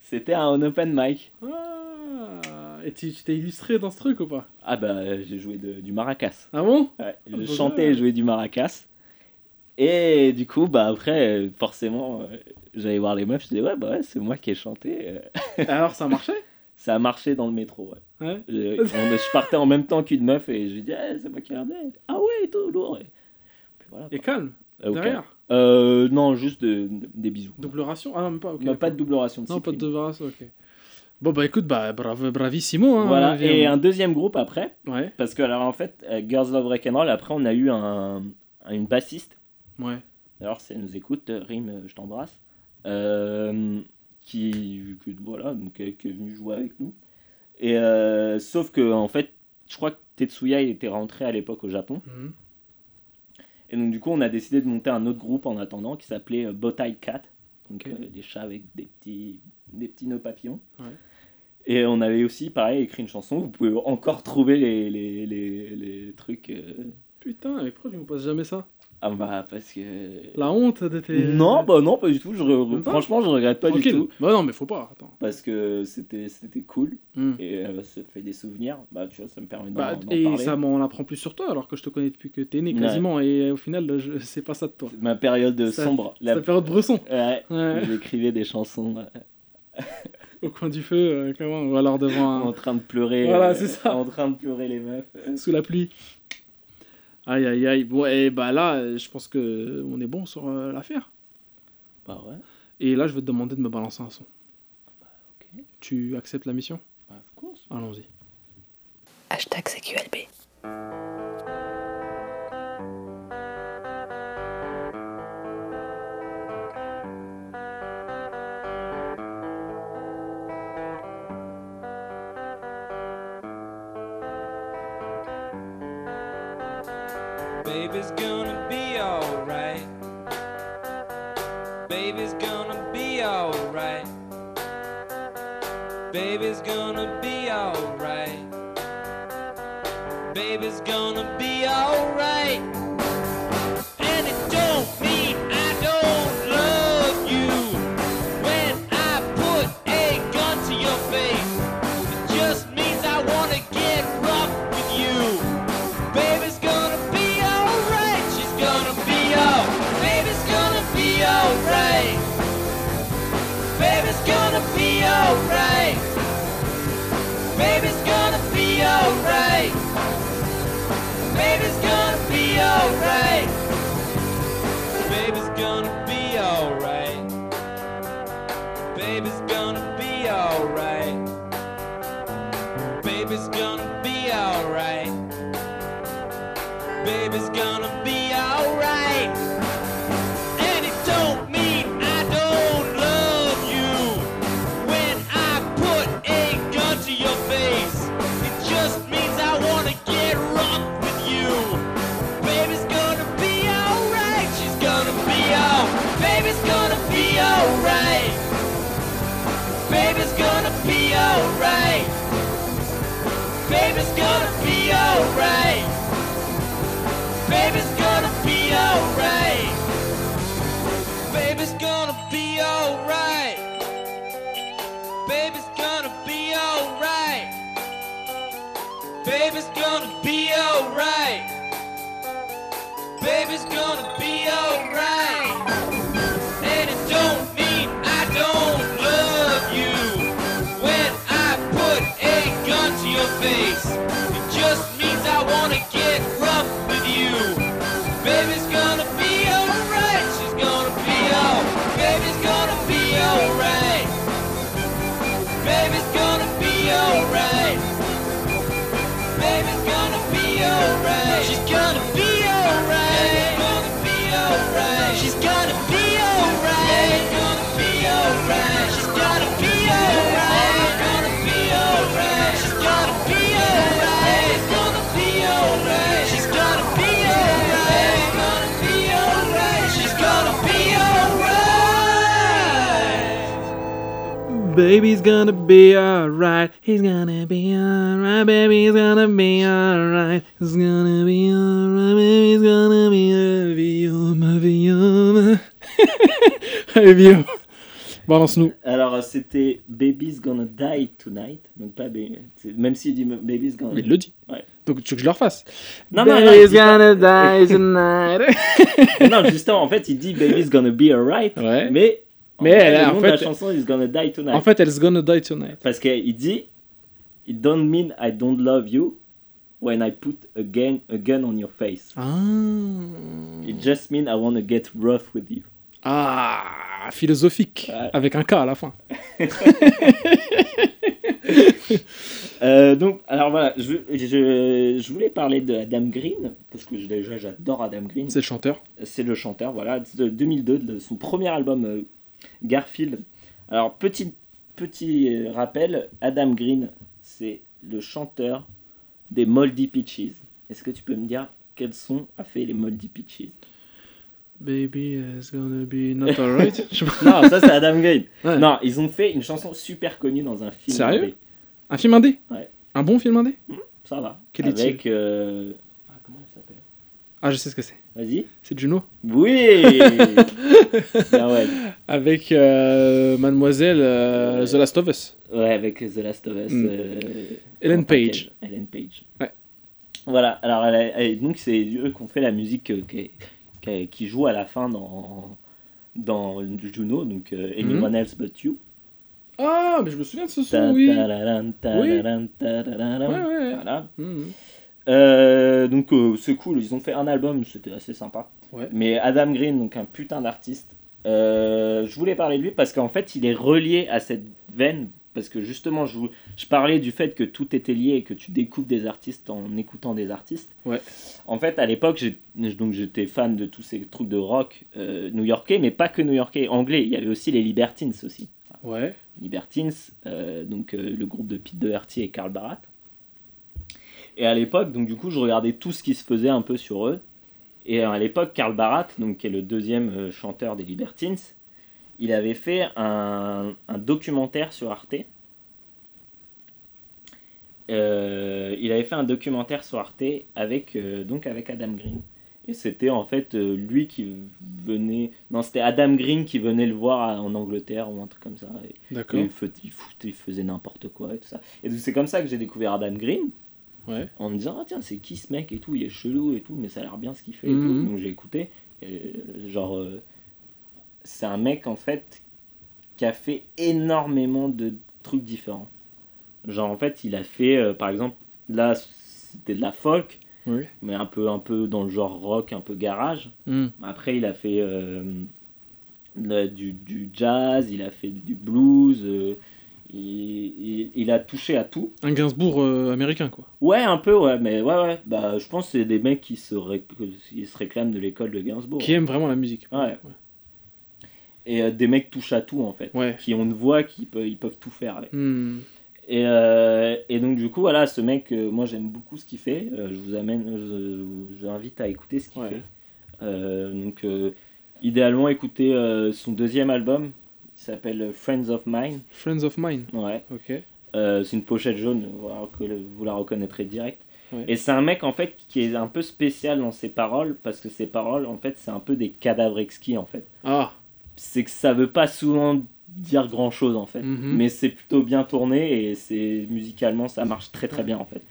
c'était un open mic. Ah, et tu t'es illustré dans ce truc ou pas? Ah bah, j'ai joué de- du maracas. Ah bon? Ouais, je bah chantais ouais. et jouais du maracas. Et du coup, bah après, forcément, euh, j'allais voir les meufs, je disais, ouais, bah ouais, c'est moi qui ai chanté. euh. Alors ça marchait Ça a marché dans le métro, ouais. Ouais. Je, on- je partais en même temps qu'une meuf et je lui dis, Eh, c'est moi qui ai regardé. Ah ouais, et tout, lourd. Et puis voilà. Et calme, Euh, ok. derrière? Euh, non, juste de- de- des bisous. Double ration? Ah non, même pas, ok. Bah, pas de double ration de Non, pas de double ration, ok. Bon bah écoute, bah bravo, bravissimo. Hein, Voilà, viens. et un deuxième groupe après, Ouais, parce que alors en fait, Girls Love Rock'n'Roll, après on a eu un, une bassiste ouais. Alors, si elle nous écoute, euh, Rim, euh, je t'embrasse. Euh, qui, voilà, donc, qui est venu jouer avec nous. Et euh, sauf que, en fait, je crois que Tetsuya il était rentré à l'époque au Japon. Mhm. Et donc, du coup, on a décidé de monter un autre groupe en attendant qui s'appelait Bowtie Cat. Donc, euh, des chats avec des petits, des petits nœuds papillons. Ouais. Et on avait aussi, pareil, écrit une chanson. Vous pouvez encore trouver les, les, les, les trucs. euh, Putain, et pourquoi tu me poses jamais ça Ah, bah, parce que. La honte de tes. Non, bah non, pas du tout. Je re- Franchement, je regrette pas Tranquille. du tout. Bah non, mais faut pas, attends. Parce que c'était c'était cool Hmm. et euh, ça fait des souvenirs. Bah, tu vois, ça me permet d'en Bah, et parler. ça m'en apprend plus sur toi alors que je te connais depuis que t'es né Ouais. quasiment et au final je sais pas ça de toi. Ma période Ça- sombre. La... la période bresson. Ouais, Ouais. J'écrivais des chansons euh, Au coin du feu, euh, comment Ou alors devant un... en train de pleurer. Voilà, euh, c'est ça. En train de pleurer les meufs. sous la pluie. Aïe aïe aïe. Bon, et bah là, euh, je pense que on est bon sur euh, l'affaire. Bah ouais, Et là, je vais te demander de me balancer un son. ok. Tu acceptes la mission? Bah, of course. Allons-y. Hashtag CQLB. Baby's gonna be alright. Baby's gonna be alright. Baby's gonna be alright. Baby's gonna be alright. Baby's gonna be alright. And it don't mean I don't love you when I put a gun to your face. It just means I wanna get rough with you. Baby's gonna be alright. She's gonna be all. Baby's gonna be alright. Baby's gonna be alright. Baby's gonna be alright. Baby's gonna be alright. Baby's gonna be alright. Baby's gonna be alright. Baby's gonna be alright. Baby's gonna be alright. Baby's gonna be alright. He's gonna be alright. Baby's gonna be alright. He's gonna be alright. Baby's gonna be avion, avion. Avion. Balance-nous. Alors, c'était Baby's Gonna Die Tonight. Donc, pas Baby. Même s'il dit Baby's Gonna Mais il le dit. Ouais. Donc tu veux que je le refasse? Non, non, non, il Baby's gonna die tonight. non, justement, en fait, il dit Baby's Gonna Be Alright. Ouais. Mais, Mais elle, en fait- la chanson is Gonna Die Tonight. En fait, elle is gonna die tonight. Parce qu'il dit It don't mean I don't love you when I put a gun, a gun on your face. Ah. It just mean I want to get rough with you. Ah, philosophique, Ouais. avec un K à la fin. Euh, donc, alors voilà, je, je, je voulais parler de Adam Green, parce que déjà j'adore Adam Green. C'est le chanteur. C'est le chanteur, voilà, de 2002, de son premier album euh, Garfield. Alors, petit, petit rappel, Adam Green, c'est le chanteur des Moldy Peaches. Est-ce que tu peux me dire quels son a fait les Moldy Peaches? Baby is gonna be not alright. Non, ça c'est Adam Green. Ouais. Non, ils ont fait une chanson super connue dans un film. Sérieux? indé. Un film indé? Ouais. Un bon film indé? Ça va. Quel est-il? Avec. euh, Ah, comment elle s'appelle? Ah, je sais ce que c'est. Vas-y. C'est Juno. Oui ouais. Avec euh, Mademoiselle euh. The Last of Us. Ouais, avec The Last of Us. Mm. euh, Ellen Page. Ellen Page. Ouais. Voilà, alors elle a- elle- donc c'est eux qui ont fait la musique euh, qui, qui- qui joue à la fin dans, dans Juno, donc euh, Anyone Else But You. Ah, mais je me souviens de ce son, oui. Ouais, ouais. Voilà. Mhm. Euh, donc euh, c'est cool, ils ont fait un album, c'était assez sympa. Ouais. Mais Adam Green, donc un putain d'artiste. Euh, je voulais parler de lui parce qu'en fait il est relié à cette veine. Parce que justement, je, parlais du fait que tout était lié et que tu découvres des artistes en écoutant des artistes. Ouais. En fait, à l'époque, j'étais fan de tous ces trucs de rock euh, new-yorkais, mais pas que new-yorkais, anglais. Il y avait aussi les Libertines aussi. Ouais. Libertines, donc le groupe de Pete Doherty et Carl Barat. Et à l'époque, donc du coup, je regardais tout ce qui se faisait un peu sur eux. Et à l'époque, Karl Barat, donc, qui est le deuxième euh, chanteur des Libertines, il avait fait un, un documentaire sur Arte. Euh, il avait fait un documentaire sur Arte avec, euh, donc avec Adam Green. Et c'était en fait euh, lui qui venait. Non, c'était Adam Green qui venait le voir à- en Angleterre ou un truc comme ça. D'accord. il, il faisait n'importe quoi et tout ça. Et donc c'est comme ça que j'ai découvert Adam Green Ouais. en me disant ah tiens c'est qui ce mec et tout il est chelou et tout mais ça a l'air bien ce qu'il fait et Mhm. tout. donc j'ai écouté Et, genre euh, c'est un mec en fait qui a fait énormément de trucs différents genre en fait il a fait euh, par exemple là c'était de la folk Oui. mais un peu un peu dans le genre rock un peu garage Hmm. après il a fait euh, le- du, du jazz il a fait du blues euh, il, il- il a touché à tout Un Gainsbourg euh, américain, quoi. Ouais, un peu, ouais, mais ouais, ouais. Bah, je pense que c'est des mecs qui se, ré- qui se réclament de l'école de Gainsbourg. Qui aime vraiment la musique. Ouais. Et euh, des mecs touchent à tout, en fait. Ouais. Qui ont une voix, qui peuvent, ils peuvent tout faire avec. Hmm. Et, euh, et donc, du coup, voilà, ce mec, moi, j'aime beaucoup ce qu'il fait. Je vous amène, je, je vous invite à écouter ce qu'il Ouais. fait. Donc, idéalement, écouter euh, son deuxième album. Il s'appelle Friends of Mine. Friends of Mine. Ouais. Ok. Euh, c'est une pochette jaune, vous la reconnaîtrez direct. Ouais. Et c'est un mec en fait qui est un peu spécial dans ses paroles parce que ses paroles en fait c'est un peu des cadavres exquis en fait. Ah. C'est que ça veut pas souvent dire grand chose en fait, Mhm. mais c'est plutôt bien tourné et c'est musicalement ça marche très très bien en fait.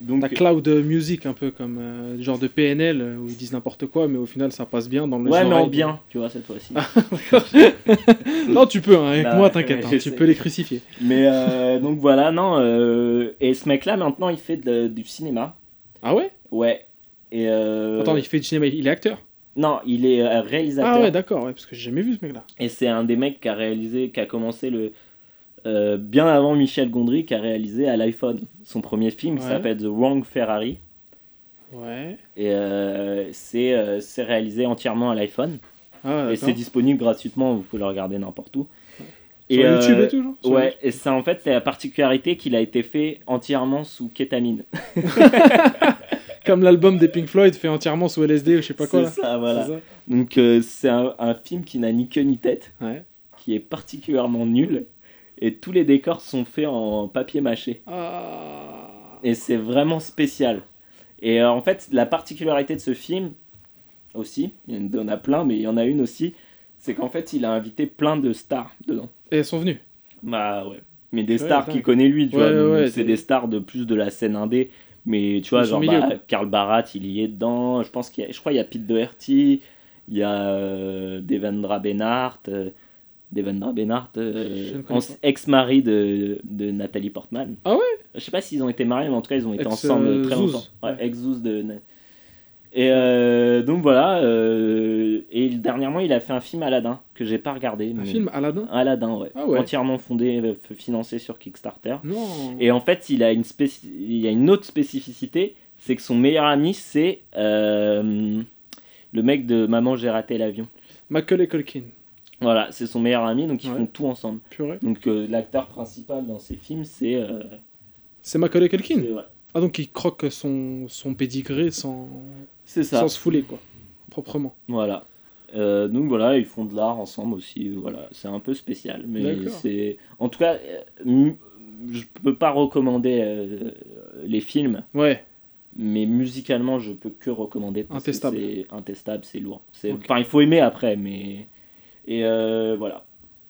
Donc La cloud music, un peu comme euh, genre de PNL, euh, où ils disent n'importe quoi, mais au final ça passe bien dans le ouais mais en bien tu vois cette fois-ci. non, tu peux, hein, avec Bah moi, t'inquiète, hein, tu peux les crucifier. mais euh, donc voilà non euh, et ce mec là maintenant il fait de- du cinéma. Ah ouais? Ouais. Et euh, Attends, il fait du cinéma, il est acteur? Non, il est réalisateur. Ah ouais, d'accord, ouais, parce que j'ai jamais vu ce mec-là. Et c'est un des mecs qui a réalisé, qui a commencé le. Euh, bien avant Michel Gondry, qui a réalisé à l'iPhone son premier film qui Ouais. s'appelle The Wrong Ferrari. Ouais. Et euh, c'est euh, réalisé entièrement à l'iPhone. Ah, et c'est disponible gratuitement, vous pouvez le regarder n'importe où. Sur Et, YouTube euh, et tout, genre Sur Ouais, et ça en fait, c'est la particularité qu'il a été fait entièrement sous kétamine. Comme l'album des Pink Floyd fait entièrement sous LSD ou je sais pas quoi. C'est ça, voilà. Ça Donc c'est un, un film qui n'a ni queue ni tête. Ouais. qui est particulièrement nul et tous les décors sont faits en papier mâché. Ah. et c'est vraiment spécial. Et euh, en fait la particularité de ce film aussi il y en a plein mais il y en a une aussi c'est qu'en fait il a invité plein de stars dedans. Et elles sont venues. bah ouais. Mais des Ouais, stars qu'il connaît lui tu Ouais, vois. ouais, c'est des stars de plus de la scène indé. Mais tu vois genre bah. Karl Barat il y est dedans. Je pense qu'il y a, je crois il y a Pete Doherty il y a euh, Devendra Bennart euh, Devendra Bennart euh, ex-mari de, de Nathalie Portman Ah ouais? Je sais pas s'ils ont été mariés mais en tout cas ils ont été Ex, ensemble euh, très Zouz. longtemps ouais, ex-Zouz de et euh, donc voilà et dernièrement il a fait un film Aladdin que j'ai pas regardé Un mais- film Aladdin? Aladdin ouais, Ah ouais. entièrement fondé financé sur Kickstarter Non. et en fait, il a une, il y a une autre spécificité, c'est que son meilleur ami, c'est le mec de Maman, j'ai raté l'avion. Macaulay Culkin. Voilà, c'est son meilleur ami, donc ils Ouais. font tout ensemble. Purée. Donc euh, l'acteur principal dans ces films, c'est... euh, C'est Macaulay Culkin. ouais. Ah donc il croque son, son pédigré sans, C'est ça, sans se fouler quoi. Proprement. voilà. Euh, donc voilà, ils font de l'art ensemble aussi, voilà, c'est un peu spécial. Mais c'est... En tout cas, je peux pas recommander les films, Ouais. mais musicalement je peux que recommander parce Intestable. que c'est intestable c'est lourd c'est enfin il faut aimer après mais et euh, voilà.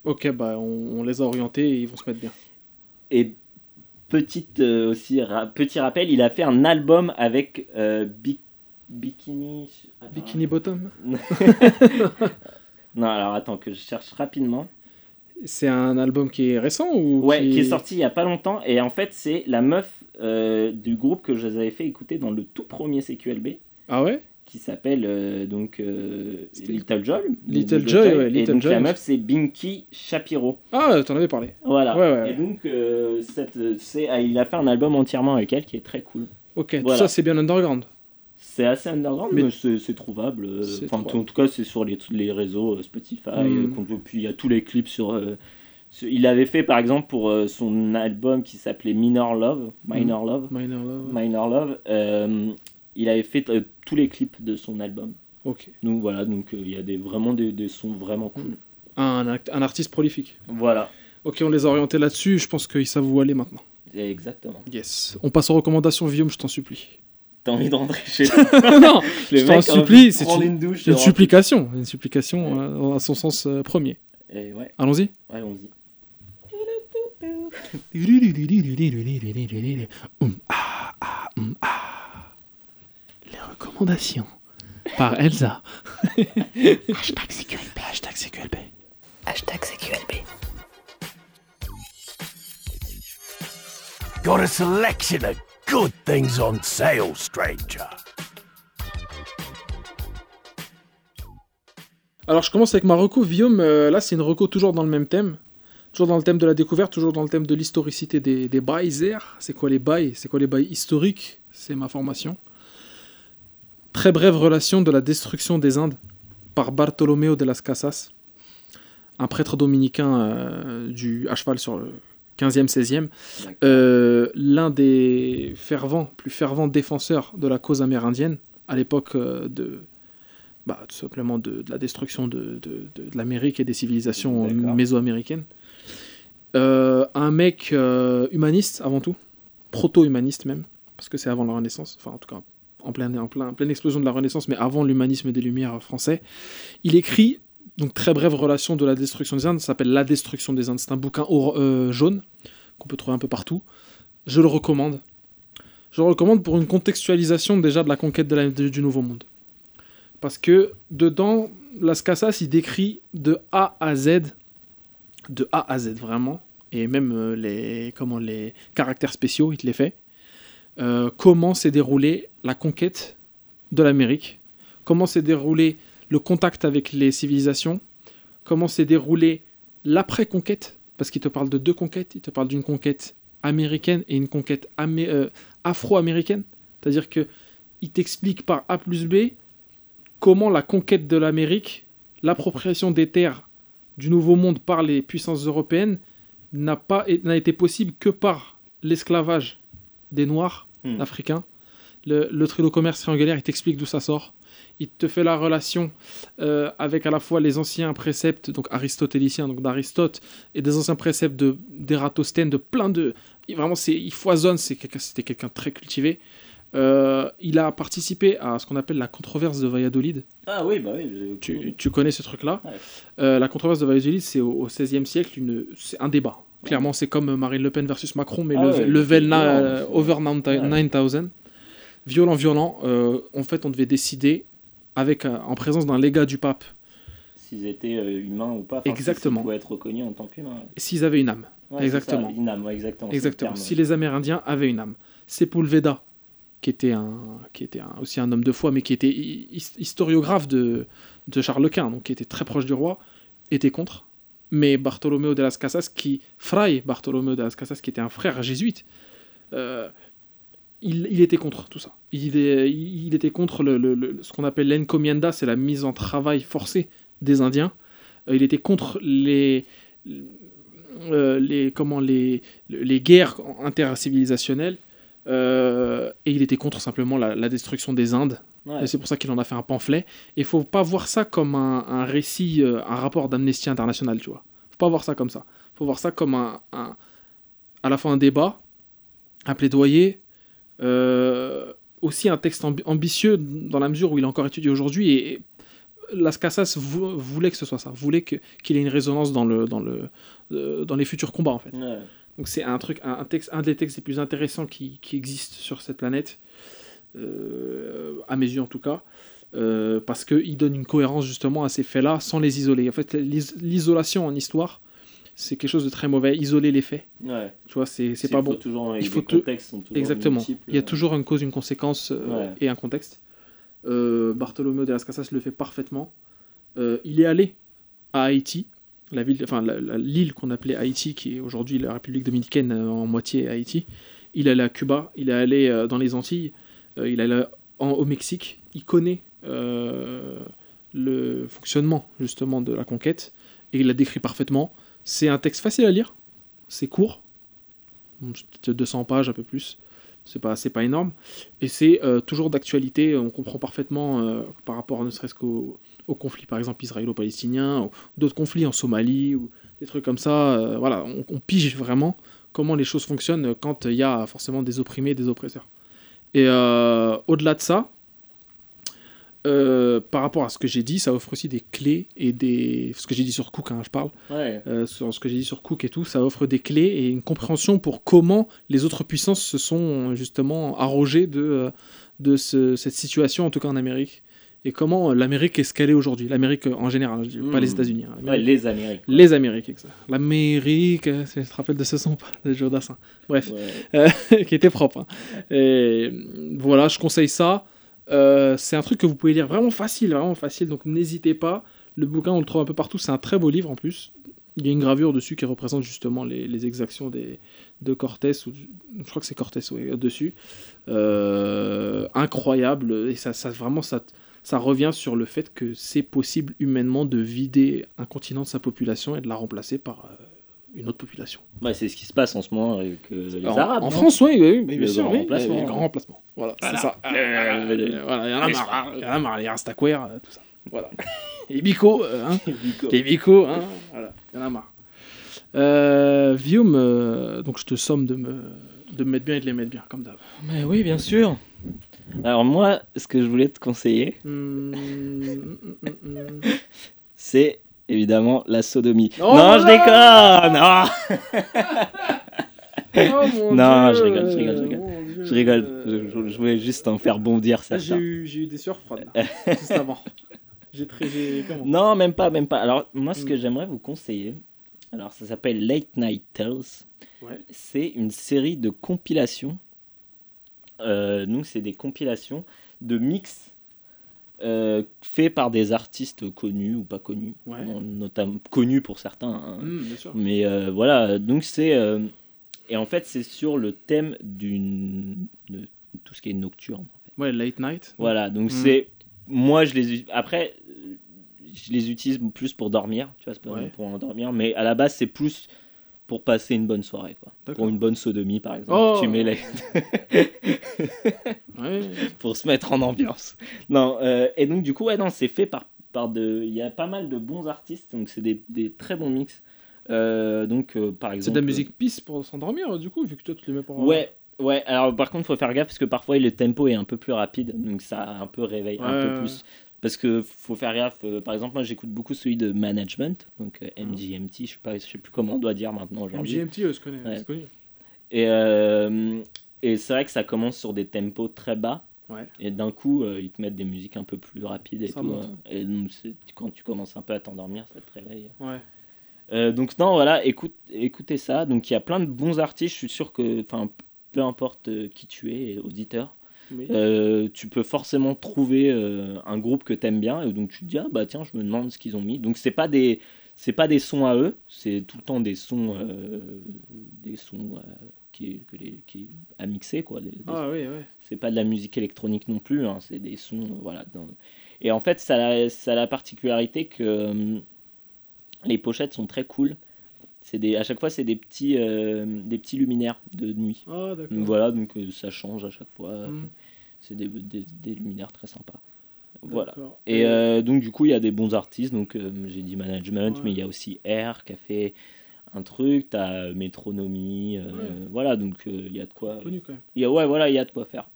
Ok, bah on, on les a orientés et ils vont se mettre bien. et petite euh, aussi ra- petit rappel il a fait un album avec euh, Bi- Bikini Attends. Bikini Bottom. Non alors attends que je cherche rapidement. C'est un album qui est récent ou ouais qui est sorti il y a pas longtemps et en fait c'est la meuf euh, du groupe que je vous avais fait écouter dans le tout premier CQLB Ah ouais? Qui s'appelle euh, donc euh, Little Joy. Little Joy, ouais, et Little donc Joy. la meuf c'est Binky Shapiro. Ah, t'en avais parlé. Voilà. Ouais, ouais. Et donc euh, cette, c'est, ah, il a fait un album entièrement avec elle qui est très cool. Ok, Voilà. tout ça c'est bien underground. C'est assez underground, Mais- mais, c'est, trouvable. euh, C'est Enfin, en tout cas, c'est sur les, les réseaux Spotify. Mm. euh, qu'on- puis il y a tous les clips sur. il avait fait par exemple pour son album qui s'appelait Minor Love. Minor Love. Minor Love. Minor Love. euh, Il avait fait euh, tous les clips de son album. Ok. Donc voilà, donc euh, il y a des, vraiment des, des sons vraiment cool. Un, act- un artiste prolifique. Voilà, Ok, on les a orientés là-dessus. Je pense qu'ils savent où aller maintenant. exactement. Yes. On passe aux recommandations, Guillaume, je t'en supplie. T'as envie de rentrer chez non, Le je t'en mec supplie. C'est une, une douche. une de supplication. Une supplication euh, à son sens euh, premier. Et ouais, Allons-y. ouais, allons-y. Hum, ah, ah, hum, ah. Les recommandations par Elsa. Hashtag CQLB. Hashtag CQLB. Hashtag CQLB. Got a selection of good things on sale, stranger. Alors je commence avec ma reco, Guillaume. euh, là, c'est une reco toujours dans le même thème. Toujours dans le thème de la découverte, toujours dans le thème de l'historicité des, des bails. C'est quoi les bails? C'est quoi les bails historiques? C'est ma formation. Très brève relation de la destruction des Indes par Bartolomeo de las Casas, un prêtre dominicain euh, du, à cheval sur le 15e, 16e. D'accord. Euh, l'un des fervents, plus fervents défenseurs de la cause amérindienne à l'époque euh, de, bah, tout simplement de, de la destruction de, de- l'Amérique et des civilisations mésoaméricaines. Euh, un mec euh, humaniste avant tout, proto-humaniste même, parce que c'est avant la Renaissance, enfin en tout cas en pleine, en plein, pleine explosion de la Renaissance, mais avant l'humanisme des Lumières français. Il écrit, donc très brève relation de la destruction des Indes, ça s'appelle La destruction des Indes. C'est un bouquin euh, jaune qu'on peut trouver un peu partout. Je le recommande. Je le recommande pour une contextualisation déjà de la conquête du Nouveau Monde. Parce que dedans, Las Casas, il décrit de A à Z, de A à Z vraiment, et même euh, les, comment, les caractères spéciaux, il te les fait, euh, comment s'est déroulée la conquête de l'Amérique, comment s'est déroulé le contact avec les civilisations, comment s'est déroulé l'après-conquête, parce qu'il te parle de deux conquêtes, il te parle d'une conquête américaine et une conquête euh, afro-américaine, c'est-à-dire que il t'explique par A plus B comment la conquête de l'Amérique, l'appropriation des terres du Nouveau Monde par les puissances européennes n'a pas n'a été possible que par l'esclavage des Noirs Hmm. africains. Le, le trio de commerce triangulaire, il t'explique d'où ça sort. Il te fait la relation euh, avec à la fois les anciens préceptes, donc aristotéliciens, donc d'Aristote, et des anciens préceptes de d'Ératosthène, de plein de. il- Vraiment, c'est, il foisonne, c'est quelqu'un, c'était quelqu'un de très cultivé. Euh, il a participé à ce qu'on appelle la controverse de Valladolid. Ah oui, bah oui. Tu, tu connais ce truc-là Ouais. Euh, La controverse de Valladolid, c'est au, au XVIe siècle, une, c'est un débat. Clairement, c'est comme Marine Le Pen versus Macron, mais Ah ouais, level c'est na- violent, euh, c'est- over 9000. Ouais. 9000. Violent, violent. Euh, en fait, on devait décider avec, euh, en présence d'un légat du pape S'ils étaient humains ou pas. enfin, Exactement. S'ils pouvaient être reconnus en tant qu'humains. s'ils avaient une âme. Ouais, c'est Exactement. ça, une âme, ouais, exactement. c'est le Exactement. terme. Si les Amérindiens avaient une âme. Sepulveda, qui était, un, qui était un- aussi un homme de foi, mais qui était hi- his- historiographe de, de Charles Quint, donc qui était très proche du roi, était contre. Mais Bartolomeo de las Casas, qui, Fray Bartolomeo de las Casas, qui était un frère jésuite, euh, il, était contre tout ça. Il, était contre ce qu'on appelle l'encomienda, c'est la mise en travail forcée des Indiens. Euh, il était contre les, euh, les, comment, les, les guerres intercivilisationnelles. euh, et il était contre simplement la destruction des Indes. Ouais. Et c'est pour ça qu'il en a fait un pamphlet. Et il faut pas voir ça comme un, un récit, euh, un rapport d'Amnesty International, tu vois. faut pas voir ça comme ça. faut voir ça comme un, un- à la fois un débat, un plaidoyer, euh, aussi un texte ambi- ambitieux dans la mesure où il est encore étudié aujourd'hui. Et, et Las Casas vou- voulait que ce soit ça, voulait qu'il ait une résonance dans, le, dans, le, euh, dans les futurs combats, en fait. Ouais. Donc c'est un truc, un, un texte, un des textes les plus intéressants qui, qui existent sur cette planète, à mes yeux en tout cas, euh, parce qu'il donne une cohérence justement à ces faits-là sans les isoler. En fait, l'is- l'isolation en histoire, c'est quelque chose de très mauvais. Isoler les faits, Ouais. tu vois, c'est Il pas faut bon. Toujours, Il les faut tout- contextes sont toujours Exactement. multiples. Il y a toujours une cause, une conséquence euh, Ouais. et un contexte. Euh, Bartolomeo de las Casas le fait parfaitement. Euh, il est allé à Haïti, la ville, enfin l'île qu'on appelait Haïti, qui est aujourd'hui la République dominicaine euh, en moitié Haïti. Il est allé à Cuba, il est allé euh, dans les Antilles, euh, il est allé en- au Mexique. Il connaît euh, le fonctionnement justement de la conquête et il l'a décrit parfaitement. C'est un texte facile à lire, c'est court, peut-être 200 pages, un peu plus. C'est pas, pas énorme. Et c'est euh, toujours d'actualité. On comprend parfaitement euh, par rapport ne serait-ce qu'au au conflit, par exemple, israélo-palestinien, ou d'autres conflits en Somalie, ou des trucs comme ça. euh, voilà, on, on pige vraiment comment les choses fonctionnent quand il y a forcément des opprimés et des oppresseurs. Et euh, au-delà de ça, euh, par rapport à ce que j'ai dit, ça offre aussi des clés et des. Ce que j'ai dit sur Cook, hein, je parle. Ouais. Euh, sur ce que j'ai dit sur Cook et tout, ça offre des clés et une compréhension pour comment les autres puissances se sont justement arrogées de, de ce- cette situation, en tout cas en Amérique. Et comment euh, l'Amérique est est aujourd'hui. L'Amérique euh, en général, je dis, pas les États-Unis. hein, Ouais, les Amériques. quoi. Les Amériques, exact. L'Amérique, euh, je te rappelle de ce son, pas de Joe Dassin. Bref, Ouais. qui était propre. hein. Et, voilà, je conseille ça. Euh, c'est un truc que vous pouvez lire vraiment facile, vraiment facile, donc n'hésitez pas. Le bouquin, on le trouve un peu partout, c'est un très beau livre en plus. Il y a une gravure dessus qui représente justement les, les exactions des, de Cortés, ou, je crois que c'est Cortés ouais, dessus. Euh, incroyable, et ça, ça vraiment, ça, ça revient sur le fait que c'est possible humainement de vider un continent de sa population et de la remplacer par euh, une autre population. Ouais, c'est ce qui se passe en ce moment avec euh, les en, Arabes. en France, oui, oui, oui, bien sûr, grand oui, remplacement. le grand remplacement. Voilà, Voilà. c'est ça. Euh, voilà, il y en a les marre, Arabes. il y en a marre, les Rastaquaires, euh, tout ça. Voilà. les Bico, euh, hein, les Bico, hein, voilà, il y en a marre. Euh, Vium, euh, donc je te somme de me, de me mettre bien et de les mettre bien, comme d'hab. Mais oui, bien sûr. Alors moi, ce que je voulais te conseiller, hum, hum, hum. c'est évidemment la sodomie. Oh non, je déconne. Non, Oh, mon Non, Dieu, je rigole, je rigole, je rigole. mon je rigole. Je, voulais juste en faire bondir ça. j'ai eu, j'ai eu des là, juste avant. J'ai très... Comment Non, même pas, même pas. Alors moi, ce que Mm. j'aimerais vous conseiller, alors ça s'appelle Late Night Tales. Ouais. C'est une série de compilations. Euh, donc c'est des compilations de mix euh, faits par des artistes connus ou pas connus, Ouais. Notamment connus pour certains. hein. Sûr. Mais euh, voilà, donc c'est euh, et en fait c'est sur le thème d'une de tout ce qui est nocturne. Ouais, late night. Voilà, donc Mm. c'est moi je les après je les utilise plus pour dormir, tu vois, c'est pas Ouais. pour endormir, mais à la base c'est plus pour passer une bonne soirée quoi. Pour une bonne sodomie par exemple, Oh. tu mets les pour se mettre en ambiance. Non, euh, et donc du coup ouais c'est fait par par de il y a pas mal de bons artistes, donc c'est des, des très bons mix. Euh, donc euh, par exemple C'est de la musique pisse pour s'endormir, du coup, vu que toi tu les mets pour. Ouais, ouais. Alors par contre, faut faire gaffe parce que parfois le tempo est un peu plus rapide, donc ça un peu réveille un peu plus. Parce que faut faire gaffe. euh, par exemple, moi j'écoute beaucoup celui de Management, donc euh. MGMT. Je sais pas, je sais plus comment on doit dire maintenant aujourd'hui. MGMT, euh, je connais. Ouais. Et euh, et c'est vrai que ça commence sur des tempos très bas. Ouais. Et d'un coup, euh, ils te mettent des musiques un peu plus rapides et Ça tout. monte. hein. Et donc, quand tu commences un peu à t'endormir, ça te réveille. Ouais. Euh, donc non, voilà, écoute, écoutez ça. Donc il y a plein de bons artistes. Je suis sûr que, enfin, peu importe qui tu es, auditeur, Oui. euh, tu peux forcément trouver euh, un groupe que t'aimes bien. Et donc tu te dis ah bah tiens, je me demande ce qu'ils ont mis. Donc c'est pas des c'est pas des sons à eux, c'est tout le temps des sons euh, des sons qui, que les, qui à mixer quoi. des- des Ah oui, ouais. c'est pas de la musique électronique non plus, hein, c'est des sons, voilà. dans- Et en fait, ça a, ça a la particularité que les pochettes sont très cool. C'est des, à chaque fois, c'est des petits, euh, des petits luminaires de nuit. Ah voilà, donc euh, ça change à chaque fois. Hmm, C'est des, des, des luminaires très sympas. Voilà. Et euh, donc du coup, il y a des bons artistes. Donc euh, j'ai dit management, Ouais. mais il y a aussi Air qui a fait un truc. T'as Métronomie. euh, Ouais. Voilà, donc il y a de quoi. Connu quand même. il y a- ouais, voilà, il y a de quoi faire.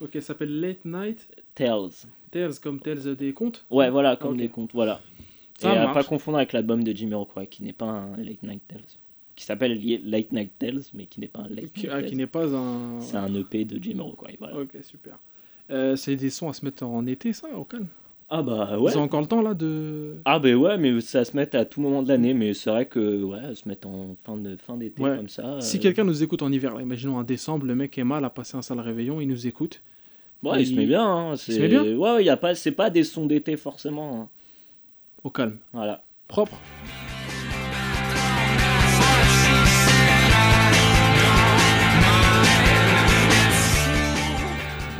Ok, ça s'appelle Late Night Tales. Tales, comme Tales des contes. Ouais, voilà, comme Ok. des contes, voilà. Ça et à marche. pas confondre avec l'album de Jamiroquai, qui n'est pas un Late Night Tales. Qui s'appelle Late Night Tales, mais qui n'est pas un Late Qui, Night ah, Tales. qui n'est pas un. C'est un EP de Jamiroquai, voilà. Ok, super. Euh, c'est des sons à se mettre en été, ça, au calme? Ah bah ouais. Ils ont encore le temps là de. Ah bah ouais, mais ça se met à tout moment de l'année, mais c'est vrai que ouais, se mettre en fin de fin d'été Ouais. comme ça. Si euh, quelqu'un nous écoute en hiver, là, imaginons en décembre, le mec est mal, a passé un sale réveillon, il nous écoute. ouais, il, se il- met bien. Hein, se met bien? Ouais, ouais, y a pas, c'est pas des sons d'été forcément. hein. Au calme. Voilà. Propre.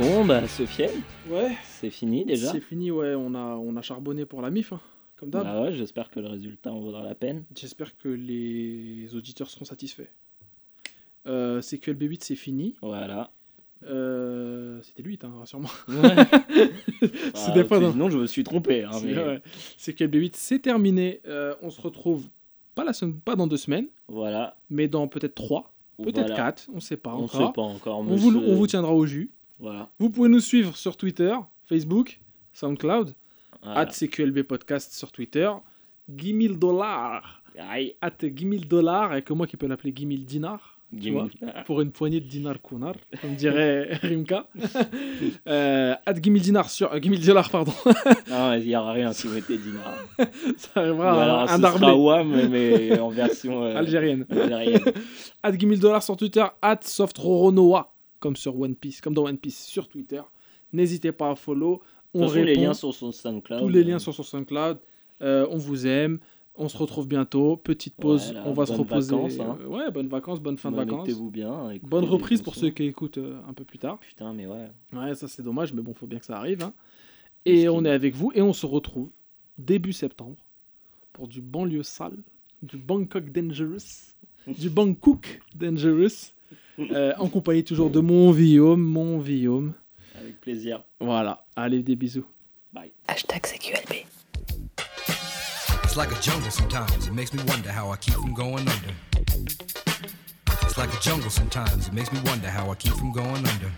Bon bah Sofiane, Ouais. c'est fini déjà. C'est fini, ouais, on a, on a charbonné pour la MIF, hein, comme d'hab. Bah ouais, j'espère que le résultat en vaudra la peine. J'espère que les auditeurs seront satisfaits. Euh, CQLB8, c'est fini. Voilà. Euh, C'était lui, hein, rassure-moi. C'est Ah, fois dans- Sinon, je me suis trompé. hein, C'est mais ouais. C'est que B8, c'est terminé. Euh, on se retrouve pas, la semaine, pas dans deux semaines, Voilà. mais dans peut-être trois, peut-être Voilà. quatre, on sait pas On ne encore. sait pas encore. On vous, monsieur. on vous tiendra au jus. Voilà. Vous pouvez nous suivre sur Twitter, Facebook, SoundCloud, Voilà. at CQLB Podcast sur Twitter, Guy 1000 dollars, at Guy 1000 dollars, et que moi qui peux l'appeler Guy 1000 dinars, tu Guimau. vois, pour une poignée de dinars kunar, comme dirait Rimka. euh, at Guy 1000 dinars sur, euh, Guy 1000 dollars, pardon, Non, il n'y aura rien si vous mettez Dinara. ça Ou arrivera alors, un, ce sera WAM, mais en version euh, algérienne. algérienne. at Guy 1000 dollars sur Twitter, at SoftRoronoa, comme sur One Piece, comme dans One Piece sur Twitter. N'hésitez pas à follow. On les répond. liens sont sur SoundCloud. Tous les liens sont sur SoundCloud. Euh, on vous aime. On se retrouve bientôt. Petite pause. Voilà, on va se reposer. vacances, hein. Euh, Ouais, bonnes vacances, bonne fin de vacances. Mettez-vous bien. Bonne reprise pour ceux qui écoutent euh, un peu plus tard. Putain, mais ouais. Ouais, ça c'est dommage, mais bon, faut bien que ça arrive. hein. Et on est avec vous et on se retrouve début septembre pour du banlieue sale, du Bangkok Dangerous, du Bangkok Dangerous, euh, en compagnie toujours de mon Guillaume, mon Guillaume. Avec plaisir. Voilà, allez, des bisous. Hashtag CQLB. It's like a jungle sometimes. It makes me wonder how I keep from going under. It's like a jungle sometimes. It makes me wonder how I keep from going under.